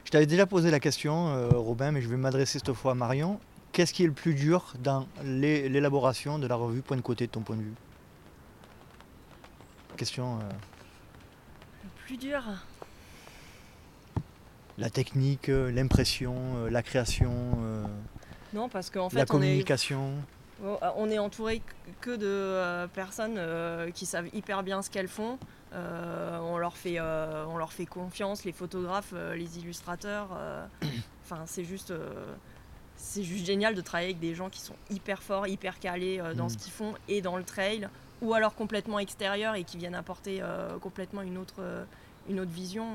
A: Je t'avais déjà posé la question, euh, Robin, mais je vais m'adresser cette fois à Marion. Qu'est-ce qui est le plus dur dans l'é- l'élaboration de la revue Point de côté, de ton point de vue? Question, euh,
E: Le plus dur,
A: la technique, euh, l'impression, la création, euh,
E: non, parce qu'en
A: la
E: fait, on est,
A: communication.
E: on est entouré que de personnes qui savent hyper bien ce qu'elles font. On, leur fait, on leur fait confiance, les photographes, les illustrateurs. Enfin, c'est juste c'est juste génial de travailler avec des gens qui sont hyper forts, hyper calés dans mm. ce qu'ils font et dans le trail, ou alors complètement extérieurs et qui viennent apporter complètement une autre, une autre vision.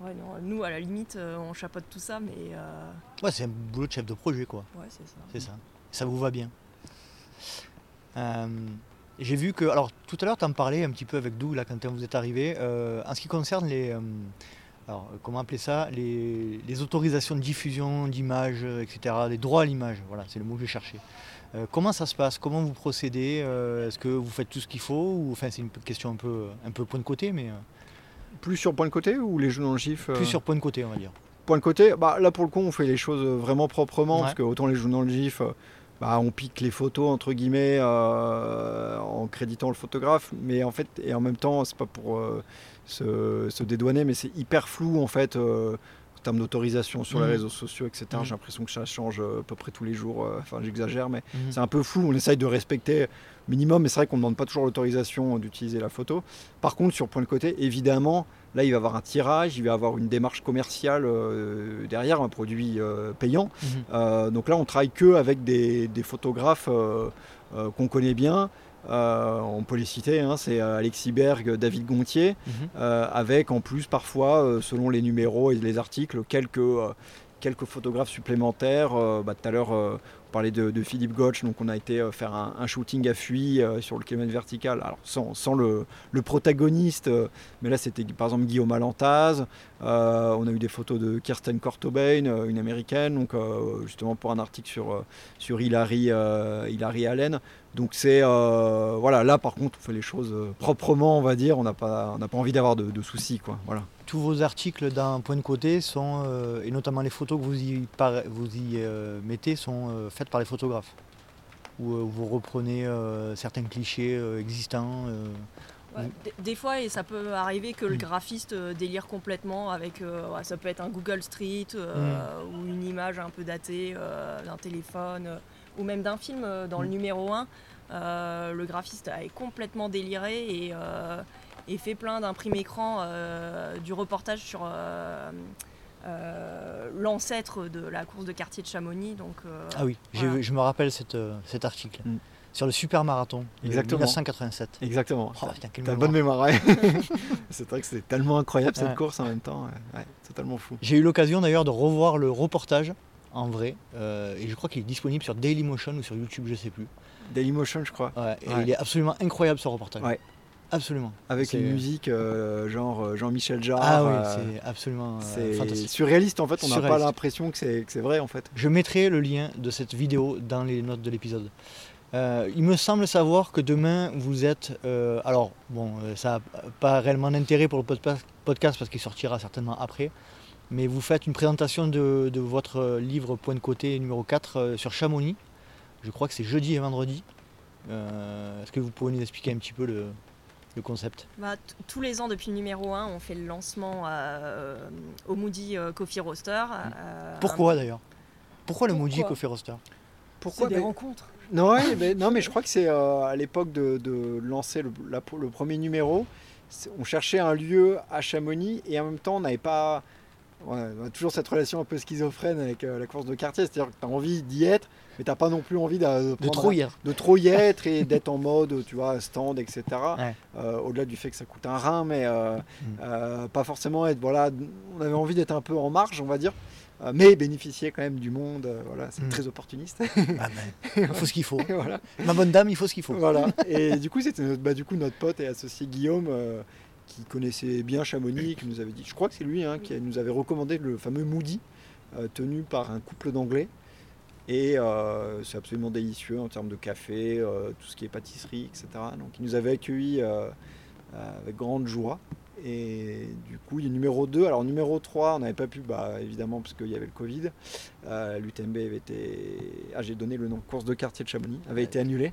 E: Ouais, nous, à la limite, euh, on chapeaute tout ça, mais. Euh,
A: ouais, c'est un boulot de chef de projet, quoi.
E: Ouais, c'est ça.
A: C'est ça. Ça vous va bien. Euh, j'ai vu que. Alors, tout à l'heure, tu en parlais un petit peu avec Doug, là, quand vous êtes arrivé. en ce qui concerne les. alors, comment appeler ça les, les, autorisations de diffusion d'images, etc. Les droits à l'image, voilà, c'est le mot que je cherchais. comment ça se passe? Comment vous procédez? Est-ce que vous faites tout ce qu'il faut? Ou, Enfin, c'est une question un peu, un peu point de côté, mais.
F: Plus sur point de côté ou les jeux dans le GIF
A: Plus sur point de côté, on va dire.
F: Point de côté, bah, là pour le coup, on fait les choses vraiment proprement, parce que autant les jeux dans le GIF, euh, bah, on pique les photos entre guillemets euh, en créditant le photographe, mais en fait, et en même temps, c'est pas pour euh, se, dédouaner, mais c'est hyper flou en fait en termes d'autorisation sur les mhm. réseaux sociaux, etc. Mhm. J'ai l'impression que ça change à peu près tous les jours. Enfin, j'exagère, mais mhm. c'est un peu flou. On essaye de respecter minimum, mais c'est vrai qu'on ne demande pas toujours l'autorisation d'utiliser la photo. Par contre, sur point de côté, évidemment, là, il va y avoir un tirage, il va y avoir une démarche commerciale euh, derrière, un produit euh, payant. Mhm. Euh, donc là, on travaille que avec des, photographes qu'on connaît bien. on peut les citer, hein, c'est Alexis Berg, David Gontier, mhm. avec en plus parfois, selon les numéros et les articles, quelques, quelques photographes supplémentaires. Bah, tout à l'heure, parlait de, Philippe Gotch, donc on a été euh, faire un, shooting à fuit euh, sur le kilomètre vertical, alors sans, le, protagoniste, euh, mais là c'était par exemple Guillaume Alantaz, on a eu des photos de Kirsten Kortobain, une américaine, donc justement pour un article sur, sur Hilary, Hilary Allen. Donc c'est voilà, là par contre on fait les choses proprement, on va dire, on n'a pas, pas envie d'avoir de, de, soucis quoi. Voilà
A: tous vos articles d'un point de côté sont, euh, et notamment les photos que vous y, vous y euh, mettez, sont euh, faites par les photographes. Où vous reprenez certains clichés existants.
E: des fois, et ça peut arriver que le mm. graphiste délire complètement avec, ça peut être un Google Street mm. ou une image un peu datée d'un téléphone ou même d'un film dans le mm. numéro 1. le graphiste est complètement déliré et et fait plein d'imprimes écran euh, du reportage sur euh, euh, l'ancêtre de la course de quartier de Chamonix. Donc,
A: ah oui, je me rappelle cette, cet article. Mm. Sur le super marathon Exactement. 1987.
F: Exactement. Oh, T'as bonne mémoire. c'est vrai que c'était tellement incroyable cette course en même temps. totalement fou.
A: J'ai eu l'occasion d'ailleurs de revoir le reportage en vrai. et je crois qu'il est disponible sur Dailymotion ou sur YouTube, je sais plus.
F: Dailymotion, je crois.
A: et il est absolument incroyable ce reportage. Absolument.
F: Avec une musique euh, genre euh, Jean-Michel Jarre.
A: Ah oui, euh, c'est absolument
F: c'est surréaliste en fait. On n'a pas l'impression que c'est vrai en fait.
A: Je mettrai le lien de cette vidéo dans les notes de l'épisode. il me semble savoir que demain vous êtes. alors, bon, ça n'a pas réellement d'intérêt pour le podcast parce qu'il sortira certainement après. Mais vous faites une présentation de, de votre livre Point de côté numéro 4 sur Chamonix. Je crois que c'est jeudi et vendredi. Est-ce que vous pouvez nous expliquer un petit peu le, le concept?
E: Bah, Tous les ans, depuis le numéro 1, on fait le lancement euh, au Moody euh, Coffee Roaster.
A: Euh, Pourquoi d'ailleurs? Pourquoi le Moody Coffee Roaster?
E: Pourquoi des rencontres
F: non, mais, non, mais je crois que c'est à l'époque de, lancer le, le, premier numéro. On cherchait un lieu à Chamonix et en même temps, on n'avait pas on a toujours cette relation un peu schizophrène avec euh, la course de quartier, c'est-à-dire que tu as envie d'y être, mais tu n'as pas non plus envie de,
A: trop y être.
F: De trop y être et d'être en mode, tu vois, stand, etc. Euh, au-delà du fait que ça coûte un rein, mais euh, mm. pas forcément être, voilà, on avait envie d'être un peu en marge, on va dire. Mais bénéficier quand même du monde, voilà, c'est mm. très opportuniste.
A: Ah ben, il faut ce qu'il faut. Ma bonne dame, il faut ce qu'il faut.
F: Voilà. Et du coup, c'était bah, du coup notre pote et associé Guillaume qui connaissait bien Chamonix, qui nous avait dit, je crois que c'est lui, hein, qui nous avait recommandé le fameux Moody, euh, tenu par un couple d'anglais. Et euh, c'est absolument délicieux en termes de café, euh, tout ce qui est pâtisserie, etc. Donc il nous avait accueillis avec grande joie. Et du coup, il y a numéro 2. Alors, numéro 3, on n'avait pas pu, bah, évidemment, parce qu'il y avait le Covid. L'UTMB avait été. Ah, j'ai donné le nom, course de quartier de Chamonix, avait été annulé.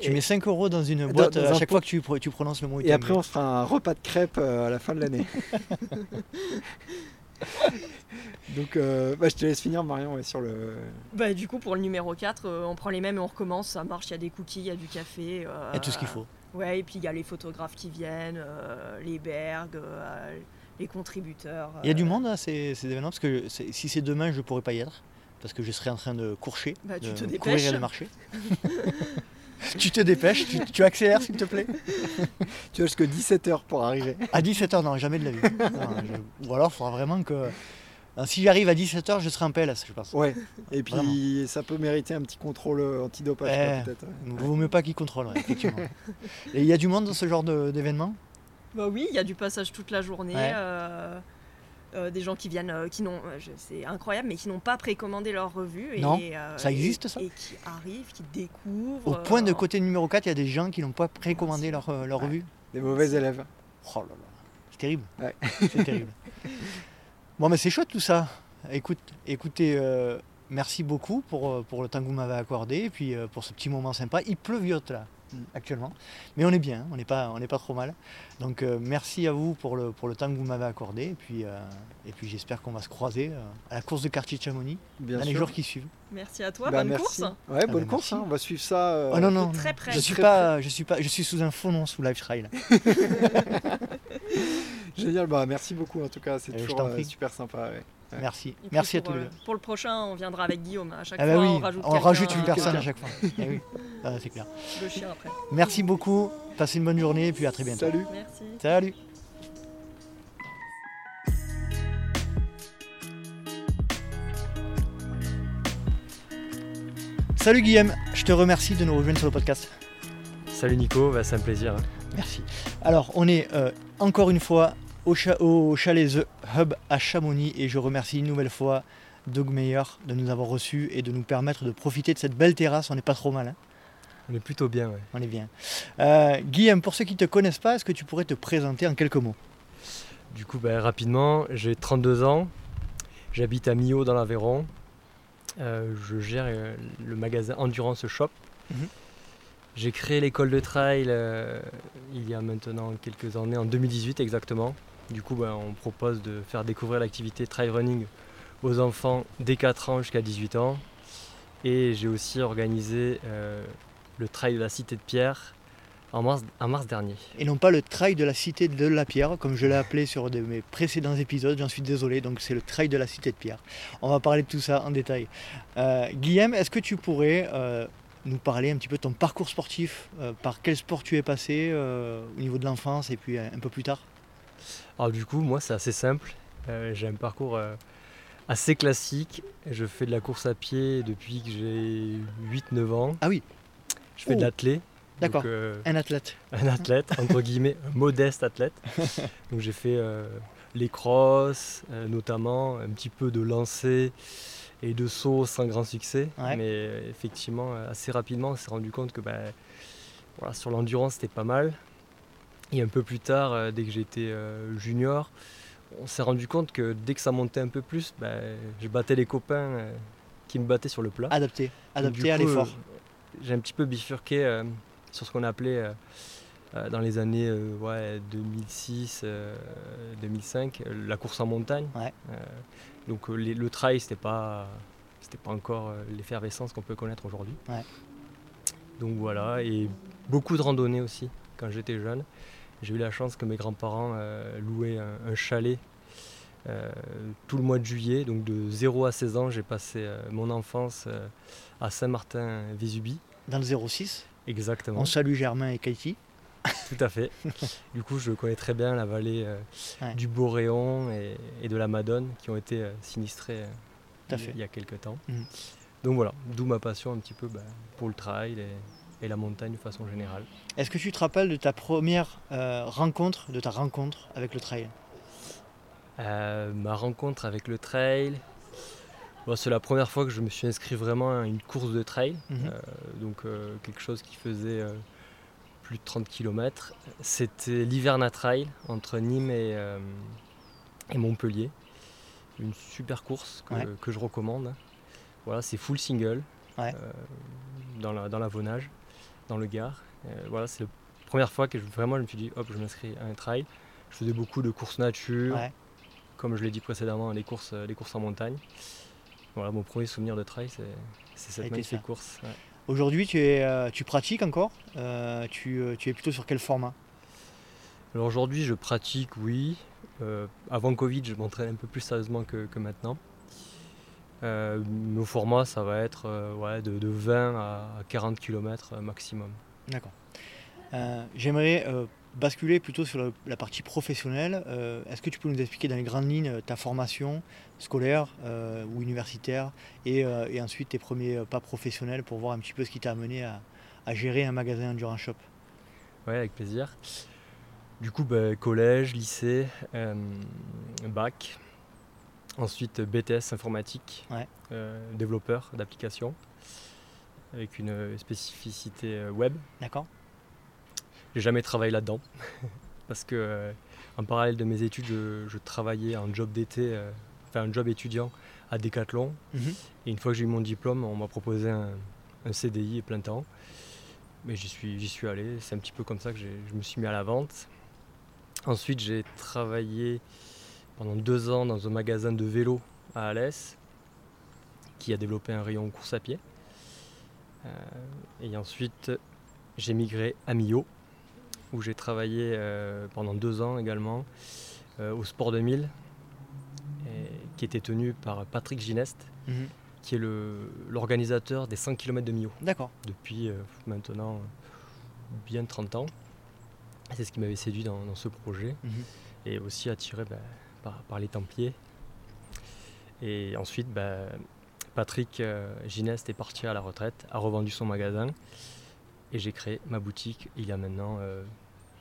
A: Tu mets 5 euros dans une boîte à chaque fois que tu, tu, prononces le mot
F: Et après, on fera un repas de crêpes euh, à la fin de l'année. Donc, euh, bah, je te laisse finir, Marion, ouais, sur le.
E: Bah, du coup, pour le numéro 4, euh, on prend les mêmes et on recommence. Ça marche, il y a des cookies, il y a du café. euh,
A: Il y a tout ce qu'il faut.
E: Ouais, et puis il y a les photographes qui viennent, euh, les bergs, euh, les contributeurs.
A: Il y a du monde à ces, ces événements parce que si c'est demain, je pourrais pas y être parce que je serai en train de courcher,
E: Bah, tu
A: de
E: te
A: courir
E: dépêches.
A: le marché. tu te dépêches, tu, tu accélères s'il te plaît.
F: Tu as jusque 17h pour arriver.
A: À 17h, non, jamais de la vie. Non, je- Ou alors, il faudra vraiment que. Non, Si j'arrive à 17h, je serai en PLS, je pense.
F: Ouais. Et puis,
A: Vraiment.
F: ça peut mériter un petit contrôle euh, antidopage,
A: Eh.
F: peut-être. ouais.
A: Vaut mieux pas qu'il contrôle, ouais, effectivement. Et il y a du monde dans ce genre d'événement?
E: Bah oui, il y a du passage toute la journée.
A: Ouais.
E: euh, euh, des gens qui viennent, euh, qui n'ont, euh, je- c'est incroyable, mais qui n'ont pas précommandé leur revue. Et,
A: Non,
E: euh,
A: ça existe, ça
E: Et qui arrivent, qui découvrent.
A: Au point de côté numéro 4, il y a des gens qui n'ont pas précommandé leur, leur
F: Ouais.
A: revue.
F: Des mauvais élèves.
A: Oh là là, c'est terrible.
F: Ouais.
A: C'est terrible. Bon, mais c'est chouette tout ça. Écoute, écoutez, euh, merci beaucoup pour, pour le temps que vous m'avez accordé et puis euh, pour ce petit moment sympa. Il pleuviote là. Actuellement. Mais on est bien, on n'est pas, on n'est pas trop mal. Donc euh, merci à vous pour le, pour le temps que vous m'avez accordé. Et puis, euh, et puis j'espère qu'on va se croiser euh, à la course de quartier de Chamonix
F: Bien
A: dans
F: sûr.
A: les jours qui suivent.
E: Merci à toi,
F: Bah,
E: bonne
F: merci.
E: course.
F: Ouais, bonne
A: bah,
F: course. hein. On va suivre ça. euh,
A: oh non, non,
E: très près.
A: Je suis
F: très
A: pas, je suis pas, je suis sous un faux nom sous Lifestyle.
F: Génial. Bah, merci beaucoup, en tout cas. C'est toujours euh, super sympa. ouais.
A: Merci,
E: Et
A: merci à
E: pour,
A: tous les
E: euh,
A: deux.
E: Pour le prochain, on viendra avec Guillaume. À chaque
A: Ah bah
E: fois,
A: oui,
E: on rajoute,
A: on rajoute une personne à chaque fois. Eh oui, Ah, c'est clair.
E: Le chien après.
A: Merci beaucoup, passez une bonne journée et puis à très bientôt.
F: Salut.
E: Merci.
A: Salut Salut Guillaume, je te remercie de nous rejoindre sur le podcast.
C: Salut Nico, bah, c'est un plaisir. hein.
A: Merci. Alors, on est euh, encore une fois au, cha- au chalet The à Chamonix et je remercie une nouvelle fois Doug Meyer de nous avoir reçus et de nous permettre de profiter de cette belle terrasse. On n'est pas trop mal, hein
C: On est plutôt bien. ouais.
A: on est bien. Euh, Guillaume, pour ceux qui ne te connaissent pas, est-ce que tu pourrais te présenter en quelques mots?
C: Du coup, bah, rapidement, j'ai 32 ans, j'habite à Millau dans l'Aveyron. Euh, je gère euh, le magasin Endurance Shop.
A: Mhm.
C: J'ai créé l'école de trail il y a maintenant quelques années, en 2018 exactement. Du coup, bah, on propose de faire découvrir l'activité trail running aux enfants dès 4 ans jusqu'à 18 ans. Et j'ai aussi organisé euh, le trail de la Cité de Pierre en mars, dernier.
A: et non pas le trail de la cité de la pierre, comme je l'ai appelé sur de mes précédents épisodes, j'en suis désolé, donc c'est le trail de la cité de pierre. On va parler de tout ça en détail. Euh, Guillaume, est-ce que tu pourrais euh, nous parler un petit peu de ton parcours sportif, par quel sport tu es passé au niveau de l'enfance et puis un peu plus tard?
C: Alors du coup, moi c'est assez simple. Euh, j'ai un parcours euh, assez classique. Je fais de la course à pied depuis que j'ai 8-9 ans.
A: Ah oui.
C: Je fais
A: Oh.
C: de l'athlé.
A: D'accord.
C: Euh,
A: Un athlète.
C: un athlète, entre guillemets, un modeste athlète. Donc j'ai fait les crosses, notamment, un petit peu de lancer et de saut sans grand succès.
A: Ouais.
C: Mais effectivement, assez rapidement, on s'est rendu compte que bah, voilà, sur l'endurance, c'était pas mal. Et un peu plus tard, euh, dès que j'étais euh, junior, on s'est rendu compte que dès que ça montait un peu plus, bah, je battais les copains euh, qui me battaient sur le plat.
A: Adapté. Adapté à l'effort.
C: J'ai un petit peu bifurqué euh, sur ce qu'on appelait euh, dans les années euh, ouais, 2006, euh, 2005, euh, la course en montagne.
A: Ouais.
C: Donc les- le trail, c'était pas, c'était pas encore l'effervescence qu'on peut connaître aujourd'hui.
A: Ouais.
C: Donc voilà, et beaucoup de randonnées aussi quand j'étais jeune. J'ai eu la chance que mes grands-parents euh, louaient un, un chalet euh, tout le mois de juillet. Donc de 0 à 16 ans, j'ai passé euh, mon enfance euh, à Saint-Martin-Vésubie.
A: Dans le 06,
C: Exactement,
A: on salue Germain et Katie.
C: tout à fait. du coup, je connais très bien la vallée
A: Ouais.
C: du Boréon et, et de la Madone qui ont été sinistrées il, y a-
A: fait.
C: il y a quelques temps.
A: Mhm.
C: Donc voilà, d'où ma passion un petit peu bah, pour le trail et, et la montagne de façon générale.
A: Est-ce que tu te rappelles de ta première euh, rencontre, de ta rencontre avec le trail?
C: Euh, ma rencontre avec le trail, bon, c'est la première fois que je me suis inscrit vraiment à une course de trail,
A: Mhm.
C: Euh, donc quelque chose qui faisait plus de 30 km. C'était l'Hiverna Trail entre Nîmes et, et Montpellier. Une super course que,
A: Ouais.
C: que je recommande. Voilà, c'est full single
A: Ouais.
C: euh, dans, la, dans l'Avonage, dans le Gard. Euh, voilà, c'est la première fois que je- vraiment je me suis dit hop, je m'inscris à un trail. Je faisais beaucoup de courses nature,
A: Ouais.
C: comme je l'ai dit précédemment, les courses, les courses en montagne. Voilà, mon premier souvenir de trail, c'est cette magnifique
A: ça.
C: course. ouais.
A: Aujourd'hui, tu, es, euh, tu pratiques encore Euh, tu, euh, tu es plutôt sur quel format?
C: Alors aujourd'hui, je pratique, oui. Euh, avant Covid, je m'entraîne un peu plus sérieusement que, que maintenant. Euh, nos formats, ça va être euh, ouais, de, de 20 à 40 km maximum.
A: D'accord. Euh, J'aimerais euh, basculer plutôt sur la partie professionnelle. Euh, Est-ce que tu peux nous expliquer dans les grandes lignes euh, ta formation scolaire euh, ou universitaire et, euh, et ensuite tes premiers euh, pas professionnels pour voir un petit peu ce qui t'a amené à, à gérer un magasin Endurance Shop?
C: Ouais, avec plaisir. Du coup, bah, collège, lycée, euh, bac. Ensuite, BTS informatique,
A: Ouais.
C: euh, développeur d'applications, avec une euh, spécificité euh, web.
A: D'accord
C: J'ai jamais travaillé là-dedans, parce que euh, en parallèle de mes études, je, je travaillais en job d'été, euh, enfin un job étudiant à Decathlon.
A: Mhm.
C: Et une fois que j'ai eu mon diplôme, on m'a proposé un, un CDI et plein temps. Mais j'y suis, j'y suis allé. C'est un petit peu comme ça que je me suis mis à la vente. Ensuite, j'ai travaillé pendant deux ans dans un magasin de vélo à Alès qui a développé un rayon course à pied. Euh, et ensuite, j'ai migré à Millau où j'ai travaillé euh, pendant deux ans également euh, au Sport 2000 et- qui était tenu par Patrick Gineste
A: Mhm.
C: qui est l'organisateur des 100 km de Millau
A: D'accord.
C: depuis maintenant bien 30 ans. C'est ce qui m'avait séduit dans, dans ce projet
A: Mhm.
C: et aussi attiré bah, par, par les Templiers. Et ensuite, bah, Patrick euh, Gineste est parti à la retraite, a revendu son magasin et j'ai créé ma boutique il y a maintenant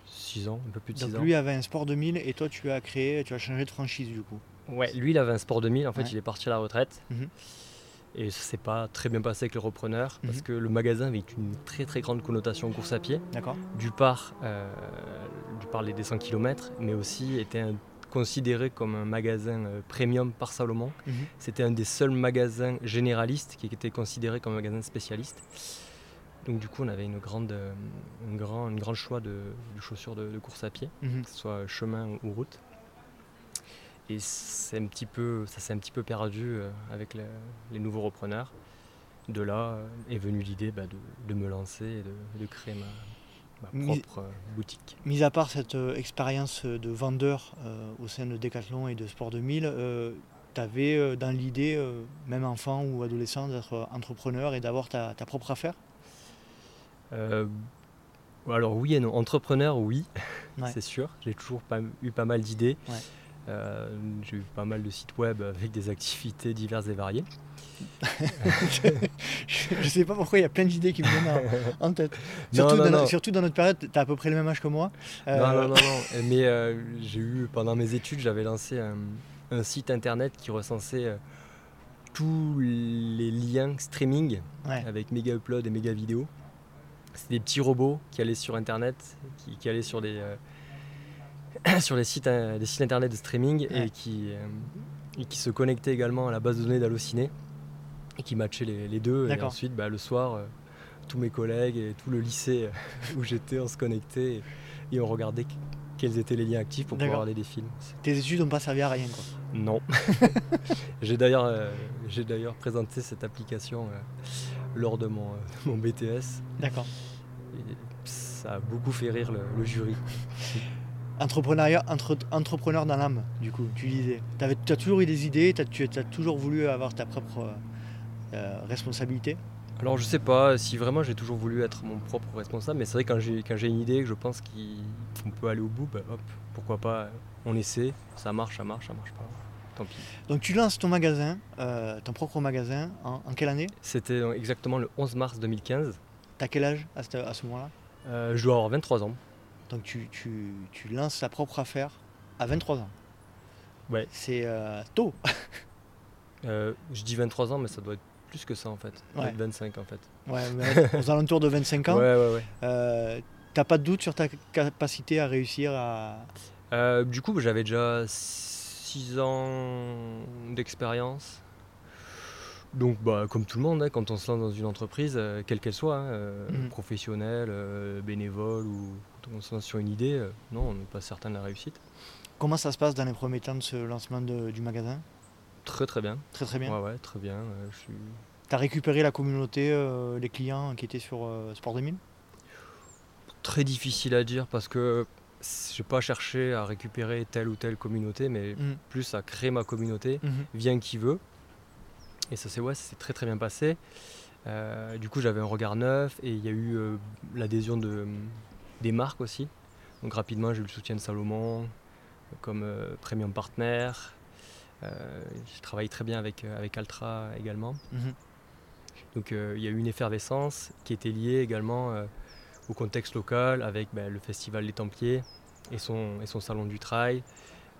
C: 6 ans, un peu plus de 6
A: Donc
C: ans.
A: lui avait un Sport 2000 et toi tu as créé, tu as changé de franchise du coup.
C: Ouais, lui il avait un Sport 2000, en fait
A: Ouais.
C: il est parti à la retraite.
A: Mhm.
C: Et ça s'est pas très bien passé avec le repreneur parce
A: Mhm.
C: que le magasin avait une très très grande connotation course à pied.
A: D'accord
C: du par, euh, du par les des 100 km, mais aussi était un- considéré comme un magasin euh, premium par Salomon.
A: Mhm.
C: C'était un des seuls magasins généralistes qui était considéré comme un magasin spécialiste. Donc du coup, on avait une grande, euh, un grand, une grande choix de, de chaussures de, de course à pied,
A: Mhm.
C: que ce soit chemin ou route. Et c'est un petit peu, ça s'est un petit peu perdu euh, avec le- les nouveaux repreneurs. De là est venue l'idée bah, de, de me lancer et de créer ma, ma propre euh, boutique.
A: Mis à part cette euh, expérience de vendeur euh, au sein de Decathlon et de Sport 2000, tu avais dans l'idée, euh, même enfant ou adolescent, d'être entrepreneur et d'avoir ta, ta propre affaire?
C: Euh, alors oui et non. Entrepreneur, oui,
A: Ouais.
C: c'est sûr. J'ai toujours pas- eu pas mal d'idées.
A: Ouais.
C: Euh, J'ai eu pas mal de sites web avec des activités diverses et variées.
A: Je ne sais pas pourquoi il y a plein d'idées qui me viennent en, tête. Surtout,
C: non,
A: dans,
C: non.
A: surtout dans notre période, tu as à peu près le même âge que moi. Euh,
C: Non, non, non, non. Mais euh, j'ai eu, pendant mes études, j'avais lancé un, un site internet qui recensait euh, tous les liens streaming
A: Ouais.
C: avec méga upload et méga vidéo. C'était des petits robots qui allaient sur internet, qui, qui allaient sur des, sur les sites, euh, des sites internet de streaming
A: Ouais.
C: et, qui, euh, et qui se connectaient également à la base de données d'Allociné et qui matchaient les, les deux. Et ensuite, bah, le soir, euh, tous mes collègues et tout le lycée où j'étais, on se connectait et, et on regardait qu- quels étaient les liens actifs pour pouvoir regarder des films.
A: Tes études n'ont pas servi à rien. Quoi.
C: Non. j'ai d'ailleurs euh, j'ai d'ailleurs présenté cette application euh, lors de mon, euh, mon BTS.
A: D'accord.
C: Ça a beaucoup fait rire le, le jury.
A: Entrepreneuriat, entre- entrepreneur dans l'âme, du coup, tu disais. Tu as toujours eu des idées, t'as- tu as toujours voulu avoir ta propre euh, euh, responsabilité?
C: Alors je sais pas si vraiment j'ai toujours voulu être mon propre responsable, mais c'est vrai que quand j'ai quand j'ai une idée que je pense qu'on peut aller au bout, bah, hop, pourquoi pas, on essaie, ça marche, ça marche, ça marche pas. Tant pis.
A: Donc tu lances ton magasin, euh, ton propre magasin, en, en quelle année?
C: C'était exactement le 11 mars 2015.
A: T'as quel âge à ce, à ce moment-là?
C: Euh, je dois avoir 23 ans.
A: Donc tu, tu- tu lances ta propre affaire à 23 ans.
C: Ouais.
A: C'est euh, tôt.
C: Euh, je dis 23 ans, mais ça doit être plus que ça en fait. Ça doit
A: Ouais.
C: être 25 en fait.
A: Ouais, mais aux alentours de 25 ans.
C: Ouais, ouais, ouais.
A: Euh, T'as pas de doute sur ta capacité à réussir à.
C: Euh, du coup, j'avais déjà 6 ans d'expérience. Donc, bah, comme tout le monde, hein, quand on se lance dans une entreprise, euh, quelle qu'elle soit, hein, euh,
A: Mhm.
C: professionnelle, bénévole ou quand on se lance sur une idée, euh, non, on n'est pas certain de la réussite.
A: Comment ça se passe dans les premiers temps de ce lancement de- du magasin?
C: Très très bien.
A: Très très bien.
C: Ouais, ouais, très bien. euh, je suis
A: Tu as récupéré la communauté, euh, les clients qui étaient sur euh, Sport 2000
C: très difficile à dire parce que je n'ai pas cherché à récupérer telle ou telle communauté, mais
A: Mhm.
C: plus à créer ma communauté.
A: Mhm.
C: Vient qui veut. Et ça s'est ouais, très très bien passé. Euh, du coup, j'avais un regard neuf et il y a eu l'adhésion de, des marques aussi. Donc rapidement, j'ai eu le soutien de Salomon comme euh, premium partner. Euh, je travaille très bien avec, euh, avec Altra également.
A: Mhm.
C: Donc il y a eu une effervescence qui était liée également au contexte local avec ben, le festival des Templiers et son, et son salon du trail,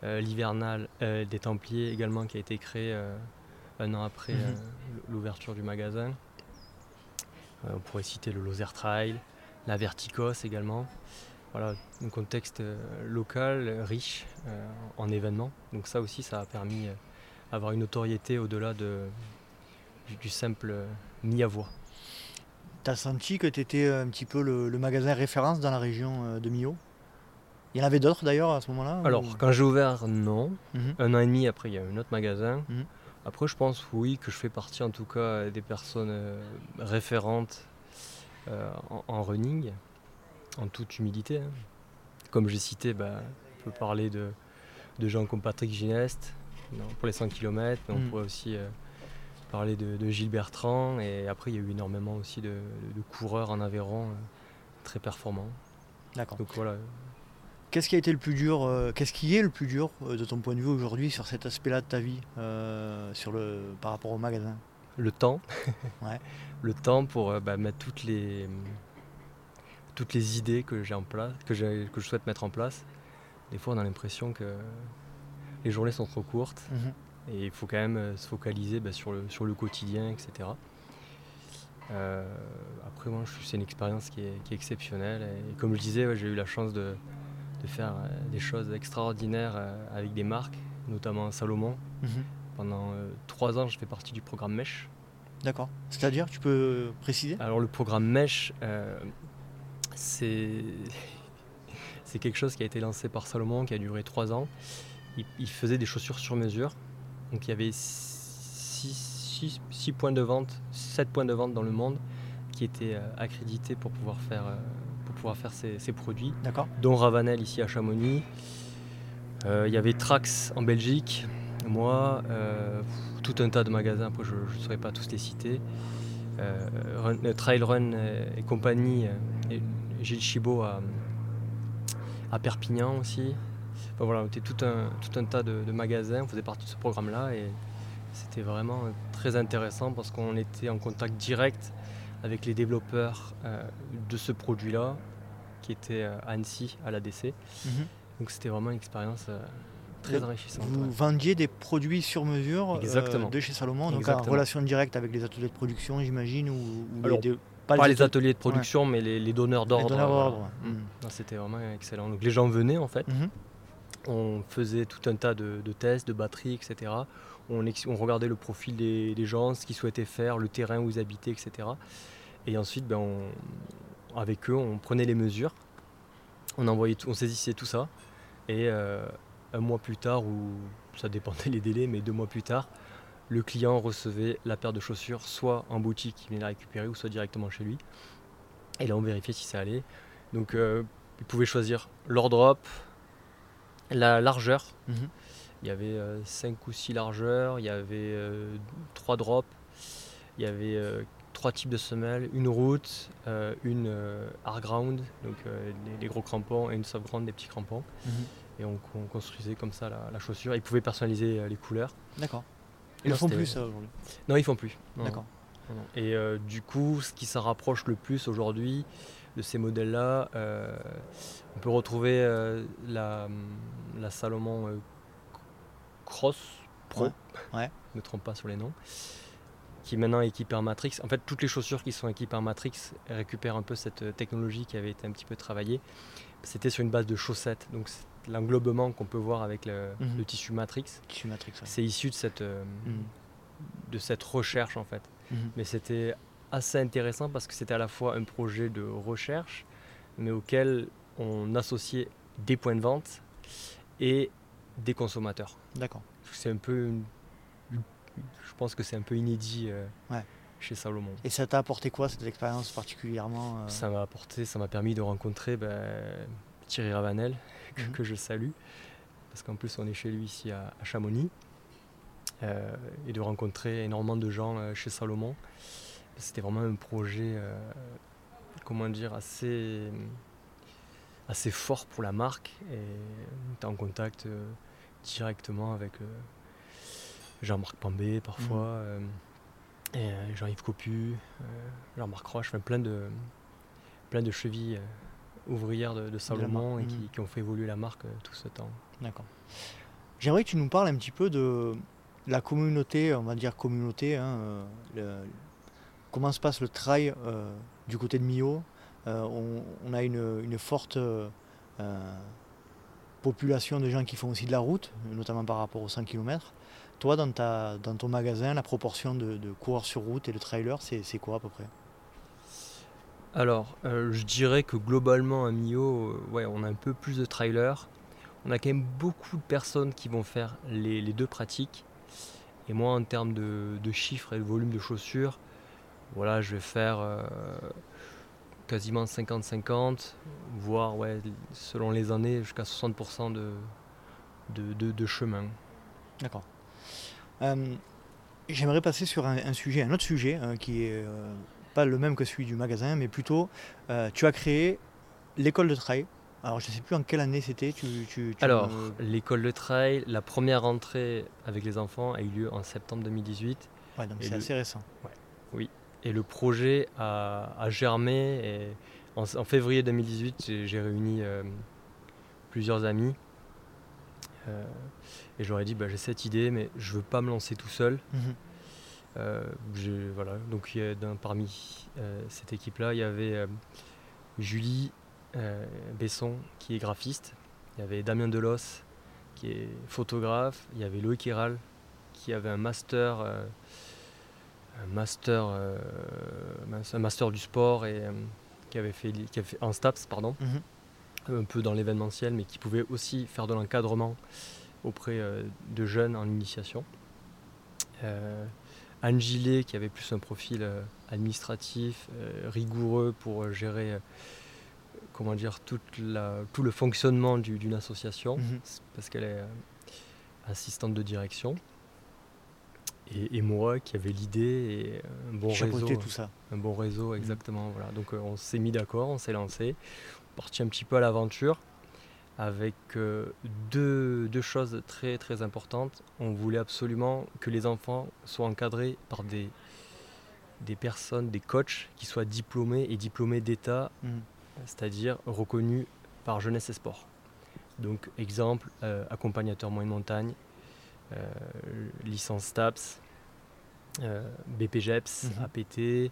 C: l'hivernal des Templiers également qui a été créé un an après
A: Mhm.
C: l'ouverture du magasin. On pourrait citer le Lozère Trail, la Verticos également. Voilà, un contexte euh, local euh, riche euh, en événements. Donc ça aussi, ça a permis euh, d'avoir une notoriété au-delà de, du, simple euh, mi-avoie.
A: Tu as senti que tu étais un petit peu le, le magasin référence dans la région euh, de Millau? Il y en avait d'autres d'ailleurs à ce moment-là
C: Alors,
A: ou-
C: quand j'ai ouvert, non.
A: Mhm.
C: Un an et demi après, il y a un autre magasin.
A: Mhm.
C: Après, je pense, oui, que je fais partie en tout cas des personnes euh, référentes euh, en, en running, en toute humilité. hein. Comme j'ai cité, bah, on peut parler de, de gens comme Patrick Gineste non, pour les 100 km, mais on
A: Mhm.
C: pourrait aussi euh, parler de, de Gilles Bertrand. Et après, il y a eu énormément aussi de, de coureurs en Aveyron euh, très performants.
A: D'accord.
C: Donc voilà,
A: Qu'est-ce qui a été le plus dur euh, Qu'est-ce qui est le plus dur euh, de ton point de vue aujourd'hui sur cet aspect-là de ta vie euh, sur le, par rapport au magasin?
C: Le temps.
A: Ouais.
C: Le temps pour euh, bah, mettre toutes les, toutes les idées que j'ai en place, que, je souhaite mettre en place. Des fois, on a l'impression que les journées sont trop courtes et il faut quand même euh, se focaliser bah, sur, le, sur le quotidien, etc. Euh, après, moi, c'est une expérience qui est, qui est exceptionnelle. Et, comme je disais, ouais, j'ai eu la chance de, de faire euh, des choses extraordinaires euh, avec des marques, notamment Salomon.
A: Mhm.
C: Pendant trois ans, je fais partie du programme Mesh.
A: D'accord. C'est-à-dire, tu peux préciser?
C: Alors le programme Mesh, euh, c'est c'est quelque chose qui a été lancé par Salomon, qui a duré trois ans. Il, il faisait des chaussures sur mesure. Donc il y avait six, points de vente, sept points de vente dans le monde qui étaient euh, accrédités pour pouvoir faire, euh, pour pouvoir faire ces, ces produits,
A: D'accord.
C: dont Ravanel ici à Chamonix. Il y avait Trax en Belgique, moi, tout un tas de magasins, après je ne saurais pas tous les citer. Euh, Run- euh, Trail Run euh, et compagnie, et Gilles Chibot à, à Perpignan aussi. Enfin, voilà, on était tout un, tout un tas de, de magasins, on faisait partie de ce programme-là et c'était vraiment très intéressant parce qu'on était en contact direct avec les développeurs euh, de ce produit-là qui était à Annecy à l'ADC.
A: Mhm.
C: Donc c'était vraiment une expérience euh, très enrichissante.
A: Vous
C: ouais.
A: vendiez des produits sur mesure euh,
C: Exactement.
A: de chez Salomon, donc en relation directe avec les ateliers de production, j'imagine, ou, ou les deux-
C: Pas les
A: ateliers-
C: de production, mais les, les donneurs d'ordre. voilà.
A: ouais.
C: Mm. C'était vraiment excellent. Donc les gens venaient en fait,
A: Mhm.
C: on faisait tout un tas de, de tests, de batteries, etc. On, regardait le profil des, des gens, ce qu'ils souhaitaient faire, le terrain où ils habitaient, etc. Et ensuite, ben, on- avec eux, on prenait les mesures, on envoyait tout, on saisissait tout ça. Et euh, un mois plus tard, ou ça dépendait les délais, mais deux mois plus tard, le client recevait la paire de chaussures soit en boutique, il venait la récupérer, ou soit directement chez lui. Et là, on vérifiait si ça allait. Donc, euh, il pouvait choisir leur drop, la largeur.
A: Mhm.
C: Il y avait 5 ou 6 largeurs, il y avait 3 drops, il y avait 3 types de semelles, une route, euh, une euh, hard ground, donc euh, les, les gros crampons, et une soft ground, des petits crampons.
A: Mhm.
C: Et on, on construisait comme ça la, la chaussure. Ils pouvaient personnaliser euh, les couleurs.
A: D'accord. Ils ne font plus ça aujourd'hui.
C: Non, ils font plus.
A: D'accord.
C: Et euh, du coup, ce qui s'en rapproche le plus aujourd'hui de ces modèles-là, euh, on peut retrouver euh, la, la Salomon euh, Cross Pro,
A: Ouais, ouais.
C: ne me trompe pas sur les noms, qui est maintenant équipée en Matrix. En fait, toutes les chaussures qui sont équipées en Matrix récupèrent un peu cette euh, technologie qui avait été un petit peu travaillée. C'était sur une base de chaussettes, donc l'englobement qu'on peut voir avec le,
A: Mhm.
C: le tissu Matrix.
A: Tissu Matrix. ouais.
C: C'est issu de cette, euh,
A: Mhm.
C: de cette recherche en fait.
A: Mhm.
C: Mais c'était assez intéressant parce que c'était à la fois un projet de recherche, mais auquel on associait des points de vente et des consommateurs.
A: D'accord.
C: C'est un peu, une- je pense que c'est un peu inédit euh,
A: Ouais.
C: chez Salomon.
A: Et ça t'a apporté quoi cette expérience particulièrement euh,
C: Ça m'a apporté, ça m'a permis de rencontrer ben, Thierry Ravanel, que,
A: Mhm.
C: que je salue, parce qu'en plus on est chez lui ici à, à Chamonix, euh, et de rencontrer énormément de gens euh, chez Salomon. C'était vraiment un projet, euh, comment dire, assez, assez fort pour la marque, et on était en contact directement avec Jean-Marc Pambé parfois. euh, Jean-Yves Copu, Jean-Marc Roche, enfin, plein de, plein de chevilles ouvrières de, de Salomon et qui,
A: mhm.
C: qui ont fait évoluer la marque euh, tout ce temps.
A: D'accord. J'aimerais que tu nous parles un petit peu de la communauté, on va dire communauté. hein, euh, le- comment se passe le trail euh, du côté de Euh, on, on a une, une forte euh, population de gens qui font aussi de la route, notamment par rapport aux 100 km. Toi, dans, ta, dans ton magasin, la proportion de, de coureurs sur route et de trailers, c'est quoi à peu près?
C: Alors, euh, je dirais que globalement à Millau, euh, ouais, on a un peu plus de trailers. On a quand même beaucoup de personnes qui vont faire les, deux pratiques. Et moi, en termes de, chiffres et de volume de chaussures, voilà, je vais faire euh, quasiment 50-50, voire, ouais, selon les années, jusqu'à 60% de, de, chemin.
A: D'accord. J'aimerais passer sur un, sujet, un autre sujet qui est pas le même que celui du magasin, mais plutôt euh, tu as créé l'école de trail. Alors je ne sais plus en quelle année c'était. Tu, tu- tu
C: Alors,
A: me-
C: l'école de trail, la première rentrée avec les enfants a eu lieu en septembre 2018.
A: ouais, donc c'est
C: le-
A: assez récent.
C: Et le projet a, a germé. Et en, en février 2018, j'ai- réuni euh, plusieurs amis. Euh, et j'aurais dit, bah, j'ai cette idée, mais je veux pas me lancer tout seul.
A: Mhm.
C: Voilà. Donc il y a d'un- parmi euh, cette équipe-là, il y avait euh, Julie euh, Besson, qui est graphiste. Il y avait Damien Delos, qui est photographe. Il y avait Loïc Héral, qui avait un master, euh, un master, euh, un master du sport et euh, qui avait fait, qui avait fait en STAPS, pardon,
A: Mhm.
C: un peu dans l'événementiel, mais qui pouvait aussi faire de l'encadrement auprès euh, de jeunes en initiation. Anne Gillet, qui avait plus un profil euh, administratif, euh, rigoureux pour euh, gérer comment dire, toute la- tout le fonctionnement du- d'une association,
A: Mhm.
C: parce qu'elle est assistante de direction. Et, et moi qui avait l'idée et un bon réseau.
A: Tout ça.
C: Un bon réseau, exactement. Voilà. Donc on s'est mis d'accord, on s'est lancé, parti un petit peu à l'aventure avec euh, deux, deux choses très très importantes. On voulait absolument que les enfants soient encadrés par des, des personnes, des coachs qui soient diplômés et diplômés d'État,
A: Mhm.
C: c'est-à-dire reconnus par Jeunesse et Sport. Donc exemple, euh, accompagnateur moyenne montagne, euh, licence STAPS, euh, BPGEPS,
A: Mhm.
C: APT,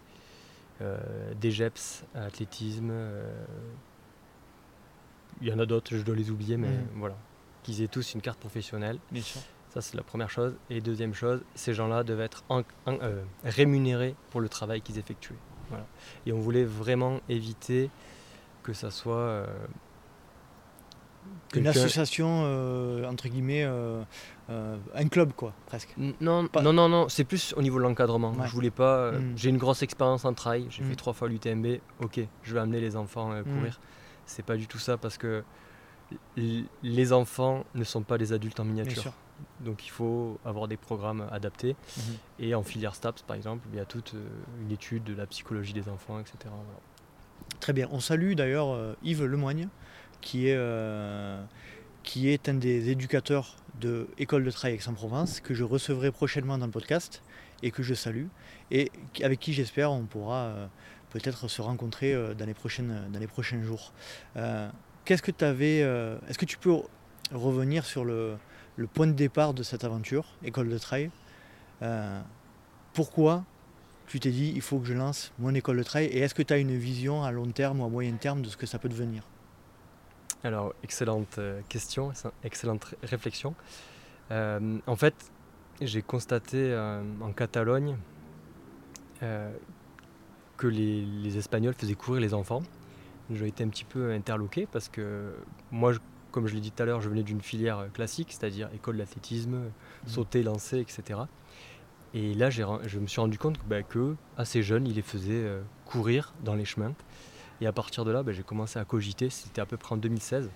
C: DGEPS, athlétisme. Il y en a d'autres, je dois les oublier, mais
A: Mhm.
C: voilà. Qu'ils aient tous une carte professionnelle.
A: Bien sûr.
C: Ça, c'est la première chose. Et deuxième chose, ces gens-là devaient être en- en- euh, rémunérés pour le travail qu'ils effectuaient. Voilà. Et on voulait vraiment éviter que ça soit. euh,
A: Une association, euh, entre guillemets, un club quoi, presque.
C: Non,
A: Pas-
C: non, non, non, c'est plus au niveau de l'encadrement.
A: Ouais.
C: Je voulais pas.
A: Mm.
C: J'ai une grosse expérience en trail. J'ai
A: Mm.
C: fait trois fois l'UTMB. Ok, je vais amener les enfants
A: Mm.
C: C'est pas du tout ça parce que les enfants ne sont pas des adultes en miniature. Donc il faut avoir des programmes adaptés.
A: Mhm.
C: Et en filière STAPS, par exemple, il y a toute euh, une étude de la psychologie des enfants, etc. Voilà.
A: Très bien. On salue d'ailleurs euh, Yves Lemoigne, qui est, euh, qui est un des éducateurs de École de Trail Aix-en-Provence, que je recevrai prochainement dans le podcast et que je salue, et avec qui j'espère on pourra euh, peut-être se rencontrer euh, dans, les prochaines, dans les prochains jours. Euh, Qu'est-ce que tu avais. euh, Est-ce que tu peux revenir sur le, point de départ de cette aventure, École de Trail? Euh, Pourquoi tu t'es dit il faut que je lance mon école de trail? Et est-ce que tu as une vision à long terme ou à moyen terme de ce que ça peut devenir?
C: Alors, excellente euh, question, ex- excellente ré- réflexion. Euh, en fait, j'ai constaté euh, en Catalogne euh, que les, les Espagnols faisaient courir les enfants. J'ai été un petit peu interloqué parce que moi, je- comme je l'ai dit tout à l'heure, je venais d'une filière classique, c'est-à-dire école d'athlétisme,
A: Mmh.
C: sauter, lancer, etc. Et là, je me suis rendu compte que, bah, que assez jeune, il les faisait euh, courir dans les chemins. Et à partir de là, bah, j'ai commencé à cogiter. C'était à peu près en 2016.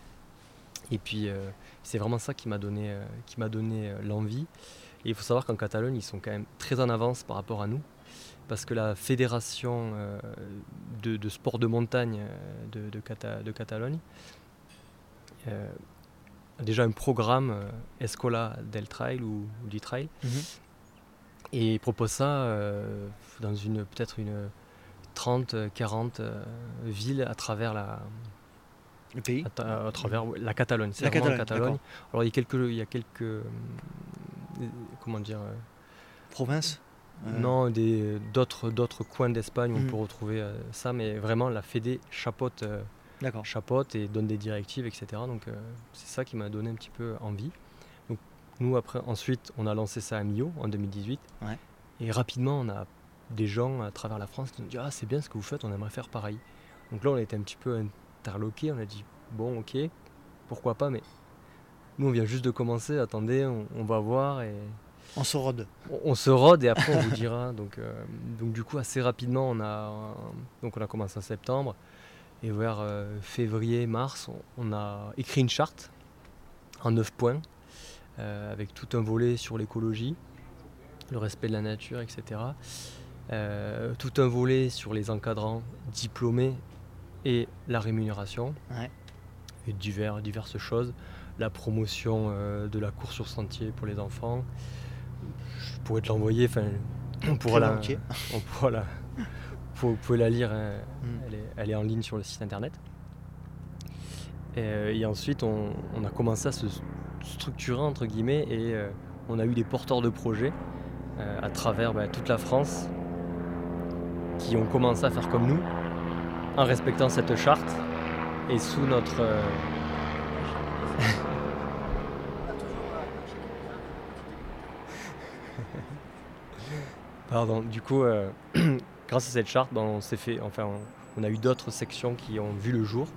C: Et puis, euh, c'est vraiment ça qui m'a donné, euh, qui m'a donné l'envie. Et il faut savoir qu'en Catalogne, ils sont quand même très en avance par rapport à nous. Parce que la fédération euh, de, de sport de montagne euh, de, de Cata- de Catalogne euh, a déjà un programme Escola del Trail ou, ou du Trail.
A: Mhm.
C: Et il propose ça dans une peut-être une 30, euh, 40 euh, villes à travers la,
A: Le pays
C: à, travers la Catalogne. C'est
A: La
C: vraiment
A: Catalogne,
C: Alors il y a quelques, il y a quelques, comment dire, euh, Non, des d'autres d'autres coins d'Espagne où on peut retrouver euh, ça, mais vraiment la Fédé chapeaute, euh, chapeaute et donne des directives, etc. Donc euh, c'est ça qui m'a donné un petit peu envie. Donc nous après, ensuite, on a lancé ça à Millau en 2018.
A: Ouais.
C: Et rapidement, on a des gens à travers la France qui nous disent ah c'est bien ce que vous faites, on aimerait faire pareil. Donc là, on a été un petit peu interloqués, on a dit bon ok, pourquoi pas, mais nous on vient juste de commencer, attendez, on, on va voir et
A: On se rôde.
C: on, se rôde et après on vous dira. Donc, euh, donc du coup assez rapidement on a donc on a commencé en septembre et vers euh, février mars on, on a écrit une charte en 9 points euh, avec tout un volet sur l'écologie, le respect de la nature, etc. Tout un volet sur les encadrants diplômés et la rémunération
A: Ouais.
C: et divers, diverses choses. La promotion de la course sur sentier pour les enfants. Pourrais te l'envoyer, enfin, on pourra la, on pourra la, vous pouvez la lire, hein,
A: Mm.
C: elle, est, elle est en ligne sur le site internet. Et, euh, et ensuite, on, on a commencé à se structurer, entre guillemets, et euh, on a eu des porteurs de projets euh, à travers bah, toute la France qui ont commencé à faire comme nous, en respectant cette charte et sous notre. euh, Pardon, du coup, euh, grâce à cette charte, ben, on s'est fait, enfin, on, on a eu d'autres sections qui ont vu le jour.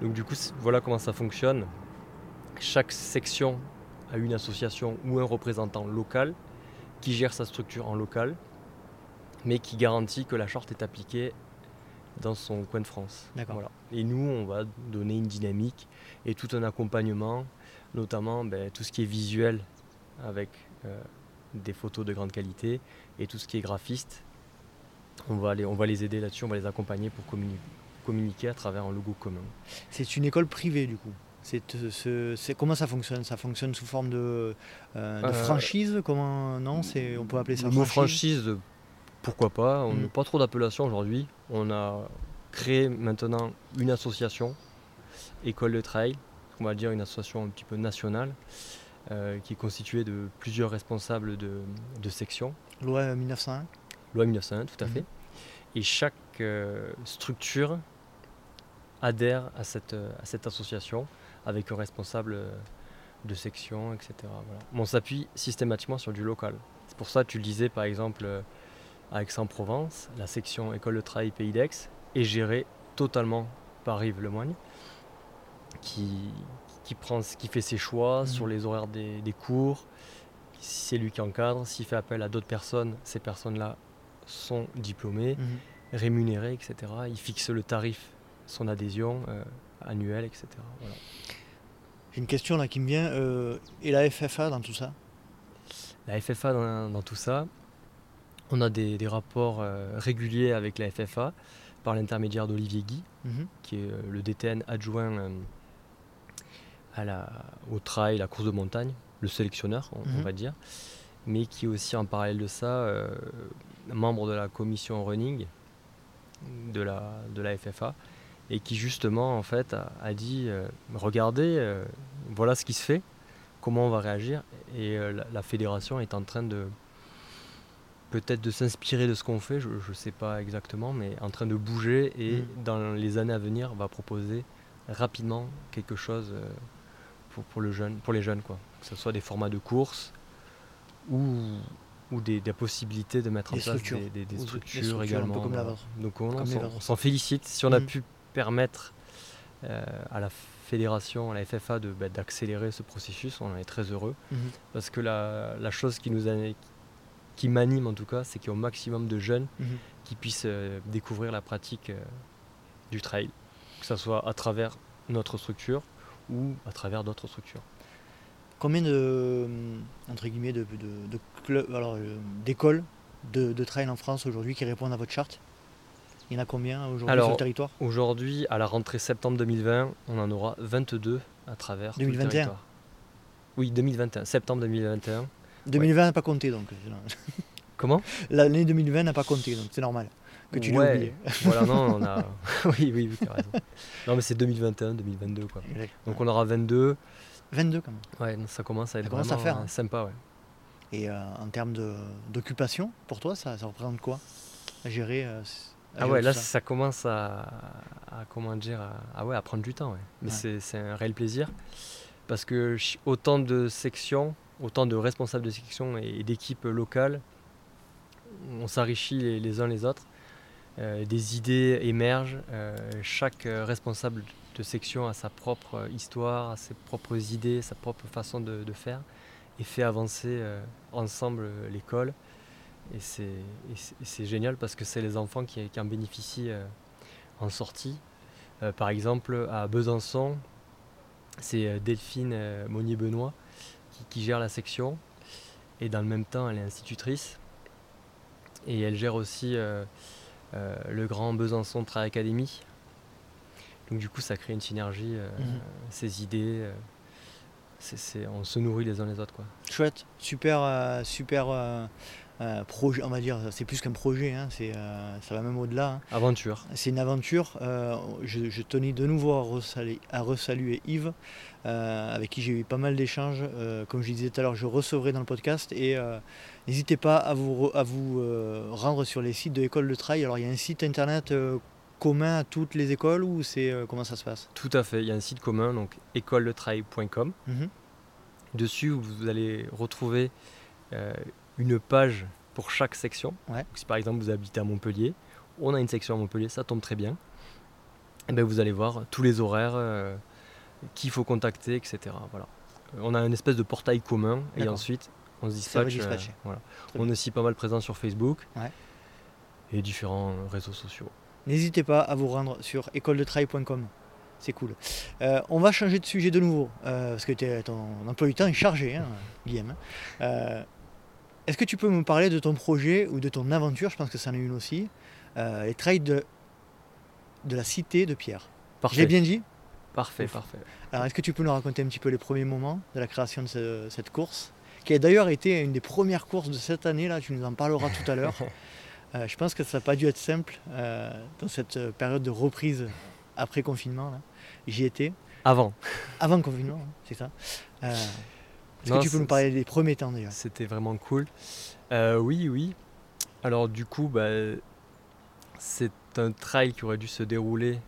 C: Donc du coup, voilà comment ça fonctionne. Chaque section a une association ou un représentant local qui gère sa structure en local, mais qui garantit que la charte est appliquée dans son coin de France. Voilà. Et nous, on va donner une dynamique et tout un accompagnement, notamment ben, tout ce qui est visuel avec euh, des photos de grande qualité et tout ce qui est graphiste. On va les, on va les aider là-dessus, on va les accompagner pour communi- communiquer à travers un logo commun.
A: C'est une école privée du coup. C'est, euh, comment ça fonctionne? Ça fonctionne sous forme de, euh, de
C: Euh,
A: franchise? Comment non C'est on peut appeler ça
C: Le
A: franchise?
C: franchise, pourquoi pas On
A: Mm.
C: n'a pas trop d'appellation aujourd'hui. On a créé maintenant une association, École de Trail, on va dire une association un petit peu nationale, euh, qui est constituée de plusieurs responsables de, de sections.
A: Loi 1901.
C: Loi 1901, tout à
A: Mhm.
C: fait. Et chaque euh, structure adhère à cette, euh, à cette association avec un responsable euh, de section, etc. Voilà. On s'appuie systématiquement sur du local. C'est pour ça que tu le disais, par exemple, euh, à Aix-en-Provence, la section École de Travail Pays d'Aix est gérée totalement par Yves Lemoigne, qui, qui, prend, qui fait ses choix
A: Mhm.
C: sur les horaires des, des cours. C'est lui qui encadre. S'il fait appel à d'autres personnes, ces personnes-là sont diplômées,
A: Mhm.
C: rémunérées, etc. Il fixe le tarif, son adhésion euh, annuelle, etc. Voilà.
A: J'ai une question là qui me vient. euh, et la FFA dans tout ça?
C: La FFA dans, dans tout ça, on a des, des rapports euh, réguliers avec la FFA par l'intermédiaire d'Olivier Guy,
A: Mhm.
C: qui est le DTN adjoint à la, au trail, la course de montagne, le sélectionneur, on, on
A: Mhm.
C: va dire, mais qui est aussi en parallèle de ça euh, membre de la commission running de la, de la FFA et qui justement en fait a, a dit euh, regardez euh, voilà ce qui se fait comment on va réagir et la, la fédération est en train de peut-être de s'inspirer de ce qu'on fait je ne sais pas exactement mais en train de bouger et
A: Mm.
C: dans les années à venir va proposer rapidement quelque chose pour, pour, le jeune, pour les jeunes quoi que ce soit des formats de course ou ou des, des possibilités de mettre
A: Des
C: en place
A: structures.
C: des, structures,
A: structures un peu
C: également.
A: comme la.
C: Donc on, s'en- félicite si on a
A: Mm.
C: pu permettre à la fédération, à la FFA, de, bah, d'accélérer ce processus. On en est très heureux.
A: Mhm.
C: Parce que la, la chose qui nous a- qui m'anime en tout cas, c'est qu'il y ait au maximum de jeunes
A: Mhm.
C: qui puissent euh, découvrir la pratique euh, du trail, que ce soit à travers notre structure ou à travers d'autres structures.
A: Combien de, hum, entre guillemets, de, de- de clubs, alors, euh, d'écoles de, de trail en France aujourd'hui qui répondent à votre charte? Il y en a combien aujourd'hui sur le territoire?
C: Aujourd'hui, à la rentrée septembre 2020, on en aura 22 à travers tout le
A: 2021.
C: territoire. Oui, 2021, septembre 2021.
A: 2020 n'a pas compté donc.
C: Comment?
A: L'année 2020 n'a pas compté donc c'est normal que tu l'aies
C: Ouais,
A: oublié.
C: Voilà, non, on a. oui, oui, oui, t'as raison. Non, mais c'est 2021, 2022, quoi.
A: Exact.
C: Donc on aura 22.
A: 22 quand même.
C: Ouais, ça commence à être
A: Ça commence à
C: vraiment
A: faire,
C: euh,
A: hein.
C: sympa, ouais.
A: Et euh, en termes d'occupation, pour toi, ça, ça représente quoi à gérer euh, à
C: Ah
A: gérer
C: ouais, là
A: ça
C: ça commence à, à- comment dire, à, ah ouais, à prendre du temps. ouais. Mais
A: Ouais.
C: c'est- un réel plaisir parce que autant de sections, autant de responsables de sections et d'équipes locales, on s'enrichit les, les uns les autres. Euh, des idées émergent. euh, chaque euh, responsable de section a sa propre histoire, ses propres idées, sa propre façon de, faire et fait avancer ensemble l'école. Et c'est génial parce que c'est les enfants qui, en bénéficient en sortie. Par exemple, à Besançon, c'est Delphine Monnier-Benoît qui, gère la section. Et dans le même temps, elle est institutrice. Et elle gère aussi euh, le grand Besançon Trail Academy. Donc du coup, ça crée une synergie, euh,
A: Mhm.
C: ces idées. euh, on se nourrit les uns les autres. Quoi.
A: Chouette, super, super projet, on va dire, c'est plus qu'un projet, hein, ça va même au-delà. hein.
C: Aventure.
A: C'est une aventure. je, je tenais de nouveau à resaluer, à resaluer Yves, euh, avec qui j'ai eu pas mal d'échanges. Euh, comme je disais tout à l'heure, je recevrai dans le podcast. Et euh, n'hésitez pas à vous, à vous euh, rendre sur les sites de l'école de trail. Alors il y a un site internet euh, commun à toutes les écoles ou c'est euh, comment ça se passe?
C: Tout à fait. Il y a un site commun, donc écoledetrail.com.
A: Mhm.
C: Dessus, vous allez retrouver une page pour chaque section.
A: Ouais.
C: Donc, si par exemple vous habitez à Montpellier, on a une section à Montpellier, ça tombe très bien. Et ben, vous allez voir tous les horaires, qu'il faut contacter, etc. Voilà. On a une espèce de portail commun et ensuite on se dispatche. euh, voilà. On est aussi pas mal présent sur Facebook
A: Ouais.
C: et différents réseaux sociaux.
A: N'hésitez pas à vous rendre sur écoledetrail.com. C'est cool. Euh, on va changer de sujet de nouveau, euh, parce que ton emploi du temps est chargé, hein, Guillaume. Euh, Est-ce que tu peux me parler de ton projet ou de ton aventure? Je pense que ça en est une aussi. euh, les trails de, de la cité de Pierre. J'ai bien dit?
C: Parfait,
A: Ouf.
C: parfait.
A: Alors, est-ce que tu peux nous raconter un petit peu les premiers moments de la création de ce- cette course? Qui a d'ailleurs été une des premières courses de cette année, là, tu nous en parleras tout à l'heure. Euh, je pense que ça n'a pas dû être simple euh, dans cette euh, période de reprise après confinement. J'y étais,
C: Avant.
A: avant confinement, hein, c'est ça. Euh, est-ce que tu peux nous parler des premiers temps déjà
C: C'était vraiment cool. Oui, oui. Alors du coup, bah, c'est un trail qui aurait dû se dérouler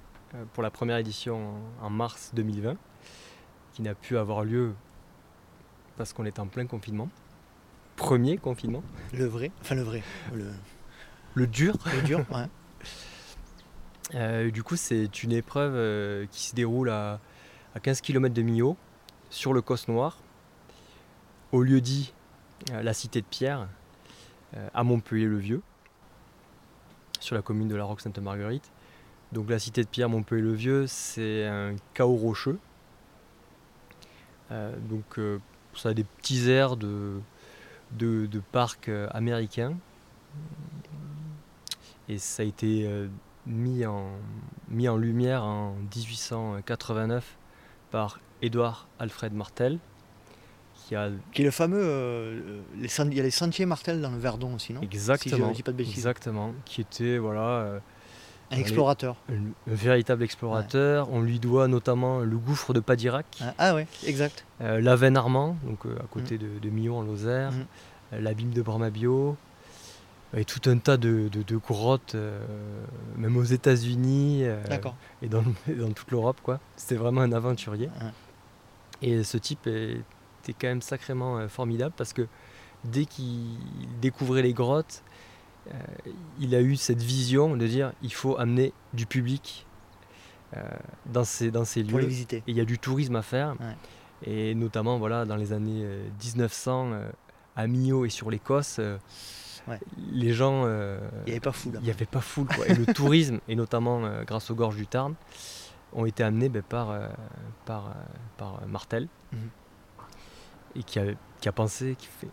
C: pour la première édition en mars 2020, qui n'a pu avoir lieu parce qu'on était en plein confinement. Premier confinement.
A: Le vrai, enfin le vrai, le,
C: Le dur.
A: le dur, ouais.
C: Euh, du coup, c'est une épreuve euh, qui se déroule à, à 15 km de Millau, sur le Cos Noir, au lieu dit euh, la cité de Pierre, à Montpellier-le-Vieux, sur la commune de la Roque-Sainte-Marguerite. Donc la cité de Pierre, Montpellier-le-Vieux, c'est un chaos rocheux. Donc ça a des petits airs de, de, de parc euh, américain. Et ça a été euh, mis, en, mis en lumière en 1889 par Édouard Alfred Martel, qui a
A: Qui est le fameux. euh, les il y a les sentiers Martel dans le Verdon aussi, non?
C: Exactement,
A: Si je dis pas de bêtises.
C: exactement, qui était voilà euh,
A: Un explorateur.
C: un, un véritable explorateur. On lui doit notamment le gouffre de Padirac,
A: Ah, Ah ouais, exact.
C: euh, l'Aven Armand, donc euh, à côté de, de Millau en Lozère,
A: Mhm.
C: euh, l'abîme de Bramabio, et tout un tas de, de- de grottes, euh, même aux États-Unis. euh,
A: D'accord.
C: et dans, dans toute l'Europe. quoi. C'était vraiment un aventurier.
A: Ouais.
C: Et ce type était quand même sacrément formidable parce que dès qu'il découvrait les grottes, il a eu cette vision de dire il faut amener du public euh, dans ces, dans ces
A: Pour les
C: lieux.
A: visiter.
C: Et il y a du tourisme à faire.
A: Ouais.
C: Et notamment voilà, dans les années euh, 1900, euh, à Millau et sur l'Écosse, euh,
A: Ouais.
C: les gens, euh,
A: Il n'y avait pas fou là.
C: il n'y avait pas foule. Quoi. Et le tourisme, et notamment euh, grâce aux gorges du Tarn, ont été amenés ben, par, euh, par, euh, par euh, Martel,
A: Mhm.
C: et qui a, qui a pensé, qui fait,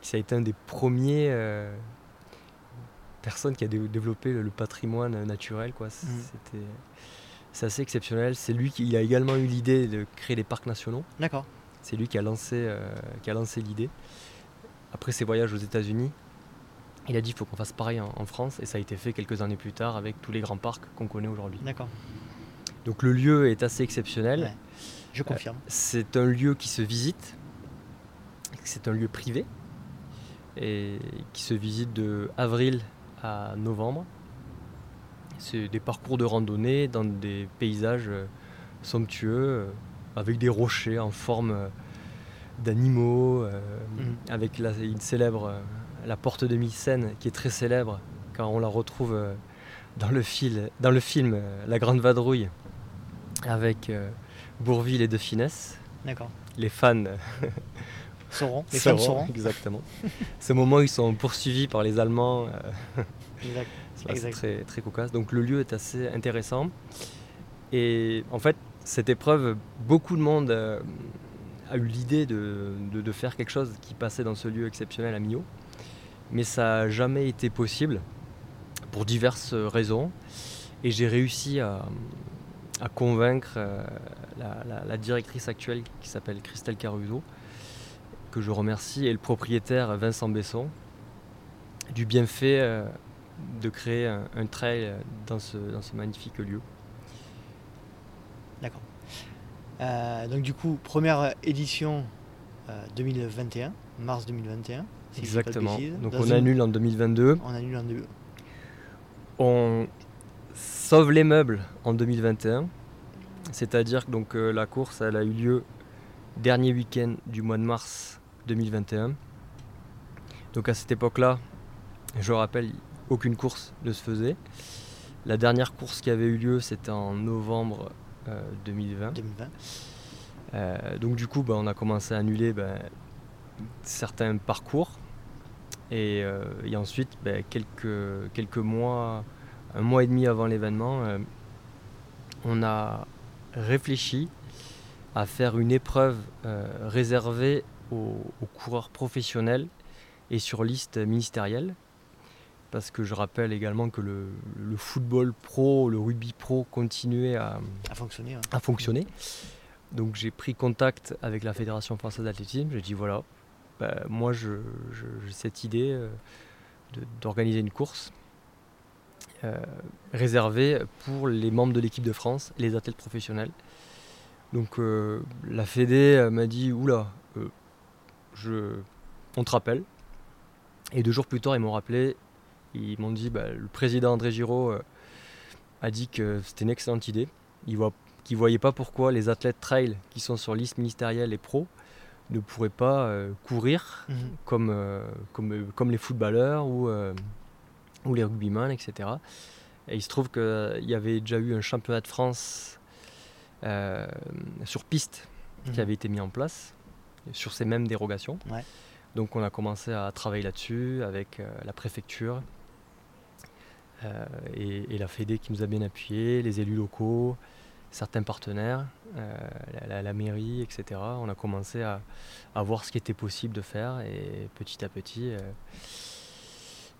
C: ça a été un des premiers euh, personnes qui a dé- développé le, le patrimoine naturel. Quoi. C'était, c'est assez exceptionnel. C'est lui qui a également eu l'idée de créer les parcs nationaux.
A: D'accord.
C: C'est lui qui a lancé, euh, qui a lancé l'idée. Après ses voyages aux États-Unis, il a dit qu'il faut qu'on fasse pareil en, en France, et ça a été fait quelques années plus tard avec tous les grands parcs qu'on connaît aujourd'hui.
A: D'accord.
C: Donc le lieu est assez exceptionnel.
A: Ouais. Je confirme.
C: C'est un lieu qui se visite. C'est un lieu privé et qui se visite de avril à novembre. C'est des parcours de randonnée dans des paysages euh, somptueux euh, avec des rochers en forme euh, d'animaux,
A: Mhm.
C: avec la, une célèbre la porte de Mycène qui est très célèbre quand on la retrouve dans le, fil, dans le film La Grande Vadrouille avec Bourville et De Finesse.
A: D'accord.
C: Les fans
A: Sauront. Les femmes
C: sauront,
A: sauront.
C: Exactement. Ce moment où ils sont poursuivis par les Allemands, euh,
A: Exact.
C: c'est très, très cocasse. Donc le lieu est assez intéressant. Et en fait, cette épreuve, beaucoup de monde euh, a eu l'idée de, de- de faire quelque chose qui passait dans ce lieu exceptionnel à Millau. Mais ça n'a jamais été possible pour diverses raisons. Et j'ai réussi à, à convaincre euh, la, la- la directrice actuelle qui s'appelle Christelle Caruso, que je remercie, et le propriétaire Vincent Besson, du bienfait euh, de créer un, un trail dans ce, dans ce magnifique lieu.
A: D'accord. Euh, donc du coup, première édition euh, 2021, mars 2021. si je dis pas de
C: Exactement. Donc
A: Dans
C: on
A: une-
C: annule en 2022.
A: On annule en deux.
C: On sauve les meubles en 2021. C'est-à-dire que donc, euh, la course elle a eu lieu dernier week-end du mois de mars 2021. Donc à cette époque-là, je rappelle, aucune course ne se faisait. La dernière course qui avait eu lieu, c'était en novembre euh, 2020.
A: 2020.
C: Euh, donc du coup, bah, on a commencé à annuler ben, certains parcours. Et, euh, et ensuite, ben, quelques, quelques mois, un mois et demi avant l'événement, euh, on a réfléchi à faire une épreuve euh, réservée aux, aux coureurs professionnels et sur liste ministérielle. Parce que je rappelle également que le, le football pro, le rugby pro continuait à,
A: ouais.
C: a fonctionné. Donc j'ai pris contact avec la Fédération française d'athlétisme. J'ai dit voilà, bah, moi je- je- j'ai cette idée euh, d'organiser une course euh, réservée pour les membres de l'équipe de France, les athlètes professionnels. Donc euh, la Fédé m'a dit oula, je, on te rappelle. Et deux jours plus tard, ils m'ont rappelé. Ils m'ont dit bah, le président André Giraud euh, a dit que c'était une excellente idée. Il voit qui ne voyaient pas pourquoi les athlètes trail qui sont sur liste ministérielle et pro ne pourraient pas euh, courir
A: Mhm.
C: comme, euh, comme, comme les footballeurs ou, ou les rugbyman, etc. Et il se trouve qu'il y avait déjà eu un championnat de France sur piste qui
A: Mhm.
C: avait été mis en place, sur ces mêmes dérogations.
A: Ouais.
C: Donc on a commencé à travailler là-dessus avec euh, la préfecture euh, et, et la Fédé qui nous a bien appuyés, les élus locaux, certains partenaires, euh, la, mairie, etc. On a commencé à, à voir ce qui était possible de faire et petit à petit, euh,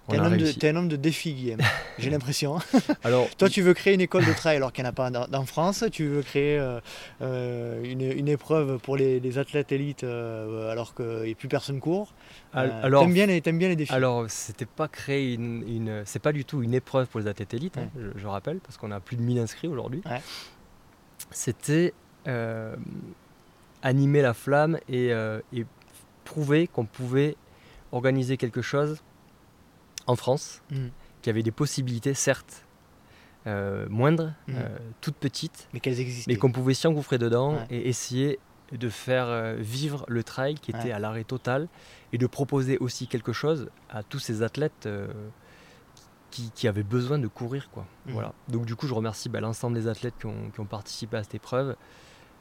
A: T'es un, un homme de défi, Guillaume. J'ai l'impression.
C: Alors,
A: Toi, tu veux créer une école de trail alors qu'il n'y en a pas en, en France. Tu veux créer euh, euh, une, une épreuve pour les, les athlètes élites euh, alors qu'il n'y a plus personne court. Euh,
C: alors
A: t'aimes bien, les- t'aimes bien les défis.
C: Alors, c'était pas créer une, une- c'est pas du tout une épreuve pour les athlètes élites, hein, je, je rappelle, parce qu'on a plus de 1000 inscrits aujourd'hui.
A: Ouais.
C: C'était animer la flamme et, et prouver qu'on pouvait organiser quelque chose en France,
A: Mhm.
C: qui avait des possibilités, certes, euh, moindres,
A: Mhm.
C: euh, toutes petites,
A: Mais qu'elles existaient.
C: mais qu'on pouvait s'y engouffrer dedans
A: Ouais.
C: et essayer de faire euh, vivre le trail qui était
A: Ouais.
C: à l'arrêt total et de proposer aussi quelque chose à tous ces athlètes euh, qui, avaient besoin de courir. Quoi.
A: Mhm.
C: Voilà. Donc du coup, je remercie bah, l'ensemble des athlètes qui ont, qui ont participé à cette épreuve,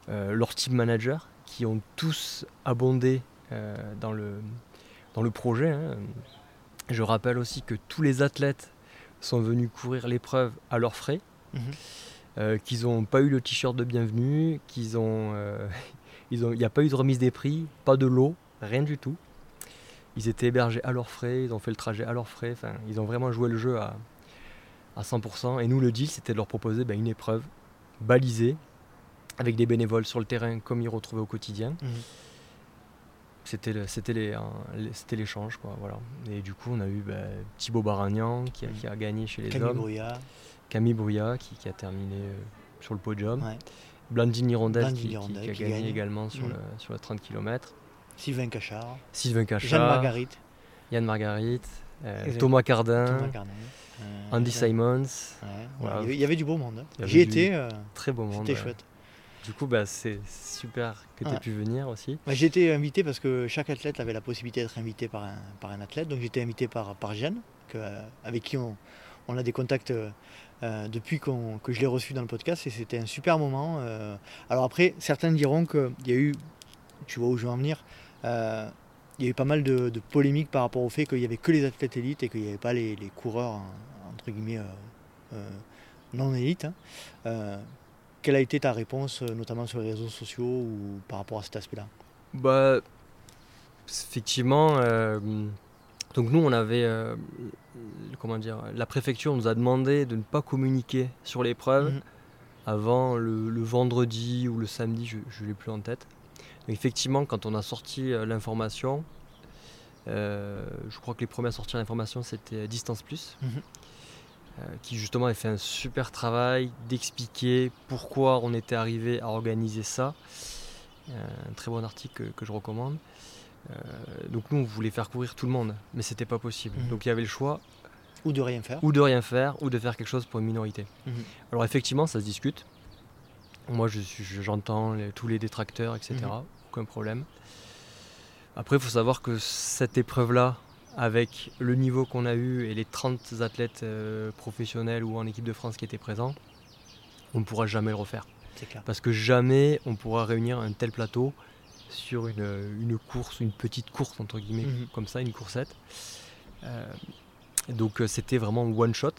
C: leurs team managers qui ont tous abondé dans, le, dans le projet. hein. Je rappelle aussi que tous les athlètes sont venus courir l'épreuve à leurs frais,
A: Mhm.
C: euh, qu'ils n'ont pas eu le t-shirt de bienvenue, qu'ils ont, euh, ils ont, il n'y a pas eu de remise des prix, pas de lot, rien du tout. Ils étaient hébergés à leurs frais, ils ont fait le trajet à leurs frais, enfin, ils ont vraiment joué le jeu à, à 100%. Et nous, le deal, c'était de leur proposer ben, une épreuve balisée, avec des bénévoles sur le terrain comme ils retrouvaient au quotidien.
A: Mhm.
C: C'était l'échange, quoi, voilà. Et du coup, on a eu ben, Thibaut Baragnan qui a,
A: Mhm.
C: qui a gagné chez les
A: Camille
C: hommes,
A: Brouillard.
C: Camille Brouillat qui, qui a terminé euh, sur le podium,
A: Ouais.
C: Blandine Hirondelle qui, a gagné
A: gagne.
C: également sur,
A: Mhm.
C: le, sur le 30 km.
A: Sylvain Cachard.
C: Sylvain
A: Jeanne Marguerite.
C: Yann Marguerite, euh. Thomas Cardin,
A: Thomas. Euh,
C: Andy Simons,
A: Ouais,
C: Voilà.
A: Il y avait- du beau monde. hein. J'y étais, euh,
C: très beau monde.
A: c'était chouette.
C: Du coup, bah, c'est super que tu aies
A: Ouais.
C: pu venir aussi.
A: Bah, J'ai été invité parce que chaque athlète avait la possibilité d'être invité par un, par un athlète. Donc j'étais invité par, par Jeanne, que, euh, avec qui on, on a des contacts euh, euh, depuis que je l'ai reçu dans le podcast et c'était un super moment. euh. Alors après, certains diront qu'il y a eu, tu vois où je veux en venir, euh, il y a eu pas mal de, de polémiques par rapport au fait qu'il n'y avait que les athlètes élites et qu'il n'y avait pas les, les coureurs, entre guillemets, non élites. hein. Quelle a été ta réponse, euh, notamment sur les réseaux sociaux ou par rapport à cet aspect-là?
C: Bah, effectivement, euh, donc nous, on avait, euh, comment dire, la préfecture nous a demandé de ne pas communiquer sur l'épreuve
A: Mhm.
C: avant le, le vendredi ou le samedi, je ne l'ai plus en tête. Donc effectivement, quand on a sorti l'information, euh, je crois que les premiers à sortir l'information, c'était Distance Plus.
A: Mhm.
C: Euh, qui justement a fait un super travail d'expliquer pourquoi on était arrivé à organiser ça. Euh, un très bon article que, que je recommande. Euh, donc nous, on voulait faire courir tout le monde, mais c'était pas possible.
A: Mhm.
C: Donc il y avait le choix
A: Ou de rien faire
C: ou de rien faire, ou de faire quelque chose pour une minorité.
A: Mhm.
C: Alors effectivement, ça se discute. Moi, je je- j'entends les- tous les détracteurs, etc.
A: Mhm.
C: Aucun problème. Après, il faut savoir que cette épreuve-là, avec le niveau qu'on a eu et les 30 athlètes euh, professionnels ou en équipe de France qui étaient présents, on ne pourra jamais le refaire.
A: C'est clair.
C: Parce que jamais on pourra réunir un tel plateau sur une, une course, une petite course entre guillemets,
A: Mhm.
C: comme ça, une coursette. Euh, donc euh, c'était vraiment one shot.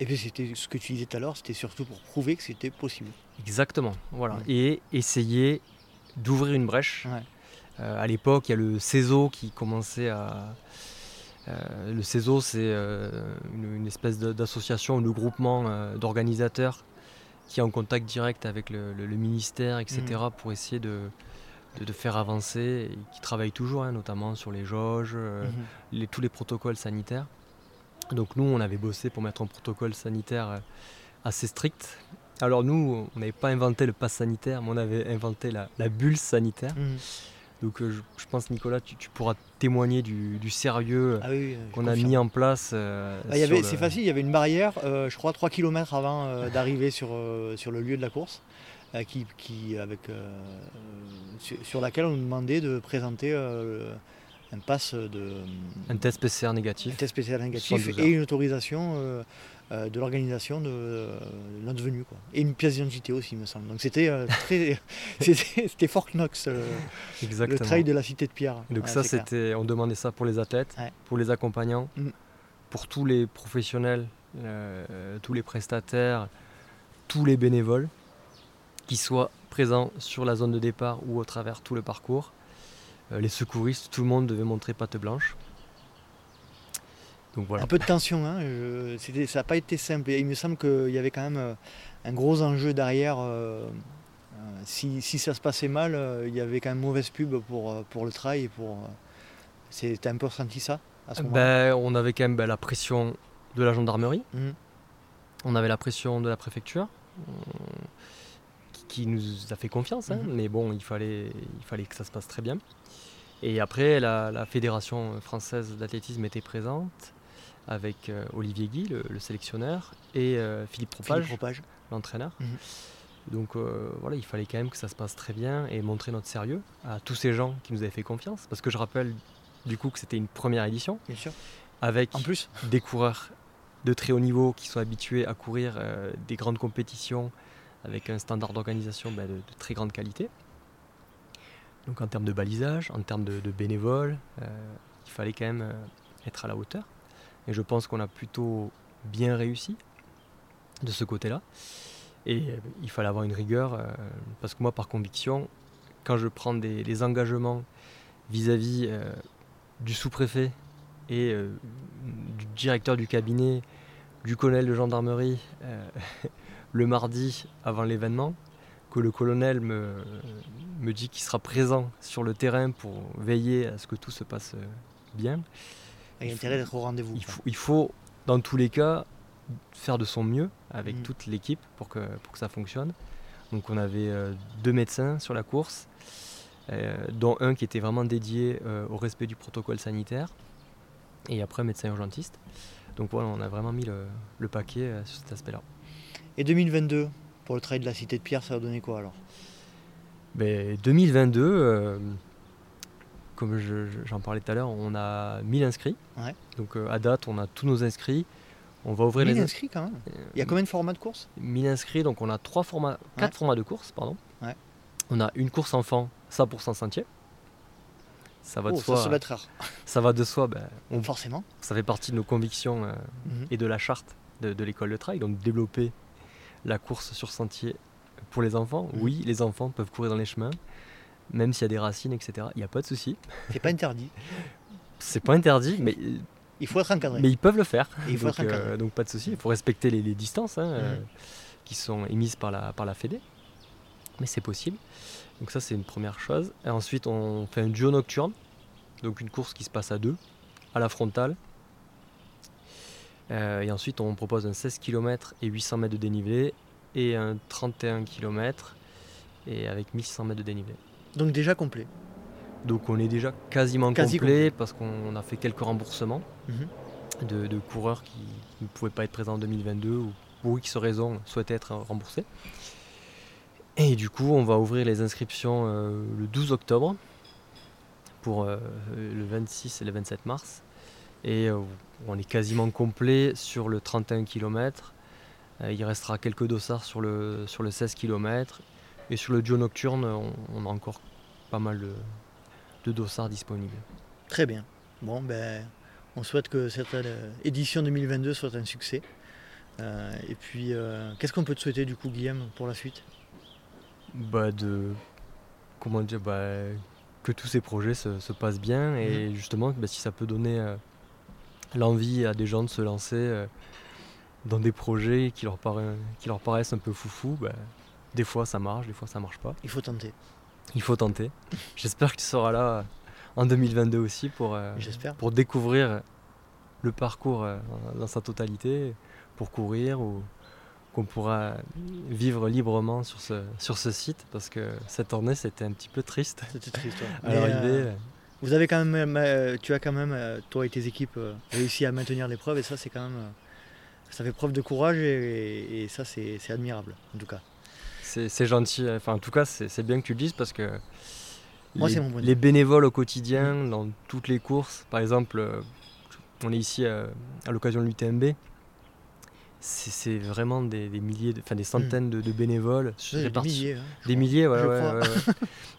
A: Et puis c'était ce que tu disais tout à l'heure, c'était surtout pour prouver que c'était possible.
C: Exactement, voilà. Et essayer d'ouvrir une brèche.
A: Ouais.
C: Euh, à l'époque, il y a le CESO qui commençait à. Euh, le CESO, c'est euh, une, une espèce d'association ou de groupement euh, d'organisateurs qui est en contact direct avec le, le- le ministère, etc.,
A: Mhm.
C: pour essayer de, de, de faire avancer, et qui travaille toujours, hein, notamment sur les jauges, les- tous les protocoles sanitaires. Donc nous, on avait bossé pour mettre un protocole sanitaire assez strict. Alors nous, on n'avait pas inventé le pass sanitaire, mais on avait inventé la, la bulle sanitaire.
A: Mhm.
C: Donc euh, je, je pense, Nicolas, tu, tu pourras témoigner du, du sérieux
A: Ah oui, oui, je
C: qu'on a mis en place. euh,
A: Ah,
C: le-
A: C'est facile, il y avait une barrière, euh, je crois 3 km avant euh, d'arriver sur, euh, sur le lieu de la course, euh, qui, qui, avec, euh, sur, sur laquelle on nous demandait de présenter euh, un pass de
C: Un test PCR
A: un
C: négatif.
A: test spécial négatif
C: 72
A: et une autorisation euh, euh, de l'organisation de euh, notre venue. Quoi. Et une pièce d'identité aussi, il me semble. Donc c'était euh, très. c'était Fort Knox, euh, le trail de la cité de Pierre.
C: Donc
A: Ouais,
C: ça, c'était, on demandait ça pour les athlètes,
A: Ouais.
C: pour les accompagnants,
A: Mm.
C: pour tous les professionnels, euh, tous les prestataires, tous les bénévoles, qui soient présents sur la zone de départ ou au travers tout le parcours. Euh, les secouristes, tout le monde devait montrer patte blanche. Donc voilà.
A: Un peu de tension, hein, je- c'était- ça n'a pas été simple. Et il me semble qu'il y avait quand même euh, un gros enjeu derrière. euh, euh, si, si ça se passait mal, il y avait quand même mauvaise pub pour, pour le trail. Pour, T'as un peu ressenti ça à ce moment-là?
C: Ben, on avait quand même ben, la pression de la gendarmerie,
A: Mhm.
C: on avait la pression de la préfecture, qui, nous a fait confiance, hein,
A: Mhm.
C: mais bon, il fallait, il fallait que ça se passe très bien. Et après, la, la Fédération française d'athlétisme était présente avec euh, Olivier Guy, le, le sélectionneur, et euh, Philippe Propage,
A: Propage.
C: l'entraîneur.
A: Mhm.
C: Donc euh, voilà, il fallait quand même que ça se passe très bien et montrer notre sérieux à tous ces gens qui nous avaient fait confiance. Parce que je rappelle du coup que c'était une première édition
A: Bien sûr.
C: avec
A: En plus,
C: des coureurs de très haut niveau qui sont habitués à courir des grandes compétitions avec un standard d'organisation ben, de, très grande qualité. Donc en termes de balisage, en termes de, bénévoles, il fallait quand même être à la hauteur. Et je pense qu'on a plutôt bien réussi de ce côté-là. Et euh, il fallait avoir une rigueur, euh, parce que moi, par conviction, quand je prends des, engagements vis-à-vis euh, du sous-préfet et du directeur du cabinet, du colonel de gendarmerie, le mardi avant l'événement, que le colonel me, me dit qu'il sera présent sur le terrain pour veiller à ce que tout se passe bien.
A: Il y a intérêt d'être au rendez-vous.
C: Il faut, dans tous les cas, faire de son mieux avec mm. toute l'équipe pour que, pour que ça fonctionne. Donc on avait euh, deux médecins sur la course, euh, dont un qui était vraiment dédié euh, au respect du protocole sanitaire, et après un médecin urgentiste. Donc voilà, on a vraiment mis le, paquet sur cet aspect-là.
A: Et 2022, pour le trail de la Cité de Pierre, ça va donner quoi alors?
C: Ben, 2022, comme j'en parlais tout à l'heure, on a 1000 inscrits. Donc à date, on a tous nos inscrits.
A: On va ouvrir 1000 les inscrits quand même. Il y a combien de formats de course
C: 1000 inscrits, donc on a trois formats, quatre formats de course, pardon. On a une course enfant, 100% sentier. Ça va de soi.
A: Ça, rare.
C: ça va de soi. Ben,
A: Forcément.
C: Ça fait partie de nos convictions euh, mhm. et de la charte de, l'école de trail. Donc développer la course sur sentier pour les enfants. Mhm. Oui, les enfants peuvent courir dans les chemins, même s'il y a des racines, etc. Il n'y a pas de souci.
A: C'est pas interdit.
C: C'est pas interdit, mais
A: il faut être encadré.
C: Mais ils peuvent le faire. Euh, donc, pas de souci. Il faut respecter les, distances hein, euh, mm. qui sont émises par la, par la Fédé. Mais c'est possible. Donc ça c'est une première chose. Et ensuite on fait un duo nocturne. Donc une course qui se passe à deux, à la frontale. Euh, et ensuite on propose un 16 km et 800 mètres de dénivelé et un 31 km et avec 1600 mètres de dénivelé.
A: Donc déjà complet.
C: Donc on est déjà quasiment complet, parce qu'on a fait quelques remboursements mhm. de, coureurs qui ne pouvaient pas être présents en 2022 ou pour X raisons souhaitaient être remboursés. Et du coup on va ouvrir les inscriptions euh, le 12 octobre pour euh, le 26 et le 27 mars. Et euh, on est quasiment complet sur le 31 km. il restera quelques dossards sur le, sur le 16 km. Et sur le duo nocturne, on a encore pas mal de, de dossards disponibles.
A: Très bien. Bon, ben, on souhaite que cette euh, édition 2022 soit un succès. Euh, et puis, euh, qu'est-ce qu'on peut te souhaiter du coup, Guillaume, pour la suite?
C: Bah de comment dire bah, que tous ces projets se, passent bien et mhm. justement bah, si ça peut donner l'envie à des gens de se lancer dans des projets qui leur, qui leur paraissent un peu foufou, bah, des fois ça marche, des fois ça marche pas.
A: Il faut tenter.
C: Il faut tenter. J'espère que tu seras là en 2022 aussi pour, euh, pour découvrir le parcours euh, dans sa totalité, pour courir ou qu'on pourra vivre librement sur ce, sur ce site parce que cette tournée c'était un petit peu triste.
A: C'était triste. Euh, vous avez quand même, tu as quand même, toi et tes équipes, réussi à maintenir l'épreuve et ça c'est quand même, ça fait preuve de courage et ça c'est admirable en tout cas
C: c'est gentil. Enfin, en tout cas, c'est bien que tu le dises parce que les, bénévoles au quotidien, dans toutes les courses, par exemple, euh, on est ici à, l'occasion de l'UTMB, c'est vraiment des, milliers, enfin des centaines de, bénévoles
A: Des milliers. Hein,
C: des milliers, ouais, ouais,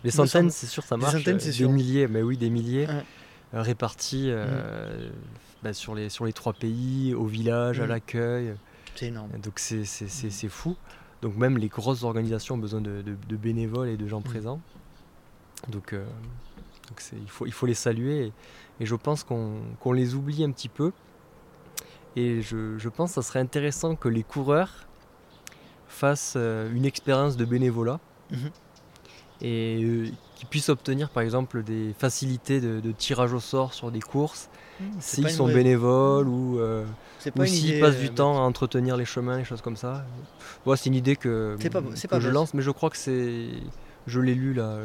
C: Les centaines, c'est sûr, ça marche. Des centaines, c'est sûr. Des milliers, mais oui, des milliers euh, répartis euh, bah, sur, les, sur les trois pays, au village, à mm. l'accueil.
A: C'est énorme.
C: Donc c'est fou. Donc même les grosses organisations ont besoin de, bénévoles et de gens présents. Donc, euh, il, faut, il faut les saluer et, je pense qu'on les oublie un petit peu. Et je, pense que ça serait intéressant que les coureurs fassent euh, une expérience de bénévolat. Mm-hmm. Et euh, qu'ils puissent obtenir par exemple des facilités de, tirage au sort sur des courses, s'ils sont bénévoles ou, euh, s'ils passent du euh, temps à entretenir les chemins, les choses comme ça. c'est une idée que, je lance, mais je crois que c'est. Je l'ai lu là,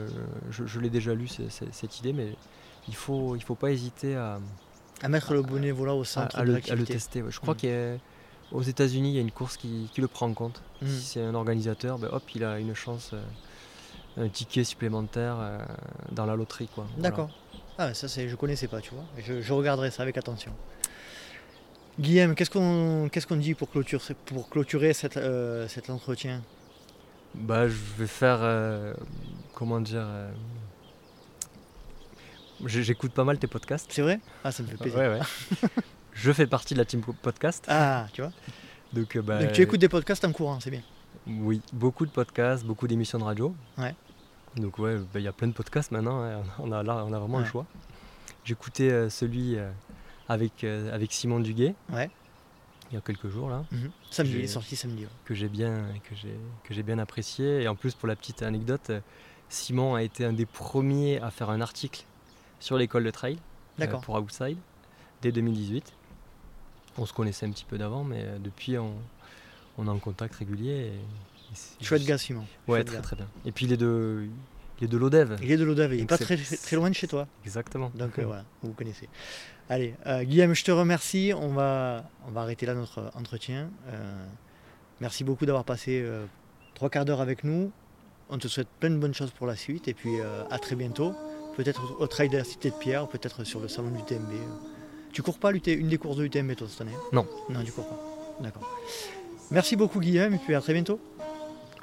C: je, l'ai déjà lu cette idée, mais il faut, il faut pas hésiter à.
A: À mettre le bénévolat au centre à,
C: le, tester. Je crois mmh. qu'aux États-Unis, il y a une course qui, le prend en compte. Mmh. Si c'est un organisateur, ben, hop, il a une chance. Euh, un ticket supplémentaire euh, dans la loterie. quoi.
A: D'accord. Ah, ça, c'est, je connaissais pas, tu vois. Je, regarderai ça avec attention. Guillaume, qu'est-ce qu'on qu'est-ce qu'on dit pour clôturer, pour clôturer cette, euh, cet entretien?
C: Bah, je vais faire. euh, comment dire euh, J'écoute pas mal tes podcasts.
A: C'est vrai? Ah, ça me fait plaisir.
C: Ouais, ouais. je fais partie de la team podcast.
A: Ah, tu vois
C: Donc, bah,
A: Donc tu écoutes des podcasts en courant, c'est bien.
C: Oui, beaucoup de podcasts, beaucoup d'émissions de radio.
A: Ouais.
C: Donc ouais, bah, il y a plein de podcasts maintenant, hein. on, a, là, on a vraiment
A: Ouais.
C: le choix. J'écoutais euh, celui euh, avec, euh, avec Simon Duguet.
A: Ouais.
C: Il y a quelques jours là,
A: Mhm. Samedi, il est sorti samedi. ouais.
C: que j'ai bien, que j'ai, que j'ai bien apprécié. Et en plus, pour la petite anecdote, Simon a été un des premiers à faire un article sur l'école de trail pour Outside dès 2018. On se connaissait un petit peu d'avant, mais depuis on, on est en contact régulier. et-
A: Chouette gars, Simon.
C: Ouais, très très bien. Et puis il est de, il est de l'Odève.
A: Il est de l'Odave, il n'est pas très, très loin de chez toi.
C: Exactement.
A: Donc euh, voilà, vous connaissez. Allez, euh, Guillaume, je te remercie. On va, on va arrêter là notre entretien. Euh, merci beaucoup d'avoir passé trois quarts d'heure avec nous. On te souhaite plein de bonnes choses pour la suite et puis à très bientôt. Peut-être au trail de la Cité de Pierre, peut-être sur le salon du TMB. Tu cours pas une des courses de l'UTMB toi cette année?
C: Non.
A: Non, tu cours pas. D'accord. Merci beaucoup Guillaume et puis à très bientôt.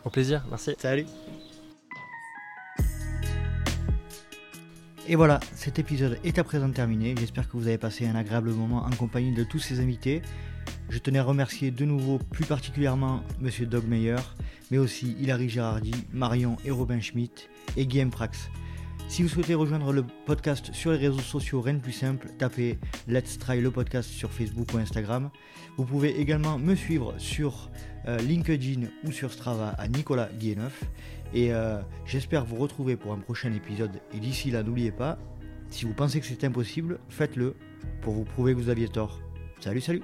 C: Au plaisir, merci.
A: Salut. Et voilà, cet épisode est à présent terminé. J'espère que vous avez passé un agréable moment en compagnie de tous ces invités. Je tenais à remercier de nouveau plus particulièrement Monsieur Doug Meyer, mais aussi Hilary Girardi, Marion et Robin Schmitt et Guillaume Prax. Si vous souhaitez rejoindre le podcast sur les réseaux sociaux, rien de plus simple, tapez Let's Try le podcast sur Facebook ou Instagram. Vous pouvez également me suivre sur LinkedIn ou sur Strava à Nicolas Guilleneuf. Et euh, j'espère vous retrouver pour un prochain épisode. Et d'ici là, n'oubliez pas, si vous pensez que c'est impossible, faites-le pour vous prouver que vous aviez tort. Salut, salut